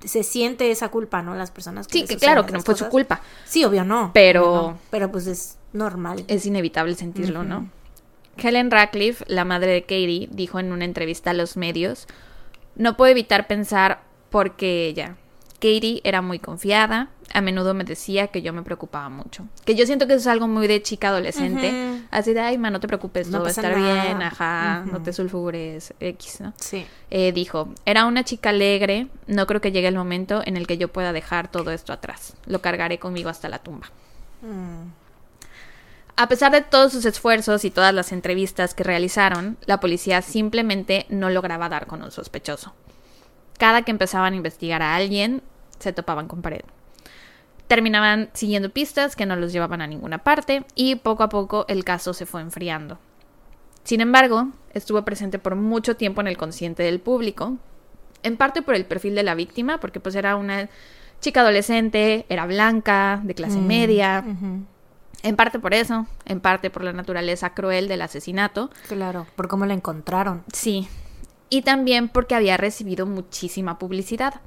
se siente esa culpa, ¿no? Las personas que Sí, que claro, que no fue su culpa. Sí, obvio no. Pero- obvio no. Pero pues es normal. Es inevitable sentirlo, ¿no? Helen Radcliffe, la madre de Katie, dijo en una entrevista a los medios, no puedo evitar pensar por qué ella. Katie era muy confiada, a menudo me decía que yo me preocupaba mucho. Que yo siento que eso es algo muy de chica adolescente. Así de, ay, ma, no te preocupes, No todo va a estar nada". bien, ajá, no te sulfures, X, ¿no? Sí. Eh, dijo, era una chica alegre, no creo que llegue el momento en el que yo pueda dejar todo esto atrás. Lo cargaré conmigo hasta la tumba. Mm. A pesar de todos sus esfuerzos y todas las entrevistas que realizaron, la policía simplemente no lograba dar con un sospechoso. Cada que empezaban a investigar a alguien, se topaban con pared. Terminaban siguiendo pistas que no los llevaban a ninguna parte y poco a poco el caso se fue enfriando. Sin embargo, estuvo presente por mucho tiempo en el consciente del público, en parte por el perfil de la víctima, porque pues era una chica adolescente, era blanca, de clase Mm, media, en parte por eso, en parte por la naturaleza cruel del asesinato. Claro, por cómo la encontraron. Sí. Y también porque había recibido muchísima publicidad.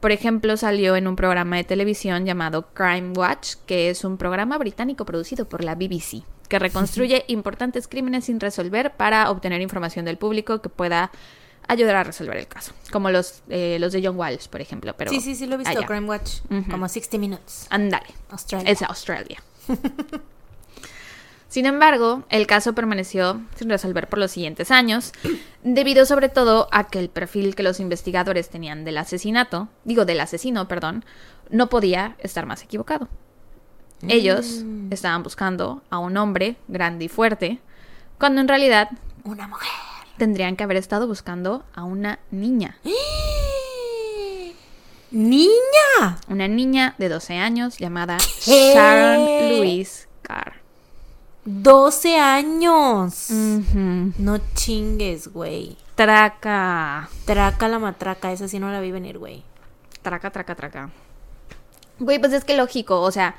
Por ejemplo, salió en un programa de televisión llamado Crime Watch, que es un programa británico producido por la BBC, que reconstruye importantes crímenes sin resolver para obtener información del público que pueda ayudar a resolver el caso. Como los, eh, los de John Walsh, por ejemplo. Pero sí, sí, sí, lo he visto, allá. Crime Watch. Como 60 Minutes. Ándale. Australia. Es Australia. Sin embargo, el caso permaneció sin resolver por los siguientes años, debido sobre todo a que el perfil que los investigadores tenían del asesinato, digo del asesino, perdón, no podía estar más equivocado. Ellos Mm. estaban buscando a un hombre grande y fuerte, cuando en realidad Una mujer. tendrían que haber estado buscando a una niña. ¡Niña! Una niña de 12 años llamada ¿Qué? Sharon Louise Carr. 12 años. No chingues, güey. Traca. Traca la matraca, esa sí no la vi venir, güey. Traca, traca, traca. Güey, pues es que lógico, o sea,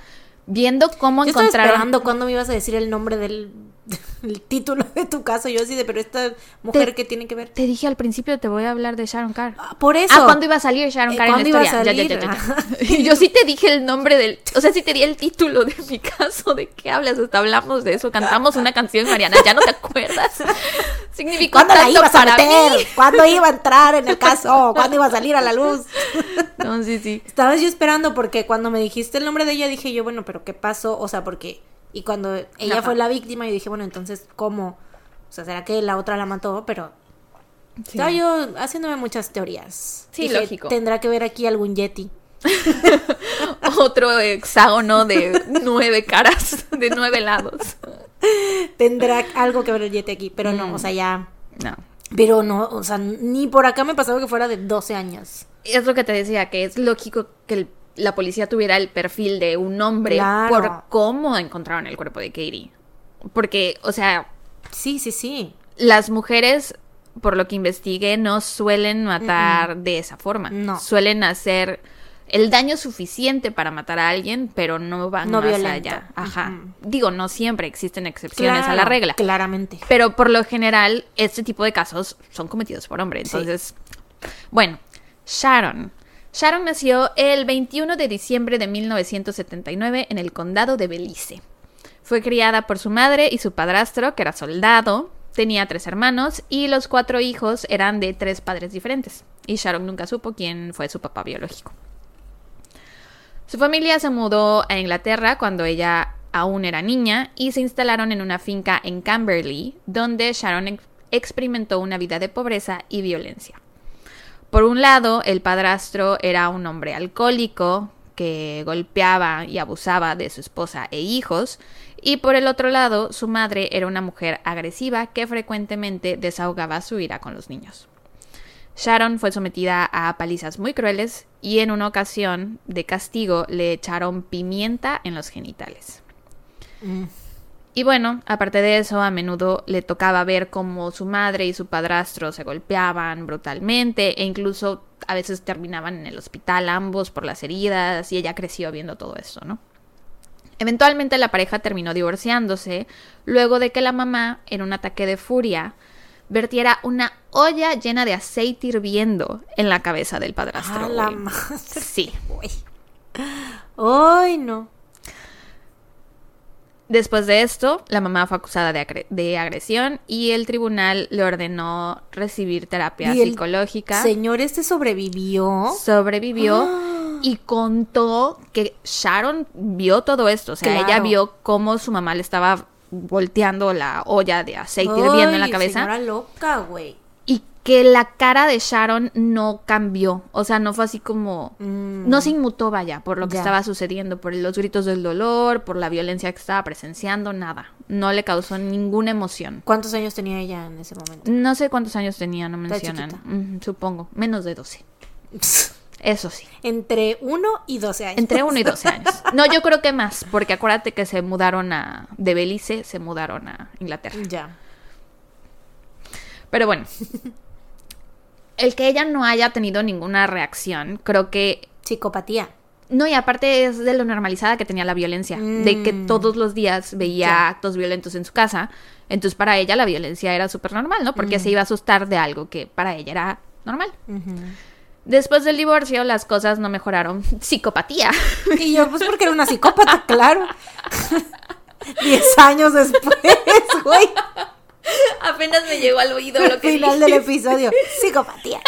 viendo cómo Yo estaba encontraron. esperando cuándo me ibas a decir el nombre del el título de tu caso. Yo así de, pero esta mujer que tiene que ver. Te dije al principio, te voy a hablar de Sharon Carr. Ah, Por eso. Ah, ¿cuándo iba a salir Sharon Eh, Carr en la ¿cuándo iba a historia? Ya, ya, salir? ya, ya, ya. Yo sí te dije el nombre del. O sea, sí te di el título de mi caso. ¿De qué hablas? Hasta hablamos de eso. Cantamos una canción, Mariana. ¿Ya no te acuerdas? Significó ¿Cuándo la tanto ibas a para meter? mí. ¿Cuándo iba a entrar en el caso? ¿Cuándo iba a salir a la luz? No, sí, sí. Estaba yo esperando porque cuando me dijiste el nombre de ella dije yo, bueno, pero ¿qué pasó? O sea, porque... Y cuando ella Ajá. fue la víctima yo dije, bueno, entonces, ¿cómo? O sea, ¿será que la otra la mató? Pero estaba yo haciéndome muchas teorías. Sí, Dije, lógico. Tendrá que ver aquí algún yeti. Otro hexágono de nueve caras, de nueve lados. Tendrá algo que ver el yeti aquí, pero Mm. no, o sea, ya... No. Pero no, o sea, ni por acá me pasaba que fuera de 12 años. Es lo que te decía, que es lógico que el- la policía tuviera el perfil de un hombre Claro. por cómo encontraron el cuerpo de Katie. Porque, o sea, Sí, sí, sí. las mujeres, por lo que investigué, no suelen matar de esa forma. No. Suelen hacer el daño suficiente para matar a alguien, pero no van No más violento. allá. Ajá. Digo, no siempre existen excepciones a la regla. Claramente. Pero por lo general, este tipo de casos son cometidos por hombres. Sí. Entonces, bueno, Sharon. Sharon nació el 21 de diciembre de 1979 en el condado de Belice. Fue criada por su madre y su padrastro, que era soldado. Tenía tres hermanos y los cuatro hijos eran de tres padres diferentes. Y Sharon nunca supo quién fue su papá biológico. Su familia se mudó a Inglaterra cuando ella aún era niña y se instalaron en una finca en Camberley, donde Sharon ex- experimentó una vida de pobreza y violencia. Por un lado, el padrastro era un hombre alcohólico que golpeaba y abusaba de su esposa e hijos, y por el otro lado, su madre era una mujer agresiva que frecuentemente desahogaba su ira con los niños. Sharon fue sometida a palizas muy crueles y en una ocasión de castigo le echaron pimienta en los genitales. Mm. Y bueno, aparte de eso, a menudo le tocaba ver cómo su madre y su padrastro se golpeaban brutalmente e incluso a veces terminaban en el hospital ambos por las heridas y ella creció viendo todo eso, ¿no? Eventualmente la pareja terminó divorciándose luego de que la mamá, en un ataque de furia, vertiera una olla llena de aceite hirviendo en la cabeza del padrastro. La madre. Sí. güey. Ay, no. Después de esto, la mamá fue acusada de, agre- de agresión y el tribunal le ordenó recibir terapia Y el psicológica. Señor, este sobrevivió. Sobrevivió Ah. y contó que Sharon vio todo esto. O sea, ella vio cómo su mamá le estaba volteando la olla de aceite hirviendo en la cabeza. Señora loca, güey. Que la cara de Sharon no cambió. O sea, no fue así como. Mm. No se inmutó, vaya, por lo que estaba sucediendo, por los gritos del dolor, por la violencia que estaba presenciando, nada. No le causó ninguna emoción. ¿Cuántos años tenía ella en ese momento? No sé cuántos años tenía, no mencionan. Mm, supongo. Menos de 12. Eso sí. Entre 1 y 12 años. Entre 1 y 12 años. No, yo creo que más, porque acuérdate que se mudaron a. de Belice, se mudaron a Inglaterra. Ya. Pero bueno. El que ella no haya tenido ninguna reacción, creo que Psicopatía. No, y aparte es de lo normalizada que tenía la violencia, de que Mm. todos los días veía actos violentos en su casa, entonces para ella la violencia era súper normal, ¿no? Porque Mm. se iba a asustar de algo que para ella era normal. Después del divorcio las cosas no mejoraron. Psicopatía. Y yo, pues porque era una psicópata, claro. Diez años después, güey. Apenas me llegó al oído Al final del episodio. Psicopatía.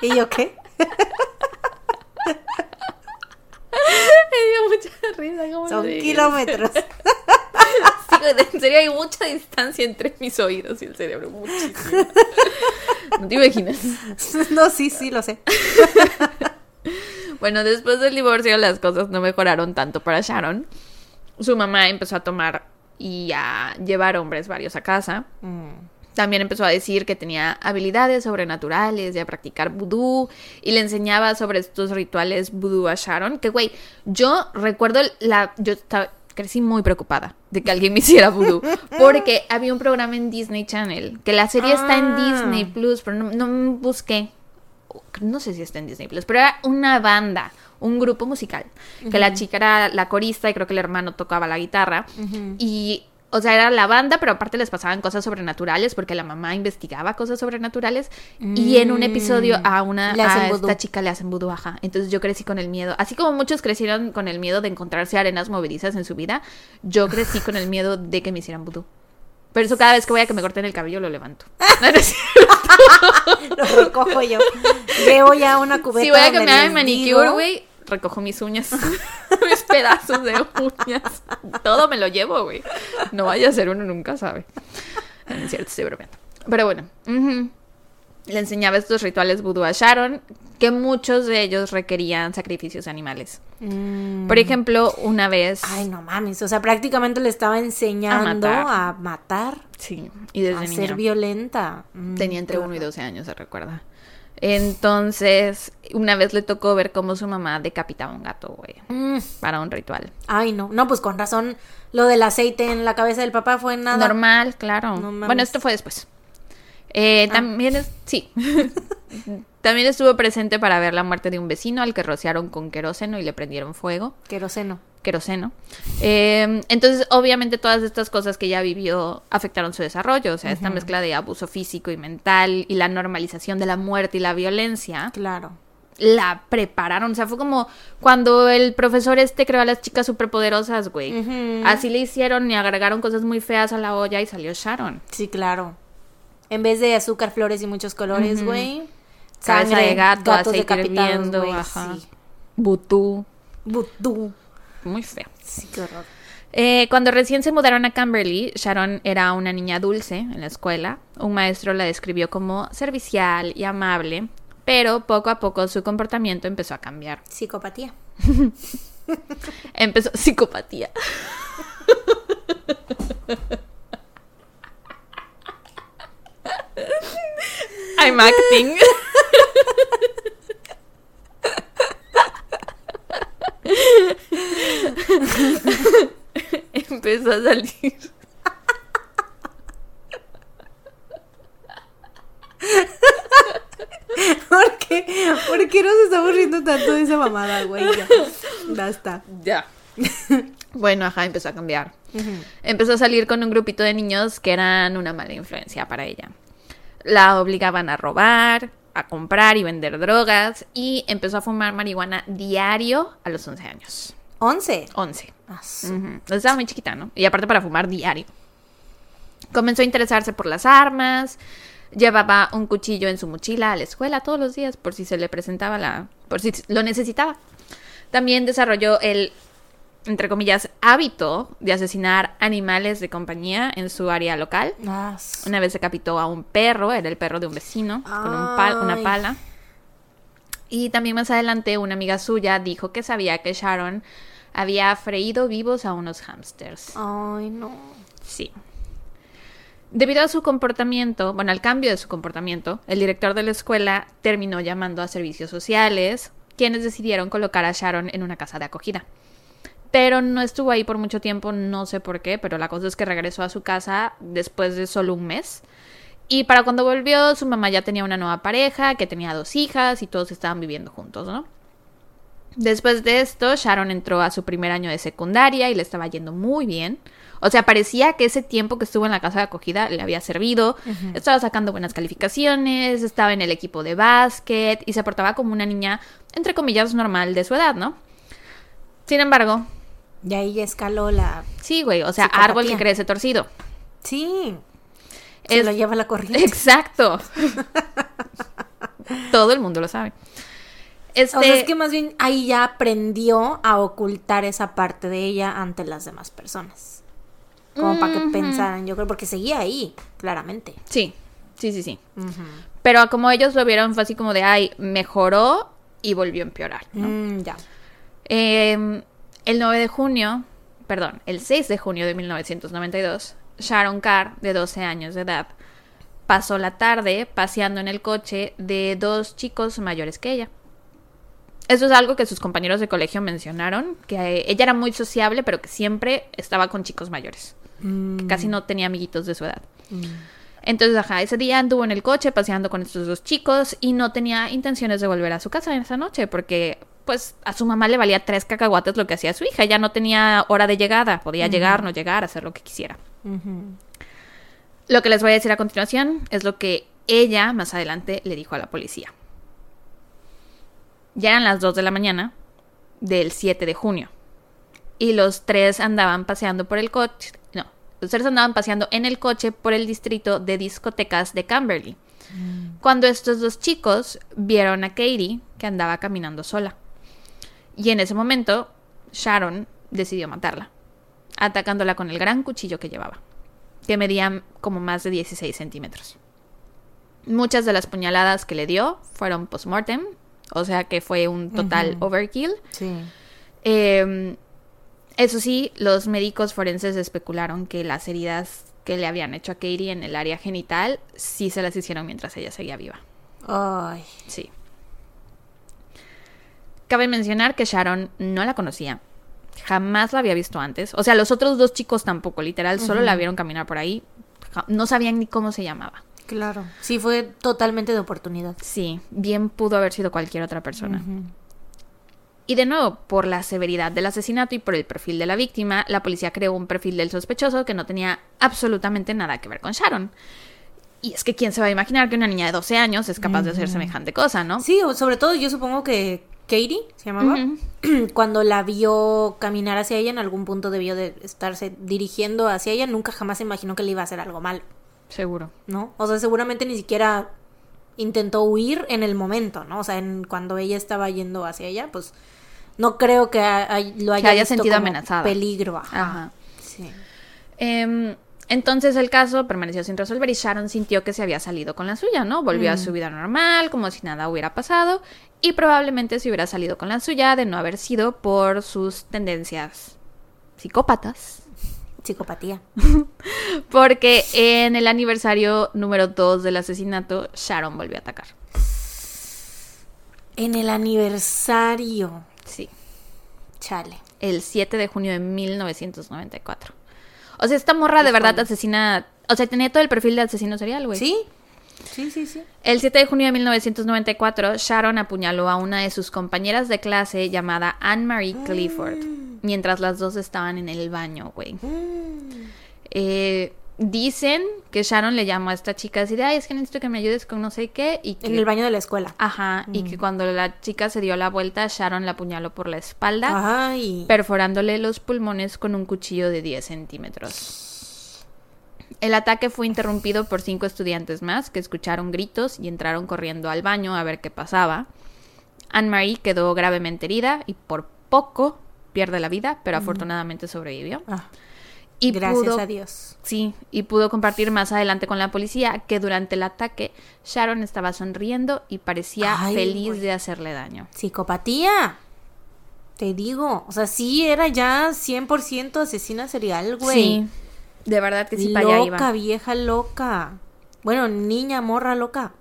¿Y yo qué? Me dio mucha risa. ¿cómo Son lo kilómetros. Sí, en serio hay mucha distancia entre mis oídos y el cerebro. Muchísimo. No te imaginas. No, sí, sí, lo sé. Bueno, después del divorcio las cosas no mejoraron tanto para Sharon. Su mamá empezó a tomar y a llevar hombres varios a casa. Mm. También empezó a decir que tenía habilidades sobrenaturales y a practicar vudú y le enseñaba sobre estos rituales vudú a Sharon. Que, güey, yo recuerdo la... Yo estaba, crecí muy preocupada de que alguien me hiciera vudú. Porque había un programa en Disney Channel, que la serie está en Ah. Disney Plus, pero no, no busqué. No sé si está en Disney Plus, pero era una banda, un grupo musical. Que la chica era la corista y creo que el hermano tocaba la guitarra. Y, o sea, era la banda, pero aparte les pasaban cosas sobrenaturales porque la mamá investigaba cosas sobrenaturales. Y en un episodio a una a esta chica le hacen vudú, ajá. Entonces yo crecí con el miedo. Así como muchos crecieron con el miedo de encontrarse arenas movedizas en su vida, yo crecí con el miedo de que me hicieran vudú. Pero eso cada vez que voy a que me corten el cabello lo levanto. No, no es cierto. Lo recojo yo. Llevo ya una cubeta. si voy a que me hagan manicure, güey, recojo mis uñas. mis pedazos de uñas. Todo me lo llevo, güey. No vaya a ser uno, nunca sabe. No es cierto, estoy bromeando. Pero bueno. ujú. Le enseñaba estos rituales vudú a Sharon, que muchos de ellos requerían sacrificios animales. Mm. Por ejemplo, una vez... Ay, no mames. O sea, prácticamente le estaba enseñando matar. a matar, Sí, y desde a ser violenta. Mm, Tenía entre qué 1 y horror. 12 años, se recuerda. Entonces, una vez le tocó ver cómo su mamá decapitaba un gato, güey, Mm, para un ritual. Ay, no. No, pues con razón. Lo del aceite en la cabeza del papá fue nada. Normal, claro. No bueno, esto fue después. Eh, Ah. También es, sí. también estuvo presente para ver la muerte de un vecino al que rociaron con queróseno y le prendieron fuego. Queroseno. Queroseno. Eh, entonces, obviamente, todas estas cosas que ella vivió afectaron su desarrollo. O sea, esta mezcla de abuso físico y mental y la normalización de la muerte y la violencia Claro. la prepararon. O sea, fue como cuando el profesor este creó a las chicas superpoderosas, güey. Así le hicieron y agregaron cosas muy feas a la olla y salió Sharon. Sí, claro. En vez de azúcar, flores y muchos colores, güey. Cabeza sangre, de gato, gatos decapitados, güey. Sí. Butú. Vudú. Muy feo. Sí, qué horror. Eh, cuando recién se mudaron a Camberley, Sharon era una niña dulce en la escuela. Un maestro la describió como servicial y amable, pero poco a poco su comportamiento empezó a cambiar. Psicopatía. Empezó psicopatía. I'm acting. Empezó a salir. ¿Por qué? ¿Por qué nos estamos riendo tanto de esa mamada, güey? Ya. Basta. Ya. Bueno, ajá, empezó a cambiar. Empezó a salir con un grupito de niños que eran una mala influencia para ella. La obligaban a robar, a comprar y vender drogas y empezó a fumar marihuana diario a los 11 años. 11. 11. Ah. Estaba muy chiquita, ¿no? Y aparte para fumar diario. Comenzó a interesarse por las armas, llevaba un cuchillo en su mochila a la escuela todos los días por si se le presentaba la... por si lo necesitaba. También desarrolló el, entre comillas, hábito de asesinar animales de compañía en su área local. Ah, Una vez decapitó a un perro, era el perro de un vecino, con un pal- una pala. Y también más adelante una amiga suya dijo que sabía que Sharon había freído vivos a unos hámsters. Ay, no. Sí. Debido a su comportamiento, bueno, al cambio de su comportamiento, el director de la escuela terminó llamando a servicios sociales, quienes decidieron colocar a Sharon en una casa de acogida. Pero no estuvo ahí por mucho tiempo, no sé por qué, pero la cosa es que regresó a su casa después de solo un mes. Y para cuando volvió, su mamá ya tenía una nueva pareja, que tenía dos hijas y todos estaban viviendo juntos, ¿no? Después de esto, Sharon entró a su primer año de secundaria y le estaba yendo muy bien. O sea, parecía que ese tiempo que estuvo en la casa de acogida le había servido. Estaba sacando buenas calificaciones, estaba en el equipo de básquet y se portaba como una niña, entre comillas, normal de su edad, ¿no? Sin embargo, Y ahí ya escaló la. sí, güey, o sea, Psicopatía. árbol que crece torcido. Sí. Se Es- lo lleva la corriente. Exacto. Todo el mundo lo sabe. Este, O sea, es que más bien ahí ya aprendió a ocultar esa parte de ella ante las demás personas. Como para que pensaran, yo creo, porque seguía ahí, claramente. Sí, sí, sí, sí. Pero como ellos lo vieron, fue así como de, ay, mejoró y volvió a empeorar. ¿no? Mm, ya. Eh, el 9 de junio, perdón, el 6 de junio de 1992, Sharon Carr, de 12 años de edad, pasó la tarde paseando en el coche de dos chicos mayores que ella. Eso es algo que sus compañeros de colegio mencionaron, que eh, ella era muy sociable, pero que siempre estaba con chicos mayores, que casi no tenía amiguitos de su edad. Mm. Entonces, ajá, ese día anduvo en el coche paseando con estos dos chicos y no tenía intenciones de volver a su casa en esa noche porque, pues, a su mamá le valía tres cacahuates lo que hacía su hija. Ya no tenía hora de llegada, podía llegar, no llegar, hacer lo que quisiera. Lo que les voy a decir a continuación es lo que ella más adelante le dijo a la policía. Ya eran las 2 de la mañana del 7 de junio y los tres andaban paseando por el coche. No, los tres andaban paseando en el coche por el distrito de discotecas de Camberley. Cuando estos dos chicos vieron a Katie que andaba caminando sola. Y en ese momento, Sharon decidió matarla, atacándola con el gran cuchillo que llevaba, que medía como más de 16 centímetros. Muchas de las puñaladas que le dio fueron post-mortem, o sea que fue un total overkill. Sí. Eh, eso sí, los médicos forenses especularon que las heridas que le habían hecho a Katie en el área genital sí se las hicieron mientras ella seguía viva. Ay. Sí. Cabe mencionar que Sharon no la conocía. Jamás la había visto antes. O sea, los otros dos chicos tampoco, literal, solo la vieron caminar por ahí. No sabían ni cómo se llamaba. Claro. Sí, fue totalmente de oportunidad. Sí, bien pudo haber sido cualquier otra persona. Y de nuevo, por la severidad del asesinato y por el perfil de la víctima, la policía creó un perfil del sospechoso que no tenía absolutamente nada que ver con Sharon. Y es que quién se va a imaginar que una niña de 12 años es capaz de hacer semejante cosa, ¿no? Sí, sobre todo yo supongo que Katie se llamaba. Cuando la vio caminar hacia ella, en algún punto debió de estarse dirigiendo hacia ella. Nunca jamás se imaginó que le iba a hacer algo mal, Seguro. ¿no? O sea, seguramente ni siquiera intentó huir en el momento, ¿no? O sea, en, cuando ella estaba yendo hacia ella, pues no creo que ha- hay- lo haya, haya visto sentido como amenazada. Peligro, ajá. Ajá. Sí. Em, entonces el caso permaneció sin resolver y Sharon sintió que se había salido con la suya, ¿no? Volvió a su vida normal, como si nada hubiera pasado, y probablemente se hubiera salido con la suya de no haber sido por sus tendencias psicópatas. Psicopatía. Porque en el aniversario número 2 del asesinato, Sharon volvió a atacar. En el aniversario. Sí, Chale. el 7 de junio de 1994. O sea, esta morra de verdad asesina... O sea, tenía todo el perfil de asesino serial, güey. ¿Sí? Sí, sí, sí. El 7 de junio de 1994, Sharon apuñaló a una de sus compañeras de clase llamada Anne-Marie Clifford, mientras las dos estaban en el baño, güey. Eh, dicen que Sharon le llamó a esta chica así de, ay, es que necesito que me ayudes con no sé qué. Y que, En el baño de la escuela. Ajá, y que cuando la chica se dio la vuelta, Sharon la apuñaló por la espalda, Ay. perforándole los pulmones con un cuchillo de 10 centímetros. El ataque fue interrumpido por cinco estudiantes más que escucharon gritos y entraron corriendo al baño a ver qué pasaba. Anne-Marie quedó gravemente herida y por poco pierde la vida, pero afortunadamente sobrevivió. Ah, Y gracias pudo, a Dios. sí, y pudo compartir más adelante con la policía que durante el ataque Sharon estaba sonriendo y parecía Ay, feliz de hacerle daño. Psicopatía. Te digo. O sea, sí era ya 100% asesina serial, güey. Sí, de verdad que sí para allá loca, iba. vieja loca. Bueno, niña, morra loca.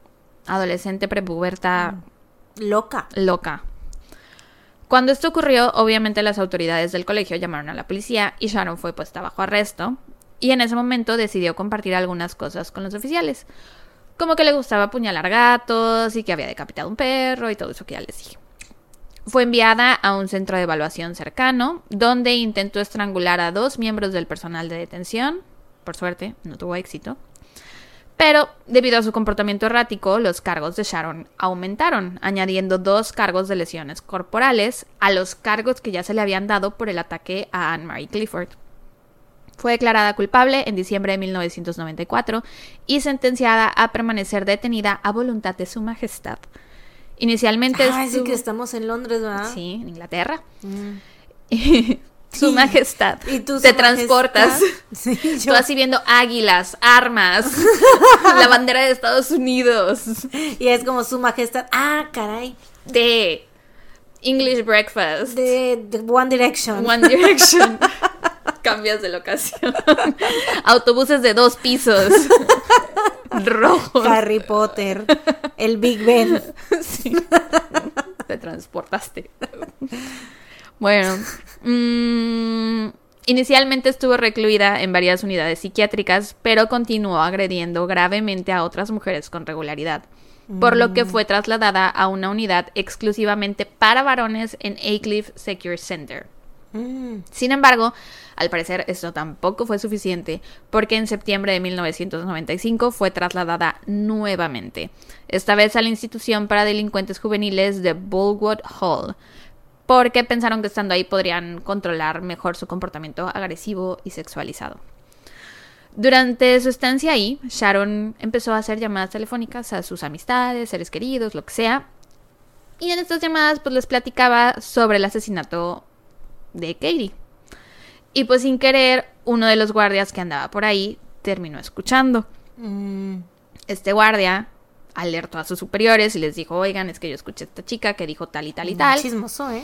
Adolescente, prepuberta, Loca. loca. Cuando esto ocurrió, obviamente las autoridades del colegio llamaron a la policía y Sharon fue puesta bajo arresto. Y en ese momento decidió compartir algunas cosas con los oficiales. Como que le gustaba apuñalar gatos y que había decapitado un perro y todo eso que ya les dije. Fue enviada a un centro de evaluación cercano, donde intentó estrangular a dos miembros del personal de detención. Por suerte, no tuvo éxito. Pero, debido a su comportamiento errático, los cargos de Sharon aumentaron, añadiendo dos cargos de lesiones corporales a los cargos que ya se le habían dado por el ataque a Anne-Marie Clifford. Fue declarada culpable en diciembre de 1994 y sentenciada a permanecer detenida a voluntad de su majestad. Inicialmente sí estuvo- que estamos en Londres, ¿verdad? Sí, en Inglaterra. Mm. su Sí. majestad. ¿Y tú, Te transportas. Sí, Tú yo. así viendo águilas, armas, la bandera de Estados Unidos, Y es como su majestad. Ah, caray. de English Breakfast, De, de One Direction. One Direction. Cambias de locación. Autobuses de dos pisos. rojos. Harry Potter, el Big Ben. Sí. Te transportaste. Bueno, mm, inicialmente estuvo recluida en varias unidades psiquiátricas, pero continuó agrediendo gravemente a otras mujeres con regularidad, por lo que fue trasladada a una unidad exclusivamente para varones en Aycliffe Secure Center. Mm. Sin embargo, al parecer esto tampoco fue suficiente porque en septiembre de 1995 fue trasladada nuevamente, esta vez a la institución para delincuentes juveniles de Bullwood Hall, porque pensaron que estando ahí podrían controlar mejor su comportamiento agresivo y sexualizado. Durante su estancia ahí, Sharon empezó a hacer llamadas telefónicas a sus amistades, seres queridos, lo que sea. Y en estas llamadas pues les platicaba sobre el asesinato de Katie. Y pues sin querer, uno de los guardias que andaba por ahí terminó escuchando. Mm. Este guardia alertó a sus superiores y les dijo, oigan, es que yo escuché a esta chica que dijo tal y tal y tal. Chismoso, ¿eh?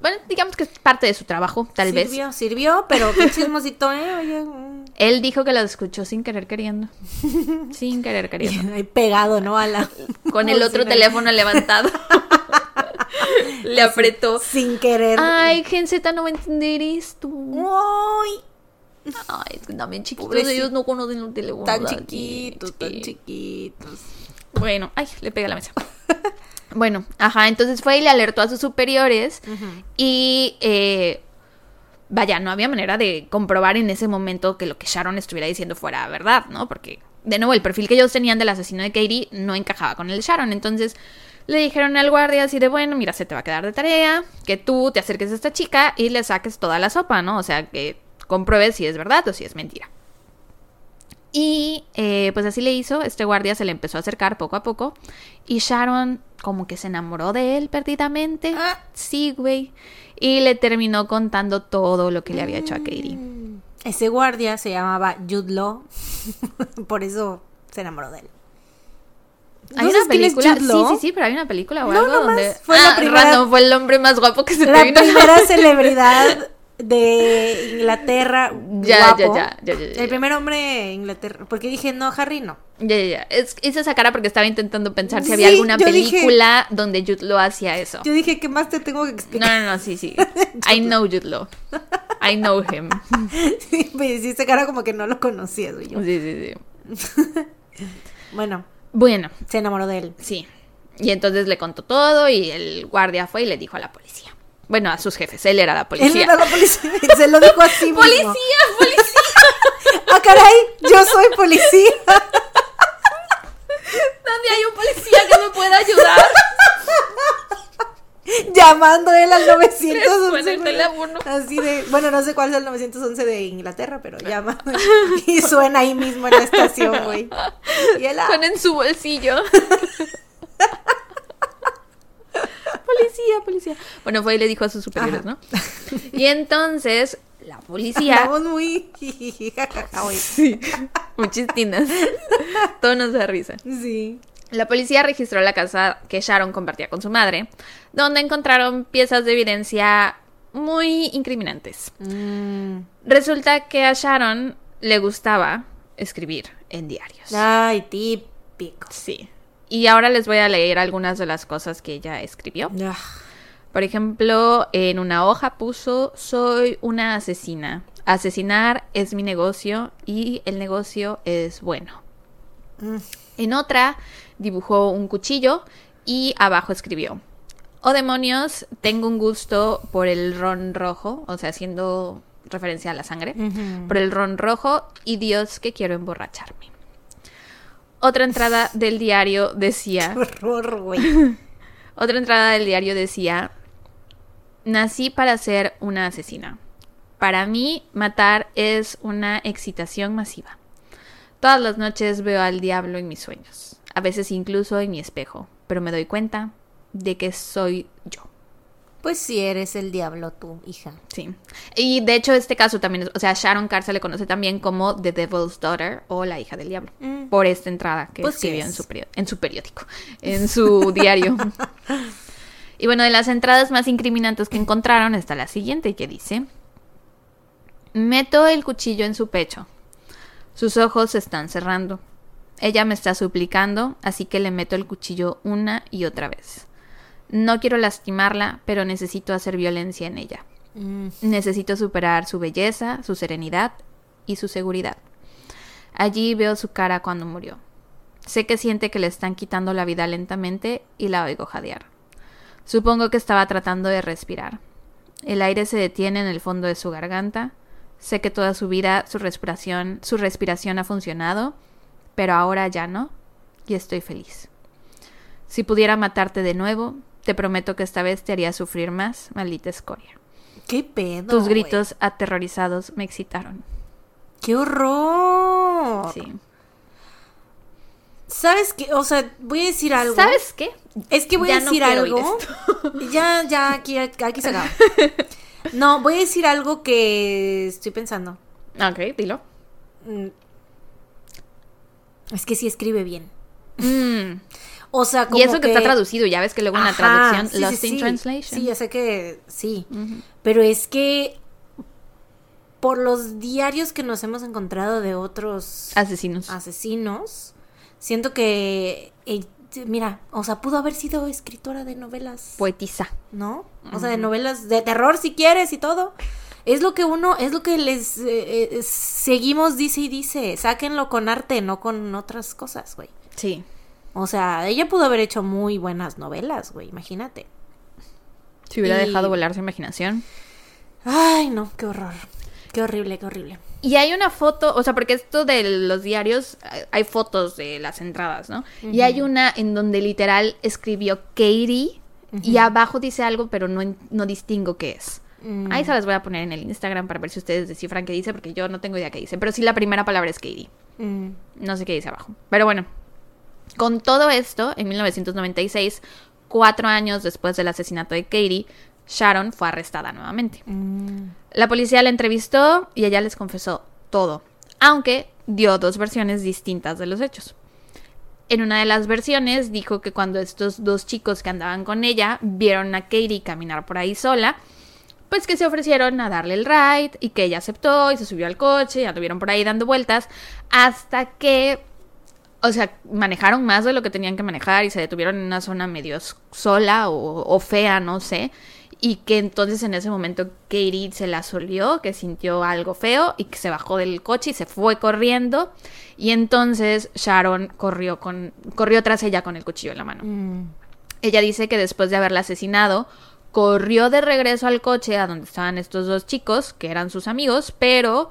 Bueno, digamos que es parte de su trabajo, tal vez. Sirvió, sirvió, pero qué chismosito, ¿eh? Oye, mm. Él dijo que lo escuchó sin querer queriendo. sin querer queriendo. ahí pegado, ¿no? A la... Con el otro teléfono levantado. Le apretó. Sin querer. Ay, Gen Z no va a entender esto. Ay, es que también chiquitos, Pobrecito. ellos no conocen los teléfonos. tan chiquitos, tan chiquitos. Bueno, ay, le pegué a la mesa. bueno, ajá, entonces fue y le alertó a sus superiores y eh, vaya, no había manera de comprobar en ese momento que lo que Sharon estuviera diciendo fuera verdad, ¿no? Porque, de nuevo, el perfil que ellos tenían del asesino de Katie no encajaba con el de Sharon. Entonces le dijeron al guardia así de, bueno, mira, se te va a quedar de tarea, que tú te acerques a esta chica y le saques toda la sopa, ¿no? O sea, que compruebes si es verdad o si es mentira. Y eh, pues así le hizo, este guardia se le empezó a acercar poco a poco y Sharon como que se enamoró de él perdidamente. Ah. Sí, güey. Y le terminó contando todo lo que le había hecho a Katie. Mm. Ese guardia se llamaba Jude Law. Por eso se enamoró de él. ¿No Hay una es película, sí, Law? sí, sí, pero hay una película o No, algo donde fue la Ah, primera- random, fue el hombre más guapo que se te La vino. primera celebridad de Inglaterra. Ya, guapo. ya, ya, ya, ya, ya. El primer hombre de Inglaterra. Porque dije, no, Harry no. Ya, ya, ya. Es, hice esa cara porque estaba intentando pensar si había alguna dije- película donde Jude lo hacía eso. Yo dije, ¿qué más te tengo que No, explicar? no, no, sí, sí. I know Jude Law. I know him. Sí, me hiciste cara como que no lo conocías. Yo, Sí, sí, sí. Bueno, Bueno, se enamoró de él. sí. Y entonces le contó todo y el guardia fue y le dijo a la policía. Bueno, a sus jefes. Él era la Él policía. era la policía. Se lo dijo así mismo. ¡Policía! ¡Policía! Ah, caray, yo soy policía. ¿Dónde hay un policía que me pueda ayudar? Llamando él al Suena 911. el güey. teléfono. Así de, bueno, no sé cuál es el 911 de Inglaterra, pero llama. Y suena ahí mismo en la estación, güey. Y él, ah, Suena en su bolsillo. policía, policía. Bueno, fue y le dijo a sus superiores, Ajá. ¿no? Y entonces la policía. andamos muy. Sí, muchas tinas. Todo nos da risa. Sí. La policía registró la casa que Sharon compartía con su madre, donde encontraron piezas de evidencia muy incriminantes. Mm. Resulta que a Sharon le gustaba escribir en diarios. Ay, típico. Sí. Y ahora les voy a leer algunas de las cosas que ella escribió. Ah, Por ejemplo, en una hoja puso, soy una asesina. Asesinar es mi negocio y el negocio es bueno. mm. En otra dibujó un cuchillo y abajo escribió, oh demonios, tengo un gusto por el ron rojo, o sea, haciendo referencia a la sangre, por el ron rojo y Dios que quiero emborracharme. Otra entrada del diario decía, Horror, güey. otra entrada del diario decía, nací para ser una asesina. Para mí, matar es una excitación masiva. Todas las noches veo al diablo en mis sueños, a veces incluso en mi espejo, pero me doy cuenta de que soy yo. Pues si eres el diablo tú, hija. Sí. Y de hecho este caso también, es- o sea, Sharon Carr se le conoce también como The Devil's Daughter o la hija del diablo, Mm. por esta entrada que Pues sí escribió en su, en su periódico, en su diario. Y bueno, de las entradas más incriminantes que encontraron está la siguiente que dice, meto el cuchillo en su pecho, sus ojos se están cerrando, Ella me está suplicando, así que le meto el cuchillo una y otra vez. No quiero lastimarla, pero necesito hacer violencia en ella. Mm. Necesito superar su belleza, su serenidad y su seguridad. Allí veo su cara cuando murió. Sé que siente que le están quitando la vida lentamente y la oigo jadear. Supongo que estaba tratando de respirar. El aire se detiene en el fondo de su garganta. Sé que toda su vida su respiración, su respiración ha funcionado, pero ahora ya no, y estoy feliz. Si pudiera matarte de nuevo, te prometo que esta vez te haría sufrir más, maldita escoria. ¿Qué pedo? Tus gritos aterrorizados me excitaron. ¡Qué horror! Sí. ¿Sabes qué? O sea, voy a decir algo. ¿Sabes qué? Es que voy Ya a decir algo. Ya, ya, aquí, aquí se acaba. No, voy a decir algo que estoy pensando. Ok, dilo. Mm. Es que sí escribe bien. Mm. O sea, como Y eso que, está traducido, ya ves que luego en la traducción, sí, sí, Lost in sí. Translation. Sí, ya sé que sí. Pero es que por los diarios que nos hemos encontrado de otros Asesinos. asesinos, siento que eh, mira, o sea, pudo haber sido escritora de novelas, Poetisa. ¿no? O sea, de novelas de terror si quieres y todo. Es lo que uno, es lo que les eh, eh, seguimos dice y dice, sáquenlo con arte, no con otras cosas, güey. Sí. O sea, ella pudo haber hecho muy buenas novelas, güey, imagínate. Si hubiera Y- dejado volar su imaginación. Ay, no, qué horror. Qué horrible, qué horrible. Y hay una foto, o sea, porque esto de los diarios, hay fotos de las entradas, ¿no? Y hay una en donde literal escribió Katie y abajo dice algo, pero no, no distingo qué es. Mm. Ahí se las voy a poner en el Instagram para ver si ustedes descifran qué dice, porque yo no tengo idea qué dice. Pero sí la primera palabra es Katie. Mm. No sé qué dice abajo. Pero bueno, con todo esto, en 1996, cuatro años después del asesinato de Katie, Sharon fue arrestada nuevamente. Mm. La policía la entrevistó y ella les confesó todo, aunque dio dos versiones distintas de los hechos. En una de las versiones dijo que cuando estos dos chicos que andaban con ella vieron a Katie caminar por ahí sola, pues que se ofrecieron a darle el ride y que ella aceptó y se subió al coche y anduvieron por ahí dando vueltas hasta que, o sea, manejaron más de lo que tenían que manejar y se detuvieron en una zona medio sola o, o fea, no sé. Y que entonces en ese momento Katie se la solió, que sintió algo feo y que se bajó del coche y se fue corriendo. Y entonces Sharon corrió, con, corrió tras ella con el cuchillo en la mano. Mm. Ella dice que después de haberla asesinado, corrió de regreso al coche a donde estaban estos dos chicos, que eran sus amigos, pero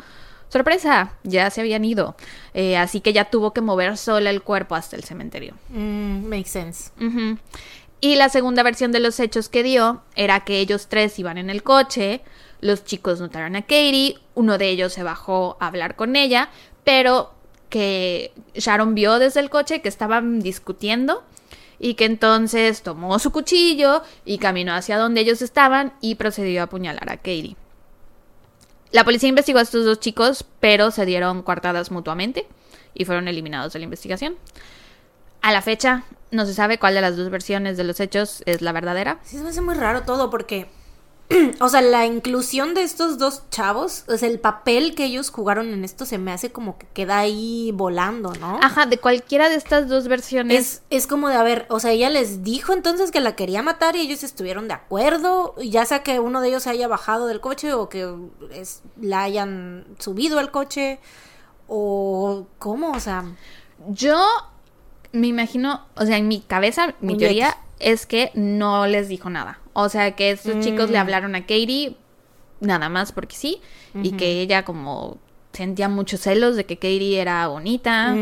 sorpresa, ya se habían ido. Eh, así que ya tuvo que mover sola el cuerpo hasta el cementerio. Mm, makes sense. Y la segunda versión de los hechos que dio era que ellos tres iban en el coche, los chicos notaron a Katie, uno de ellos se bajó a hablar con ella, pero que Sharon vio desde el coche que estaban discutiendo y que entonces tomó su cuchillo y caminó hacia donde ellos estaban y procedió a apuñalar a Katie. La policía investigó a estos dos chicos, pero se dieron coartadas mutuamente y fueron eliminados de la investigación. A la fecha, no se sabe cuál de las dos versiones de los hechos es la verdadera. Sí, se me hace muy raro todo porque, o sea, la inclusión de estos dos chavos, o sea, el papel que ellos jugaron en esto se me hace como que queda ahí volando, ¿no? Ajá, de cualquiera de estas dos versiones. Es, es como de, a ver, o sea, ella les dijo entonces que la quería matar y ellos estuvieron de acuerdo, ya sea que uno de ellos haya bajado del coche o que es- la hayan subido al coche, o cómo, o sea, Yo me imagino, o sea, en mi cabeza, mi teoría es que no les dijo nada. O sea, que estos chicos Mm. le hablaron a Katie nada más porque sí, y que ella como sentía muchos celos de que Katie era bonita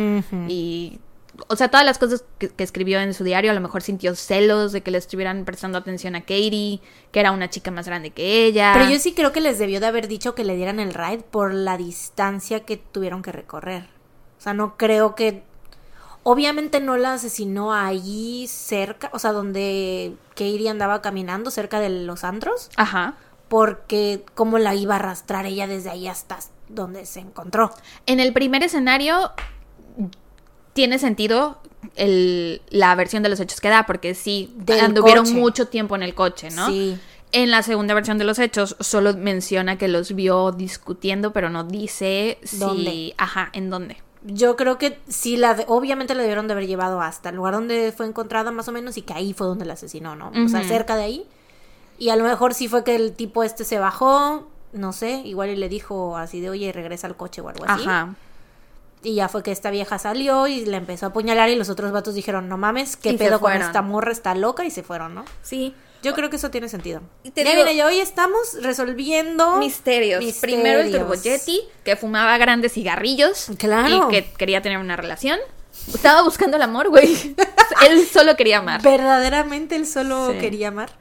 y o sea, todas las cosas que, que escribió en su diario, a lo mejor sintió celos de que le estuvieran prestando atención a Katie, que era una chica más grande que ella. Pero yo sí creo que les debió de haber dicho que le dieran el ride por la distancia que tuvieron que recorrer. O sea, no creo que... Obviamente no la asesinó allí cerca, o sea, donde Katie andaba caminando, cerca de los antros, Ajá. porque cómo la iba a arrastrar ella desde ahí hasta donde se encontró. En el primer escenario tiene sentido el- la versión de los hechos que da, porque sí, Del anduvieron coche. mucho tiempo en el coche, ¿no? Sí. En la segunda versión de los hechos solo menciona que los vio discutiendo, pero no dice si... ¿Dónde? Ajá, en dónde. Yo creo que sí, la de- obviamente la debieron de haber llevado hasta el lugar donde fue encontrada más o menos y que ahí fue donde la asesinó, ¿no? O sea, cerca de ahí. Y a lo mejor sí fue que el tipo este se bajó, no sé, igual y le dijo así de, oye, regresa al coche o algo así. Ajá. Y ya fue que esta vieja salió y la empezó a apuñalar y los otros vatos dijeron, no mames, qué Y pedo con esta morra, está loca y se fueron, ¿no? Sí. Yo creo que eso tiene sentido. Y te ya digo- mira, ya hoy estamos resolviendo Misterios. Misterios. Primero el Turbo Yeti, que fumaba grandes cigarrillos. Claro. Y que quería tener una relación. Estaba buscando el amor, güey. Él solo quería amar. Verdaderamente él solo Sí. quería amar.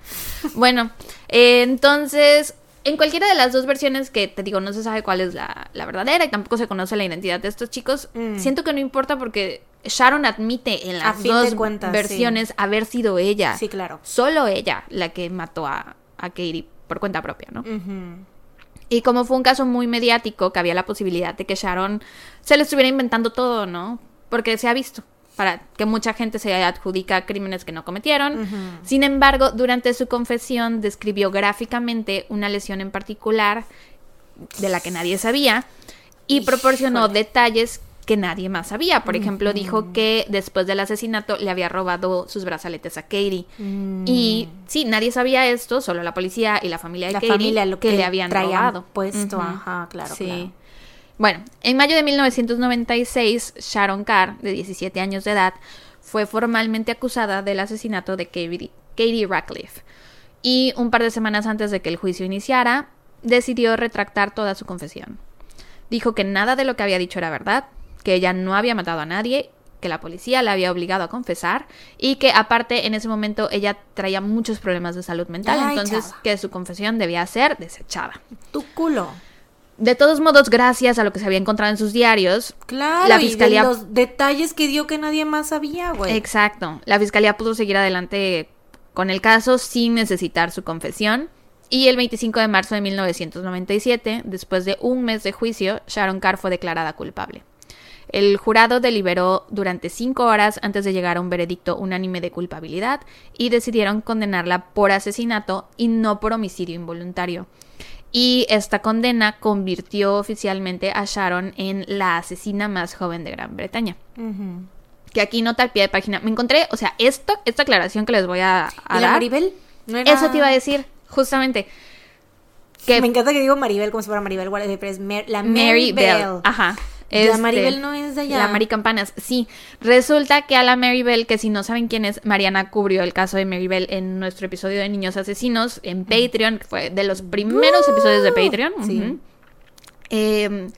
Bueno, eh, entonces, en cualquiera de las dos versiones que te digo, no se sabe cuál es la, la verdadera y tampoco se conoce la identidad de estos chicos, Mm. siento que no importa porque Sharon admite en las dos cuentas, versiones haber sido ella. Sí, claro. Solo ella la que mató a, a Katie por cuenta propia, ¿no? Y como fue un caso muy mediático, que había la posibilidad de que Sharon se le estuviera inventando todo, ¿no? Porque se ha visto para que mucha gente se adjudica crímenes que no cometieron. Sin embargo, durante su confesión describió gráficamente una lesión en particular de la que nadie sabía y proporcionó Híjole. detalles que nadie más sabía. Por ejemplo, dijo que después del asesinato le había robado sus brazaletes a Katie. Mm. Y sí, nadie sabía esto, solo la policía y la familia de la Katie familia lo que, le habían robado. puesto, Ujú. ajá, claro, Sí. claro. Bueno, en mayo de 1996, Sharon Carr, de 17 años de edad, fue formalmente acusada del asesinato de Katie, Katie Radcliffe. Y un par de semanas antes de que el juicio iniciara, decidió retractar toda su confesión. Dijo que nada de lo que había dicho era verdad, que ella no había matado a nadie, que la policía la había obligado a confesar y que aparte en ese momento ella traía muchos problemas de salud mental, Ay, entonces chava. que su confesión debía ser desechada. Tu culo. De todos modos, gracias a lo que se había encontrado en sus diarios, Claro, La y fiscalía- de los detalles que dio que nadie más sabía, güey. Exacto. La fiscalía pudo seguir adelante con el caso sin necesitar su confesión. Y el 25 de marzo de 1997, después de un mes de juicio, Sharon Carr fue declarada culpable. El jurado deliberó durante cinco horas antes de llegar a un veredicto unánime de culpabilidad y decidieron condenarla por asesinato y no por homicidio involuntario. Y esta condena convirtió oficialmente a Sharon en la asesina más joven de Gran Bretaña que aquí nota al pie de página. Me encontré, o sea, esto, esta aclaración que les voy a, a ¿Y la dar. Maribel? ¿No era- Eso te iba a decir, justamente. Que Me encanta que digo Maribel como si fuera Maribel Guardia, pero es Mer- la Mary Mary Bell. Bell. Ajá. La Este, Maribel no es de allá. La Mary Campanas, sí. Resulta que a la Mary Bell, que si no saben quién es, Mariana cubrió el caso de Mary Bell en nuestro episodio de Niños Asesinos en Patreon, que fue de los primeros episodios de Patreon. Sí. Ujú. Eh,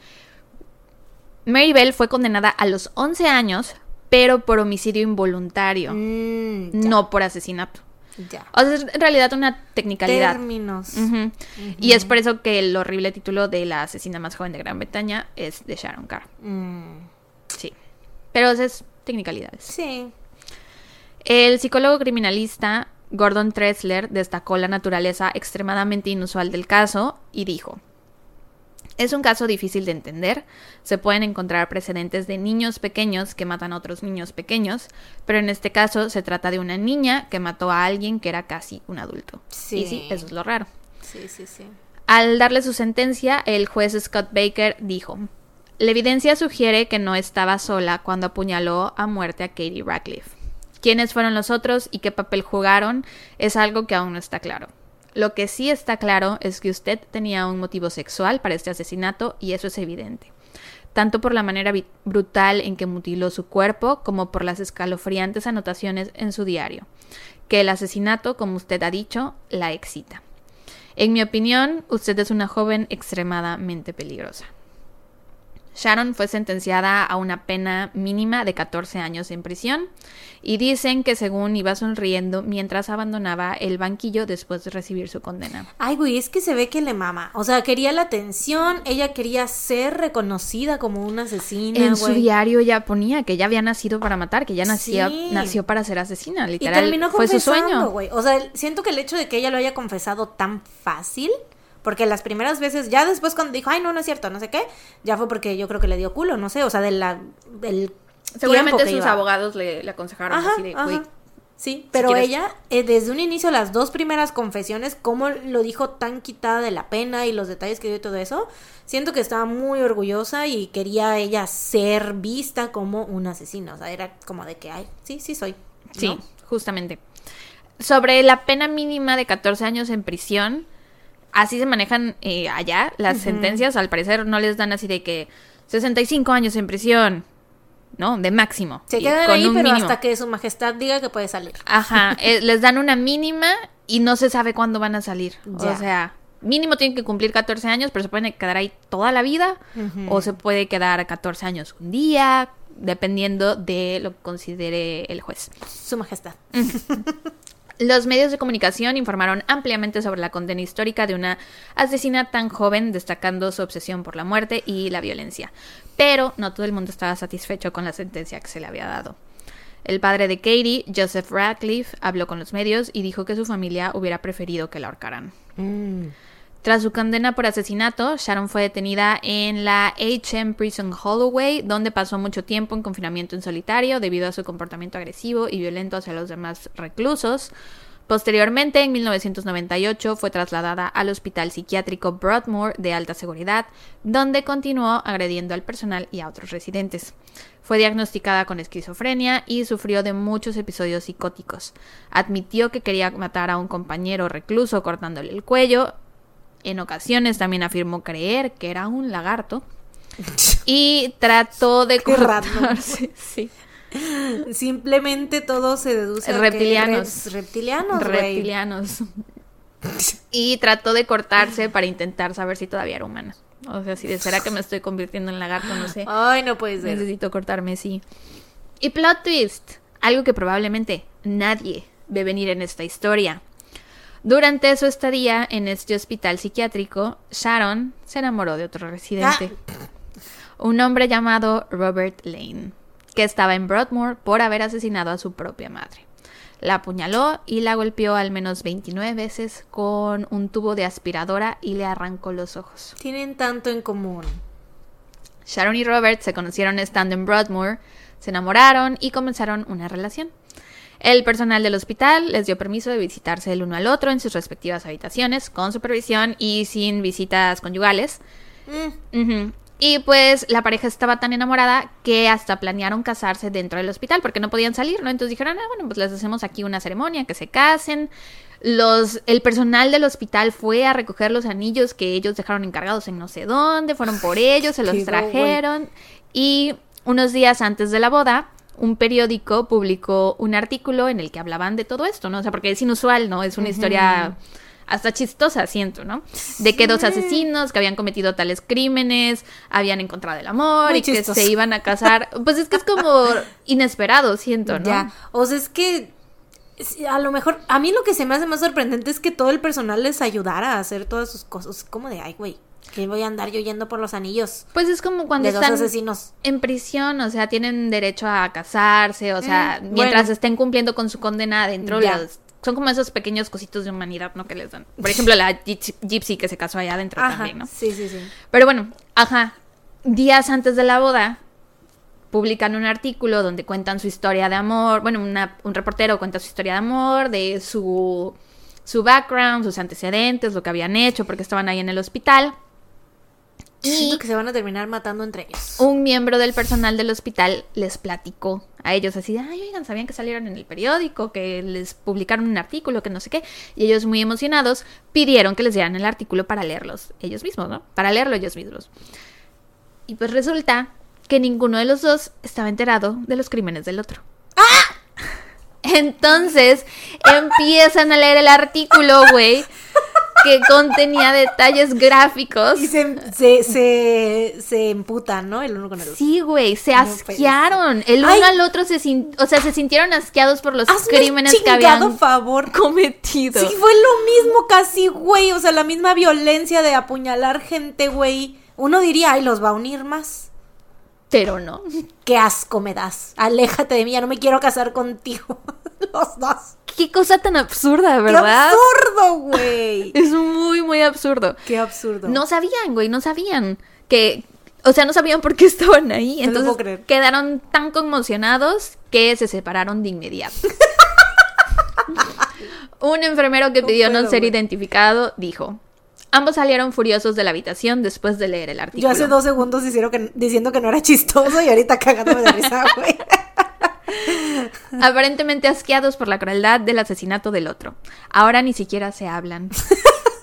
Mary Bell fue condenada a los 11 años, pero por homicidio involuntario, Mm, no por asesinato. Ya. O sea, es en realidad una tecnicalidad. Términos. Y es por eso que el horrible título de la asesina más joven de Gran Bretaña es de Sharon Carr. Mm, Sí. Pero eso es tecnicalidades. sí. El psicólogo criminalista Gordon Tressler destacó la naturaleza extremadamente inusual del caso y dijo, es un caso difícil de entender, se pueden encontrar precedentes de niños pequeños que matan a otros niños pequeños, pero en este caso se trata de una niña que mató a alguien que era casi un adulto. Sí. Y sí, eso es lo raro. Sí, sí, sí. Al darle su sentencia, el juez Scott Baker dijo, la evidencia sugiere que no estaba sola cuando apuñaló a muerte a Katie Radcliffe. Quiénes fueron los otros y qué papel jugaron es algo que aún no está claro. Lo que sí está claro es que usted tenía un motivo sexual para este asesinato y eso es evidente. Tanto por la manera brutal en que mutiló su cuerpo como por las escalofriantes anotaciones en su diario. Que el asesinato, como usted ha dicho, la excita. En mi opinión, usted es una joven extremadamente peligrosa. Sharon fue sentenciada a una pena mínima de 14 años en prisión y dicen que según iba sonriendo mientras abandonaba el banquillo después de recibir su condena. Ay, güey, es que se ve que le mama. O sea, quería la atención, ella quería ser reconocida como una asesina, en su diario ya ponía que ella había nacido para matar, que ella nació, Sí. nació para ser asesina, Y literal. terminó fue su sueño. güey. O sea, siento que el hecho de que ella lo haya confesado tan fácil, porque las primeras veces, ya después cuando dijo, ay, no, no es cierto, no sé qué, ya fue porque yo creo que le dio culo, no sé, o sea, de la, del Seguramente sus iba. abogados le, le aconsejaron Ajá, así de, ajá. Sí, pero ella, eh, desde un inicio, las dos primeras confesiones, cómo lo dijo tan quitada de la pena y los detalles que dio y todo eso, siento que estaba muy orgullosa y quería ella ser vista como una asesina. O sea, era como de que, ay, sí, sí soy. ¿no? Sí, justamente. Sobre la pena mínima de 14 años en prisión, así se manejan eh, allá las sentencias. Al parecer no les dan así de que 65 años en prisión, ¿no? De máximo. Se quedan con ahí, un pero mínimo. hasta que su majestad diga que puede salir. Ajá, eh, les dan una mínima y no se sabe cuándo van a salir. Ya. O sea, mínimo tienen que cumplir 14 años, pero se pueden quedar ahí toda la vida o se puede quedar 14 años un día, dependiendo de lo que considere el juez. Su majestad. Los medios de comunicación informaron ampliamente sobre la condena histórica de una asesina tan joven, destacando su obsesión por la muerte y la violencia. Pero no todo el mundo estaba satisfecho con la sentencia que se le había dado. El padre de Katie, Joseph Radcliffe, habló con los medios y dijo que su familia hubiera preferido que la ahorcaran. Mm. Tras su condena por asesinato, Sharon fue detenida en la HM Prison Holloway, donde pasó mucho tiempo en confinamiento en solitario debido a su comportamiento agresivo y violento hacia los demás reclusos. Posteriormente, en 1998, fue trasladada al Hospital Psiquiátrico Broadmoor de alta seguridad, donde continuó agrediendo al personal y a otros residentes. Fue diagnosticada con esquizofrenia y sufrió de muchos episodios psicóticos. Admitió que quería matar a un compañero recluso cortándole el cuello. En ocasiones también afirmó creer que era un lagarto. Y trató de cortarse. Sí. Simplemente todo se deduce a que Reptilianos. re- reptilianos, reptilianos. Y trató de cortarse para intentar saber si todavía era humana. O sea, si de será que me estoy convirtiendo en lagarto, no sé. Ay, no puede ser. Necesito cortarme, sí. Y plot twist, algo que probablemente nadie ve venir en esta historia. Durante su estadía en este hospital psiquiátrico, Sharon se enamoró de otro residente, un hombre llamado Robert Lane, que estaba en Broadmoor por haber asesinado a su propia madre. La apuñaló y la golpeó al menos 29 veces con un tubo de aspiradora y le arrancó los ojos. Tienen tanto en común. Sharon y Robert se conocieron estando en Broadmoor, se enamoraron y comenzaron una relación. El personal del hospital les dio permiso de visitarse el uno al otro en sus respectivas habitaciones, con supervisión y sin visitas conyugales. Mm. Y pues la pareja estaba tan enamorada que hasta planearon casarse dentro del hospital porque no podían salir, ¿no? Entonces dijeron, ah, bueno, pues les hacemos aquí una ceremonia, que se casen. Los, el personal del hospital fue a recoger los anillos que ellos dejaron encargados en no sé dónde, fueron por ellos, se los trajeron. Y unos días antes de la boda, un periódico publicó un artículo en el que hablaban de todo esto, ¿no? O sea, porque es inusual, ¿no? Es una historia hasta chistosa, siento, ¿no? De que dos asesinos que habían cometido tales crímenes habían encontrado el amor Muy y que se iban a casar. Pues es que es como inesperado, siento, ¿no? Ya. O sea, es que a lo mejor a mí lo que se me hace más sorprendente es que todo el personal les ayudara a hacer todas sus cosas. Como de, ay, güey, que voy a andar yo yendo por los anillos Pues es como cuando de dos están asesinos. en prisión, o sea, tienen derecho a casarse, o sea, Mm, mientras bueno. estén cumpliendo con su condena adentro, las- son como esos pequeños cositos de humanidad, ¿no? Que les dan. Por ejemplo, la gyps- gypsy que se casó allá adentro Ajá. también, ¿no? Sí, sí, sí. Pero bueno, ajá. Días antes de la boda, publican un artículo donde cuentan su historia de amor. Bueno, una- un reportero cuenta su historia de amor, de su, su background, sus antecedentes, lo que habían hecho, porque estaban ahí en el hospital. Y Siento que se van a terminar matando entre ellos. un miembro del personal del hospital les platicó a ellos así, ay, oigan, sabían que salieron en el periódico, que les publicaron un artículo, que no sé qué, y ellos muy emocionados pidieron que les dieran el artículo para leerlos ellos mismos, ¿no? Para leerlo ellos mismos. Y pues resulta que ninguno de los dos estaba enterado de los crímenes del otro. Entonces empiezan a leer el artículo, güey, que contenía detalles gráficos. Y se, se, se, se emputan, ¿no? El uno con el otro. Sí, güey, se puede asquearon. El Ay. uno al otro se o sea, se sintieron asqueados por los Hazme crímenes que habían favor. cometido. Sí, fue lo mismo casi, güey. O sea, la misma violencia de apuñalar gente, güey. Uno diría, ay, los va a unir más. Pero no. Qué asco me das. Aléjate de mí, ya no me quiero casar contigo. Los dos. Qué cosa tan absurda, Qué ¿verdad? absurdo, güey. Es muy, muy absurdo. Qué absurdo. No sabían, güey, no sabían que, o sea, no sabían por qué estaban ahí. No Entonces creer. quedaron tan conmocionados que se separaron de inmediato. Un enfermero que No pidió no ser identificado dijo: Ambos salieron furiosos de la habitación después de leer el Yo artículo. hace dos segundos hicieron que, diciendo que no era chistoso y ahorita cagándome de risa, güey. Aparentemente asqueados por la crueldad del asesinato del otro. Ahora ni siquiera se hablan.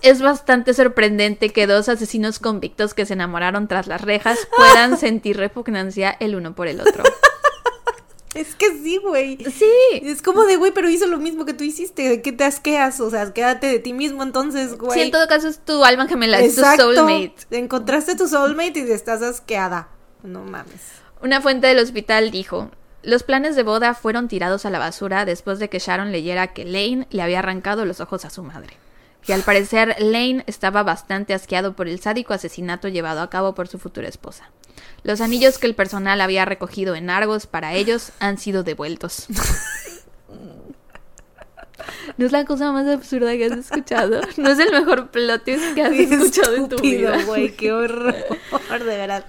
Es bastante sorprendente que dos asesinos convictos que se enamoraron tras las rejas puedan sentir repugnancia el uno por el otro. Es que sí, güey. Sí. Es como de, güey, pero hizo lo mismo que tú hiciste. ¿De qué te asqueas? O sea, quédate de ti mismo entonces, güey. Sí, en todo caso es tu alma gemela, es tu soulmate. Encontraste tu soulmate y estás asqueada. No mames. Una fuente del hospital dijo, los planes de boda fueron tirados a la basura después de que Sharon leyera que Lane le había arrancado los ojos a su madre. Y al parecer Lane estaba bastante asqueado por el sádico asesinato llevado a cabo por su futura esposa. Los anillos que el personal había recogido en Argos para ellos han sido devueltos. No es la cosa más absurda que has escuchado. No es el mejor plot twist que has Qué escuchado en tu vida. güey, qué horror, de verdad.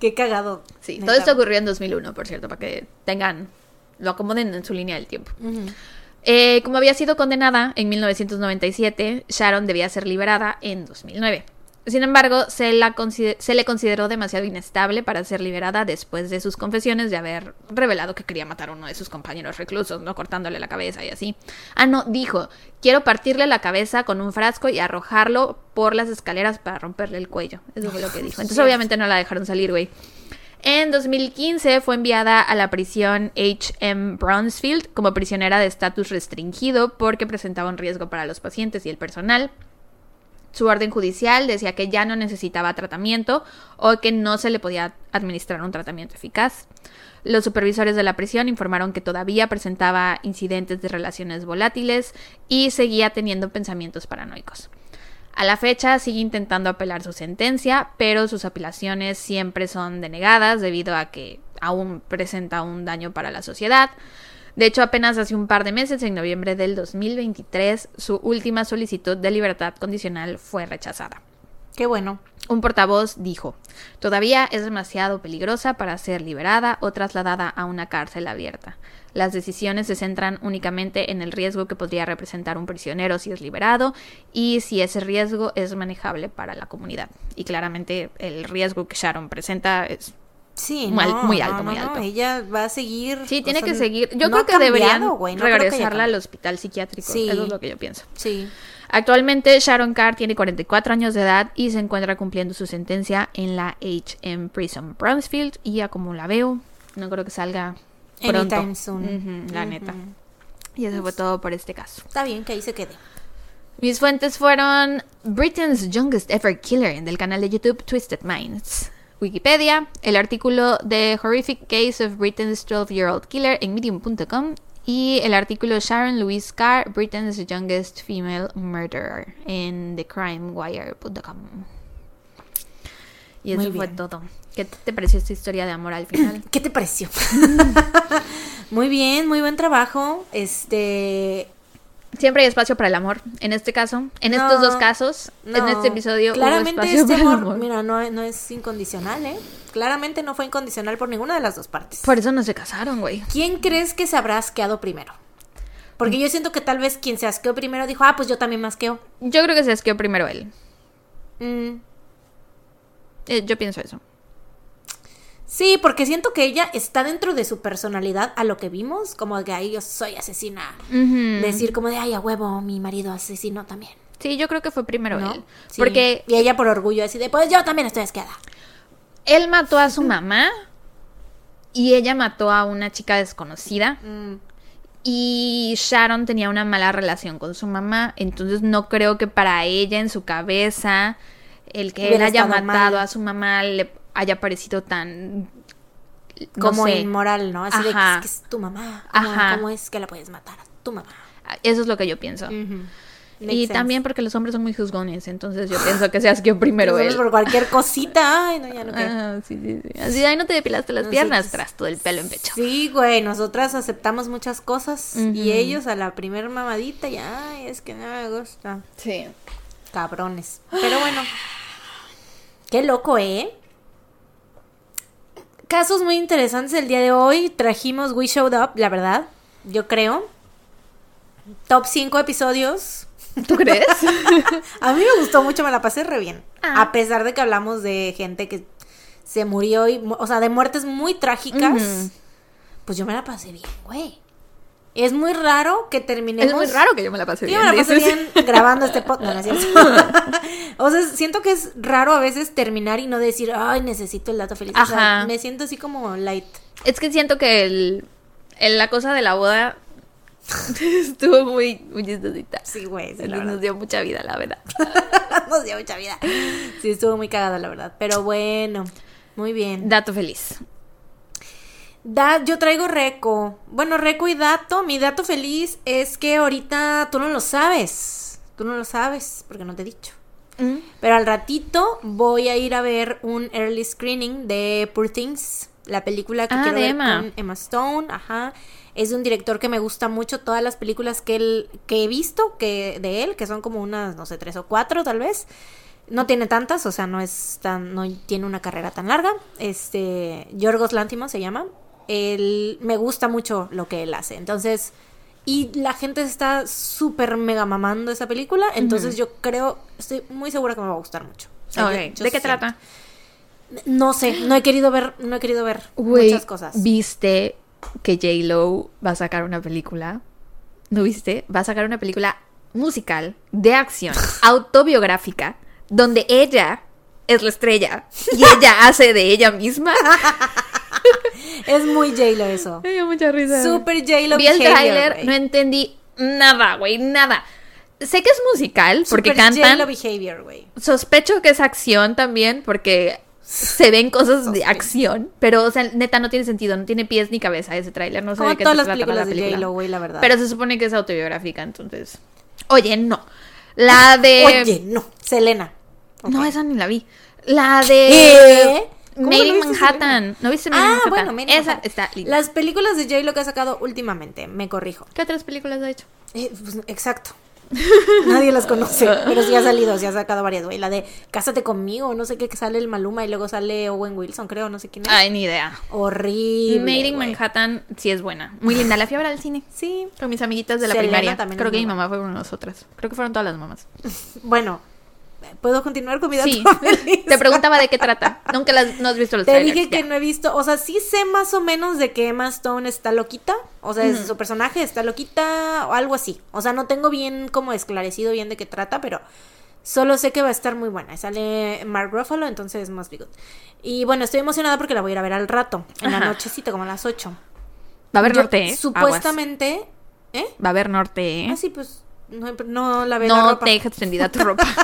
Qué cagado. Sí, todo esto ocurrió en 2001, por cierto, para que tengan, lo acomoden en su línea del tiempo. Eh, como había sido condenada en 1997, Sharon debía ser liberada en 2009. Sin embargo, se, la se le consideró demasiado inestable para ser liberada después de sus confesiones de haber revelado que quería matar a uno de sus compañeros reclusos, ¿no? Cortándole la cabeza y así. Ah, no, dijo, quiero partirle la cabeza con un frasco y arrojarlo por las escaleras para romperle el cuello. Eso fue lo que dijo. Entonces, obviamente no la dejaron salir, güey. En 2015 fue enviada a la prisión H.M. Brownsfield como prisionera de estatus restringido porque presentaba un riesgo para los pacientes y el personal. Su orden judicial decía que ya no necesitaba tratamiento o que no se le podía administrar un tratamiento eficaz. Los supervisores de la prisión informaron que todavía presentaba incidentes de relaciones volátiles y seguía teniendo pensamientos paranoicos. A la fecha sigue intentando apelar su sentencia, pero sus apelaciones siempre son denegadas debido a que aún presenta un daño para la sociedad. De hecho, apenas hace un par de meses, en noviembre del 2023, su última solicitud de libertad condicional fue rechazada. Qué bueno. Un portavoz dijo, todavía es demasiado peligrosa para ser liberada o trasladada a una cárcel abierta. Las decisiones se centran únicamente en el riesgo que podría representar un prisionero si es liberado y si ese riesgo es manejable para la comunidad. Y claramente el riesgo que Sharon presenta es... Sí, Muy no, alto, no, muy no, alto. Ella va a seguir. Sí, tiene sea, que seguir. Yo creo que cambiado, deberían que regresarla al hospital psiquiátrico. Sí. Eso es lo que yo pienso. Sí. Actualmente Sharon Carr tiene 44 años de edad y se encuentra cumpliendo su sentencia en la HM Prison Brownsfield y ya como la veo, no creo que salga pronto. Anytime soon. La neta. Y eso fue todo por este caso. Está bien que ahí se quede. Mis fuentes fueron Britain's Youngest Ever Killer del canal de YouTube Twisted Minds. Wikipedia, el artículo The Horrific Case of Britain's 12-Year-Old Killer en medium.com y el artículo Sharon Louise Carr, Britain's Youngest Female Murderer en thecrimewire.com. Y eso fue todo. ¿Qué te pareció esta historia de amor al final? ¿Qué te pareció? muy bien, muy buen trabajo. Este. Siempre hay espacio para el amor. En este caso, en estos dos casos, en este episodio, hubo Claramente espacio este para el amor, amor. mira, no, no es incondicional, ¿eh? Claramente no fue incondicional por ninguna de las dos partes. Por eso no se casaron, güey. ¿Quién crees que se habrá asqueado primero? Porque yo siento que tal vez quien se asqueó primero dijo, ah, pues yo también me asqueo. Yo creo que se asqueó primero él. Mm, Eh, yo pienso eso. Sí, porque siento que ella está dentro de su personalidad a lo que vimos, como de que ahí yo soy asesina. Decir como de, ay, a huevo, mi marido asesino también. Sí, yo creo que fue primero ¿no? él. Sí. Porque Y ella por orgullo así de, pues yo también estoy asqueada. él mató a su mamá y ella mató a una chica desconocida. Mm, Y Sharon tenía una mala relación con su mamá. Entonces no creo que para ella en su cabeza el que él haya matado mal. a su mamá le haya parecido tan... no como sé. inmoral, ¿no? Así de que es, que es tu mamá. ¿Cómo, Ajá. cómo es que la puedes matar? Tu mamá. Eso es lo que yo pienso. Y sense. también porque los hombres son muy juzgones. Entonces yo pienso que se asqueó primero él. por cualquier cosita. Ay, no, ya no quiero. Ah, sí, sí, sí. Así, ay, no te depilaste las piernas tras todo el pelo en pecho. Sí, güey, nosotras aceptamos muchas cosas y ellos a la primer mamadita ya, ay, es que no me gusta. Sí. Cabrones. Pero bueno. Qué loco, ¿eh? Casos muy interesantes el día de hoy. Trajimos We Showed Up, la verdad. Yo creo. top 5 episodios. ¿Tú crees? A mí me gustó mucho, me la pasé re bien. Ah. A pesar de que hablamos de gente que se murió y, o sea, de muertes muy trágicas, pues yo me la pasé bien, güey. Es muy raro que terminemos. es muy raro que yo me la pase bien. me la bien grabando este podcast. No, o sea, siento que es raro a veces terminar y no decir, ay, necesito el dato feliz. O sea, Ajá. me siento así como light. Es que siento que el, el- la cosa de la boda estuvo muy, muy chistosita. Sí, güey, sí, Nos dio mucha vida, la verdad. Nos dio mucha vida. Sí, estuvo muy cagada, la verdad. Pero bueno, muy bien. Dato feliz. Da, yo traigo reco. Bueno, reco y dato. Mi dato feliz es que ahorita tú no lo sabes. Tú no lo sabes porque no te he dicho. Pero al ratito voy a ir a ver un early screening de Poor Things, la película que Ah, quiero de ver Emma. con Emma Stone, ajá. Es de un director que me gusta mucho todas las películas que él que he visto que de él, que son como unas no sé, tres o cuatro tal vez. No tiene tantas, o sea, no es tan no tiene una carrera tan larga. Este Yorgos Lanthimos se llama. Él me gusta mucho lo que él hace. Entonces, y la gente está súper mega mamando esa película. Entonces yo creo, estoy muy segura que me va a gustar mucho. O sea, Ok, yo- yo ¿De qué siento. trata? No sé, no he querido ver, no he querido ver muchas cosas. ¿viste que J-Lo va a sacar una película? ¿No viste? Va a sacar una película musical de acción, autobiográfica, donde ella es la estrella y ella hace de ella misma. Es muy J-Lo eso. Me dio mucha risa. Super J-Lo Vi el behavior, tráiler, no entendí nada, güey, nada. Sé que es musical porque Super cantan. J-Lo behavior, güey. Sospecho que es acción también porque se ven cosas de acción, pero o sea, neta no tiene sentido, no tiene pies ni cabeza ese tráiler, no sé Como de qué todas se las trata películas la de película. J-Lo, güey, la verdad. Pero se supone que es autobiográfica, entonces. Oye, no. La de Oye, no, Selena. No, esa ni la vi. La de ¿Qué? ¿Cómo Made in Manhattan. ¿No viste Made in Ah, Manhattan? bueno, Made in Esa Manhattan. está linda. Las películas de J-Lo que ha sacado últimamente, me corrijo. ¿Qué otras películas ha hecho? Eh, pues, exacto. Nadie las conoce, pero sí ha salido, sí ha sacado varias, güey. La de Cásate conmigo, no sé qué, que sale el Maluma y luego sale Owen Wilson, creo, no sé quién es. Ay, ni idea. Horrible. Made in. Manhattan sí es buena. Muy linda. La fui a ver al cine. Sí. Con mis amiguitas de la Selena primaria. Creo que mi mamá fue con nosotras. Creo que fueron todas las mamás. Bueno, ¿puedo continuar con mi dato Sí. Te preguntaba de qué trata. Nunca las, no has visto los Te trailers. dije que ya. no he visto, o sea, sí sé más o menos de que Emma Stone está loquita, o sea, es- su personaje está loquita o algo así. O sea, no tengo bien como esclarecido bien de qué trata, pero solo sé que va a estar muy buena. Sale Mark Ruffalo, entonces be good. Y bueno, estoy emocionada porque la voy a ir a ver al rato, en la Ajá. nochecita, como a las 8. Va a haber Yo, norte, ¿eh? Aguas. Supuestamente, ¿eh? Va a haber norte, ¿eh? Ah, sí, pues no, no la ve la no ropa. te dejes extendida tu ropa.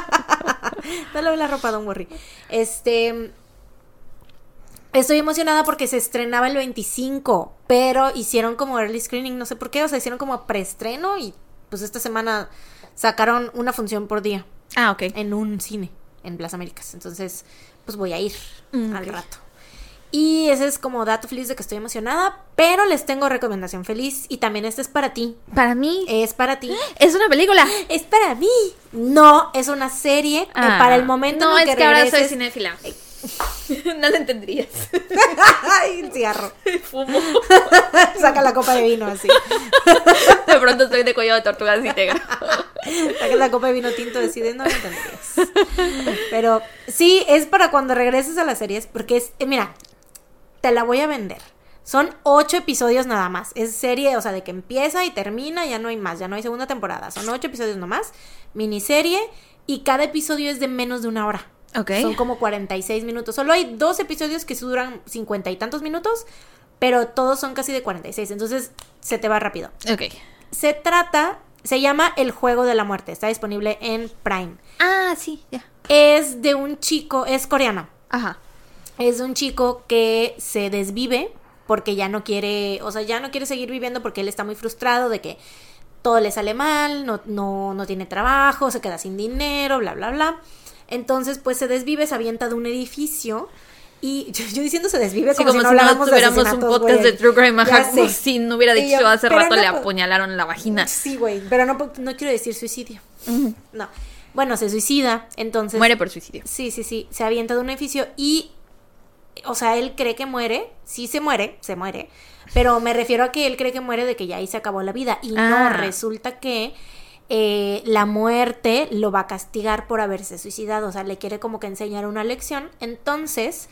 No le ve la ropa, don't worry. Este. Estoy emocionada porque se estrenaba el 25, pero hicieron como early screening, no sé por qué, o sea, hicieron como preestreno y pues esta semana sacaron una función por día ah, ok. en un cine en Plaza Américas. Entonces, pues voy a ir Mm, al rato. Y ese es como dato feliz de que estoy emocionada, pero les tengo recomendación feliz y también este es para ti. Para mí Es para ti. es una película. Es para mí. No, es una serie eh, Ah, para el momento No, en el es que, que ahora soy cinéfila. no lo entenderías. Ay, el cigarro. Fumo. Saca la copa de vino así. De pronto estoy de cuello de tortuga así te grabo. Saca la copa de vino tinto así de no lo entenderías. Pero sí, es para cuando regreses a las series, porque es, eh, mira, te la voy a vender. Son ocho episodios nada más. Es serie, o sea, de que empieza y termina, ya no hay más, ya no hay segunda temporada. Son ocho episodios nomás, miniserie, y cada episodio es de menos de una hora. Ok. Son como 46 minutos. Solo hay dos episodios que duran cincuenta y tantos minutos, pero todos son casi de 46. Entonces se te va rápido. Ok. Se trata, se llama El Juego de la Muerte. Está disponible en Prime. Ah, sí, ya. Es de un chico, es coreano. Ajá. Es de un chico que se desvive porque ya no quiere, o sea, ya no quiere seguir viviendo porque él está muy frustrado de que todo le sale mal, no, no, no tiene trabajo, se queda sin dinero, bla, bla, bla. Entonces, pues se desvive, se avienta de un edificio. Y yo, yo diciendo se desvive Sí, como, como si no tuviéramos un podcast güey. de True Crime, ajá, como si no hubiera dicho yo, hace rato no le apuñalaron la vagina. Sí, güey, pero no, no quiero decir suicidio. No. Bueno, se suicida, entonces... Muere por suicidio. Sí, sí, sí. Se avienta de un edificio y o sea, él cree que muere, sí se muere, se muere, pero me refiero a que él cree que muere de que ya ahí se acabó la vida. Y no, Ah. resulta que eh, la muerte lo va a castigar por haberse suicidado, o sea, le quiere como que enseñar una lección. Entonces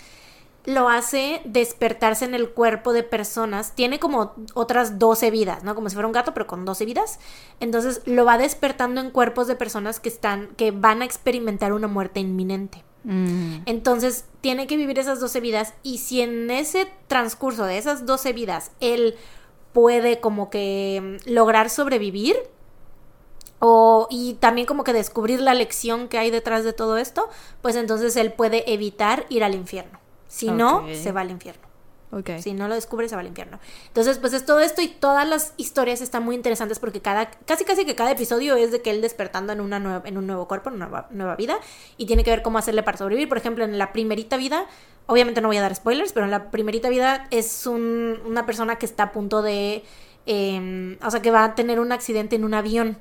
lo hace despertarse en el cuerpo de personas. Tiene como otras 12 vidas, ¿no? Como si fuera un gato, pero con 12 vidas. Entonces lo va despertando en cuerpos de personas que están, que van a experimentar una muerte inminente. Mm. Entonces tiene que vivir esas 12 vidas y si en ese transcurso de esas 12 vidas él puede como que mm, lograr sobrevivir o y también como que descubrir la lección que hay detrás de todo esto, pues entonces él puede evitar ir al infierno. Si no, se va al infierno. Si no lo descubre, se va al infierno. Entonces, pues es todo esto y todas las historias están muy interesantes porque cada, casi casi que cada episodio es de que él despertando en, una nueva, en un nuevo cuerpo, en una nueva, nueva vida, y tiene que ver cómo hacerle para sobrevivir. Por ejemplo, en la primerita vida, obviamente no voy a dar spoilers, pero en la primerita vida es un- una persona que está a punto de, eh, o sea, que va a tener un accidente en un avión.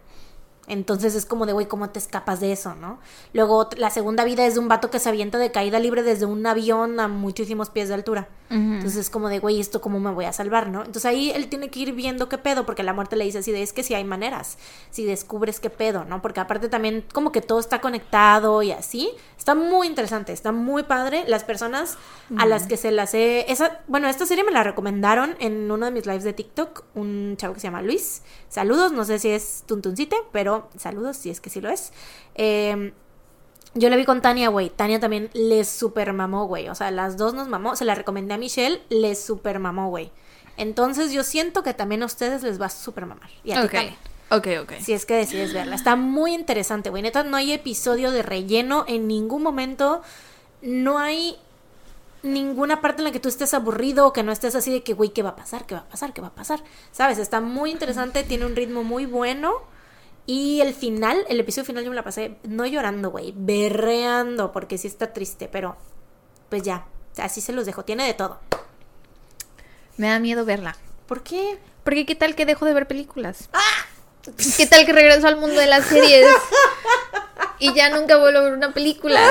Entonces es como de, güey, ¿cómo te escapas de eso, no? Luego la segunda vida es de un vato que se avienta de caída libre desde un avión a muchísimos pies de altura. Entonces es como de, güey, ¿esto cómo me voy a salvar, no? Entonces ahí él tiene que ir viendo qué pedo, porque la muerte le dice así de, es que si hay maneras, si descubres qué pedo, ¿no? Porque aparte también como que todo está conectado y así. Está muy interesante, está muy padre. Las personas a las que se las he... Esa, bueno, esta serie me la recomendaron en uno de mis lives de TikTok, un chavo que se llama Luis. Saludos, no sé si es Tuntuncite, pero saludos si es que sí lo es. Eh, yo la vi con Tania, güey. Tania también le super mamó, güey. O sea, las dos nos mamó. Se la recomendé a Michelle, le super mamó, güey. Entonces yo siento que también a ustedes les va a super mamar. Y a ti Ok. Ok, ok. Si es que decides verla. Está muy interesante, güey. Neta, no hay episodio de relleno en ningún momento. No hay ninguna parte en la que tú estés aburrido o que no estés así de que, güey, ¿qué va a pasar? ¿Qué va a pasar? ¿Qué va a pasar? ¿Sabes? Está muy interesante, tiene un ritmo muy bueno. Y el final, el episodio final yo me la pasé no llorando, güey, berreando, porque sí está triste, pero pues ya, así se los dejo. Tiene de todo. Me da miedo verla. ¿Por qué? Porque qué tal que dejo de ver películas. ¿Qué tal que regreso al mundo de las series? Y ya nunca vuelvo a ver una película.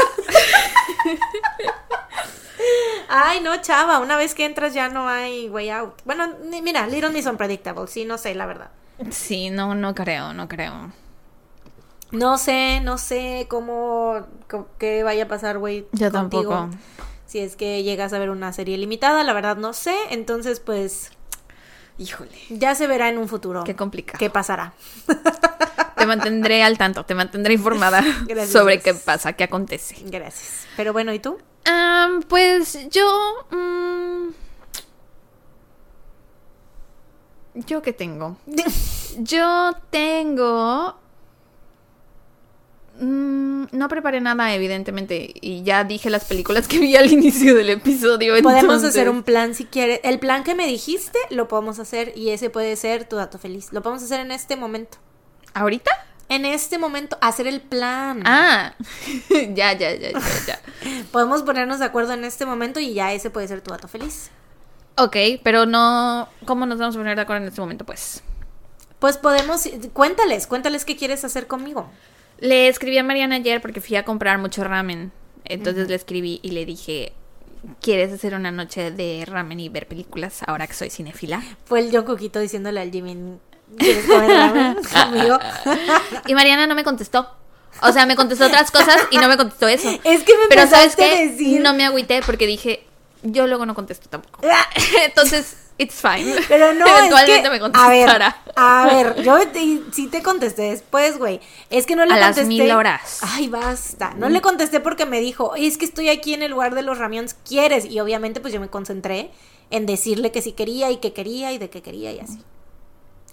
Ay, no, chava, una vez que entras ya no hay way out. Bueno, ni- mira, Little Miss Unpredictable, sí, no sé, la verdad. Sí, no, no creo, no creo. No sé, no sé cómo, qué vaya a pasar, güey. Yo contigo. tampoco. Si es que llegas a ver una serie limitada, la verdad no sé. Entonces, pues, Híjole. ya se verá en un futuro. Qué complicado. ¿Qué pasará? Te mantendré al tanto, te mantendré informada Gracias. sobre qué pasa, qué acontece. Gracias. Pero bueno, ¿y tú? Pues yo... mm, ¿Yo qué tengo? Yo tengo... mm, no preparé nada, evidentemente, y ya dije las películas que vi al inicio del episodio. Podemos entonces- hacer un plan si quieres. El plan que me dijiste lo podemos hacer y ese puede ser tu dato feliz. Lo podemos hacer en este momento. ¿Ahorita? En este momento, hacer el plan. Ah, ya, ya, ya, ya, ya. Podemos ponernos de acuerdo en este momento y ya ese puede ser tu dato feliz. Ok, pero no... ¿Cómo nos vamos a poner de acuerdo en este momento, pues? Pues podemos, cuéntales, cuéntales qué quieres hacer conmigo. Le escribí a Mariana ayer porque fui a comprar mucho ramen. Entonces le escribí y le dije, ¿quieres hacer una noche de ramen y ver películas ahora que soy cinefila? Fue el John Coquito diciéndole al Jimmy, ¿quieres comer ramen conmigo? Y Mariana no me contestó. O sea, me contestó otras cosas y no me contestó eso. Es que me Pero ¿sabes qué? decir... No me agüité porque dije, yo luego no contesto tampoco. Entonces, it's fine. Pero no, Eventualmente es que, me a contestará. ver, a ver, yo te- sí te contesté después, güey. Es que no le A las contesté. mil horas. Ay, basta. No le contesté porque me dijo, "Oye, es que estoy aquí en el lugar de los ramions, ¿quieres? Y obviamente pues yo me concentré en decirle que sí quería y que quería y de que quería y así.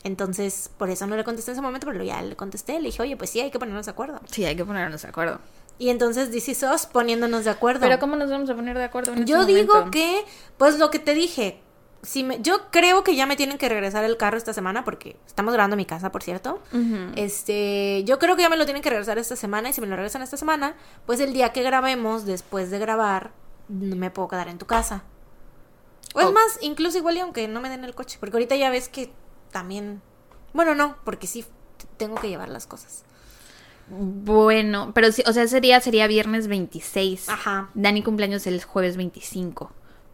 Entonces, por eso no le contesté en ese momento, pero ya le contesté, le dije, oye, pues sí, hay que ponernos de acuerdo. Sí, hay que ponernos de acuerdo. Y entonces dice sos poniéndonos de acuerdo. Pero ¿cómo nos vamos a poner de acuerdo en este Yo digo momento? que, pues lo que te dije, si me, yo creo que ya me tienen que regresar el carro esta semana porque estamos grabando en mi casa, por cierto. Este, yo creo que ya me lo tienen que regresar esta semana y si me lo regresan esta semana, pues el día que grabemos, después de grabar, no me puedo quedar en tu casa. O es más, incluso igual y aunque no me den el coche, porque ahorita ya ves que también, bueno, no, porque sí tengo que llevar las cosas. Bueno, pero sí, o sea, ese día sería viernes 26. Ajá. Dani cumpleaños el jueves 25.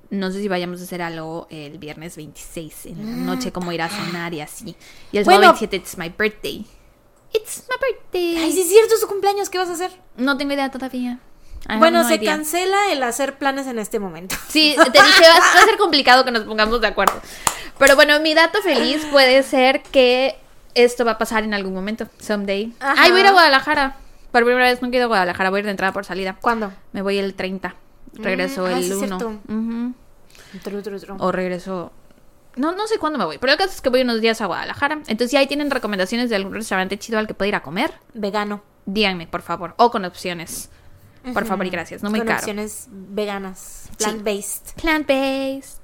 No sé si vayamos a hacer algo el viernes 26 en la noche, como ir a cenar y así. Y el Bueno. sábado 27 it's my birthday. It's my birthday. Ay, sí es cierto, es su cumpleaños, ¿qué vas a hacer? No tengo idea todavía. I Bueno, no se idea. cancela el hacer planes en este momento. Sí, te dije, va, va a ser complicado que nos pongamos de acuerdo. Pero bueno, mi dato feliz puede ser que esto va a pasar en algún momento, someday. Ajá. Ay, voy a ir a Guadalajara. Por primera vez nunca he ido a Guadalajara, voy a ir de entrada por salida. ¿Cuándo? Me voy el 30. Regreso Mm, ah, el sí es 1. cierto. Ujú. Tru, tru, tru. O regreso. No, no sé cuándo me voy. Pero el caso es que voy unos días a Guadalajara. Entonces, si ahí tienen recomendaciones de algún restaurante chido al que pueda ir a comer, Vegano. díganme, por favor. O con opciones. Por favor y gracias. No muy Con caro. opciones veganas, Sí. plant-based. Plant-based.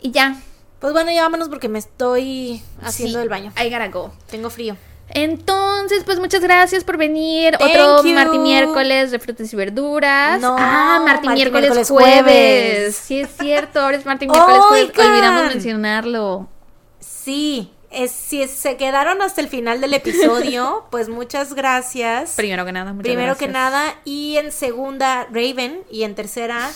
Y ya. Pues bueno, ya vámonos porque me estoy haciendo Sí, el baño. I gotta go. Tengo frío. Entonces, pues muchas gracias por venir. Thank Otro you. martes miércoles de frutas y verduras. No, ah, martes miércoles, miércoles, jueves. jueves. Sí, es cierto. Ahora es martes miércoles jueves. Olvidamos mencionarlo. Sí, es, si se quedaron hasta el final del episodio, pues muchas gracias. Primero que nada, muchas Primero que nada, y en segunda, Raven, y en tercera,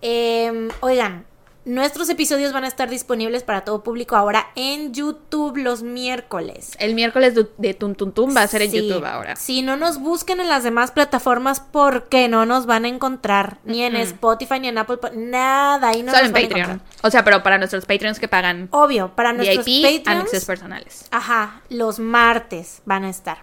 em, oigan, nuestros episodios van a estar disponibles para todo público ahora en YouTube los miércoles. El miércoles de, de Tum Tum Tum va a ser en. YouTube ahora. Si no nos busquen en las demás plataformas, porque no nos van a encontrar. Ni en. Spotify, ni en Apple, nada. Ahí no Solo nos en van a Patreon. encontrar. O sea, pero para nuestros Patreons que pagan Obvio, para nuestros VIP, Patreons. anexos personales. Ajá, los martes van a estar.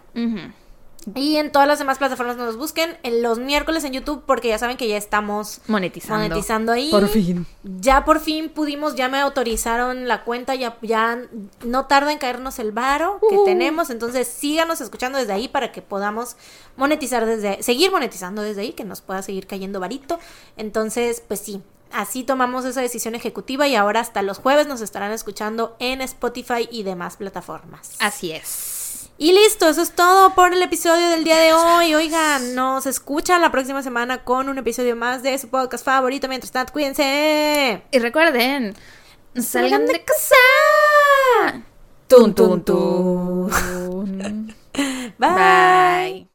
Y en todas las demás plataformas no nos busquen. En los miércoles en YouTube, porque ya saben que ya estamos Monetizando. monetizando ahí. Por fin. Ya por fin pudimos, ya me autorizaron la cuenta, ya, ya no tarda en caernos el varo que Uh. tenemos. Entonces síganos escuchando desde ahí para que podamos monetizar desde, seguir monetizando desde ahí, que nos pueda seguir cayendo varito. Entonces, pues sí. Así tomamos esa decisión ejecutiva y ahora hasta los jueves nos estarán escuchando en Spotify y demás plataformas. Así es. Y listo, eso es todo por el episodio del día de hoy. Oigan, nos escucha la próxima semana con un episodio más de su podcast favorito. Mientras tanto, cuídense. Y recuerden, salgan de casa. Tun, tun, tun. Bye. Bye.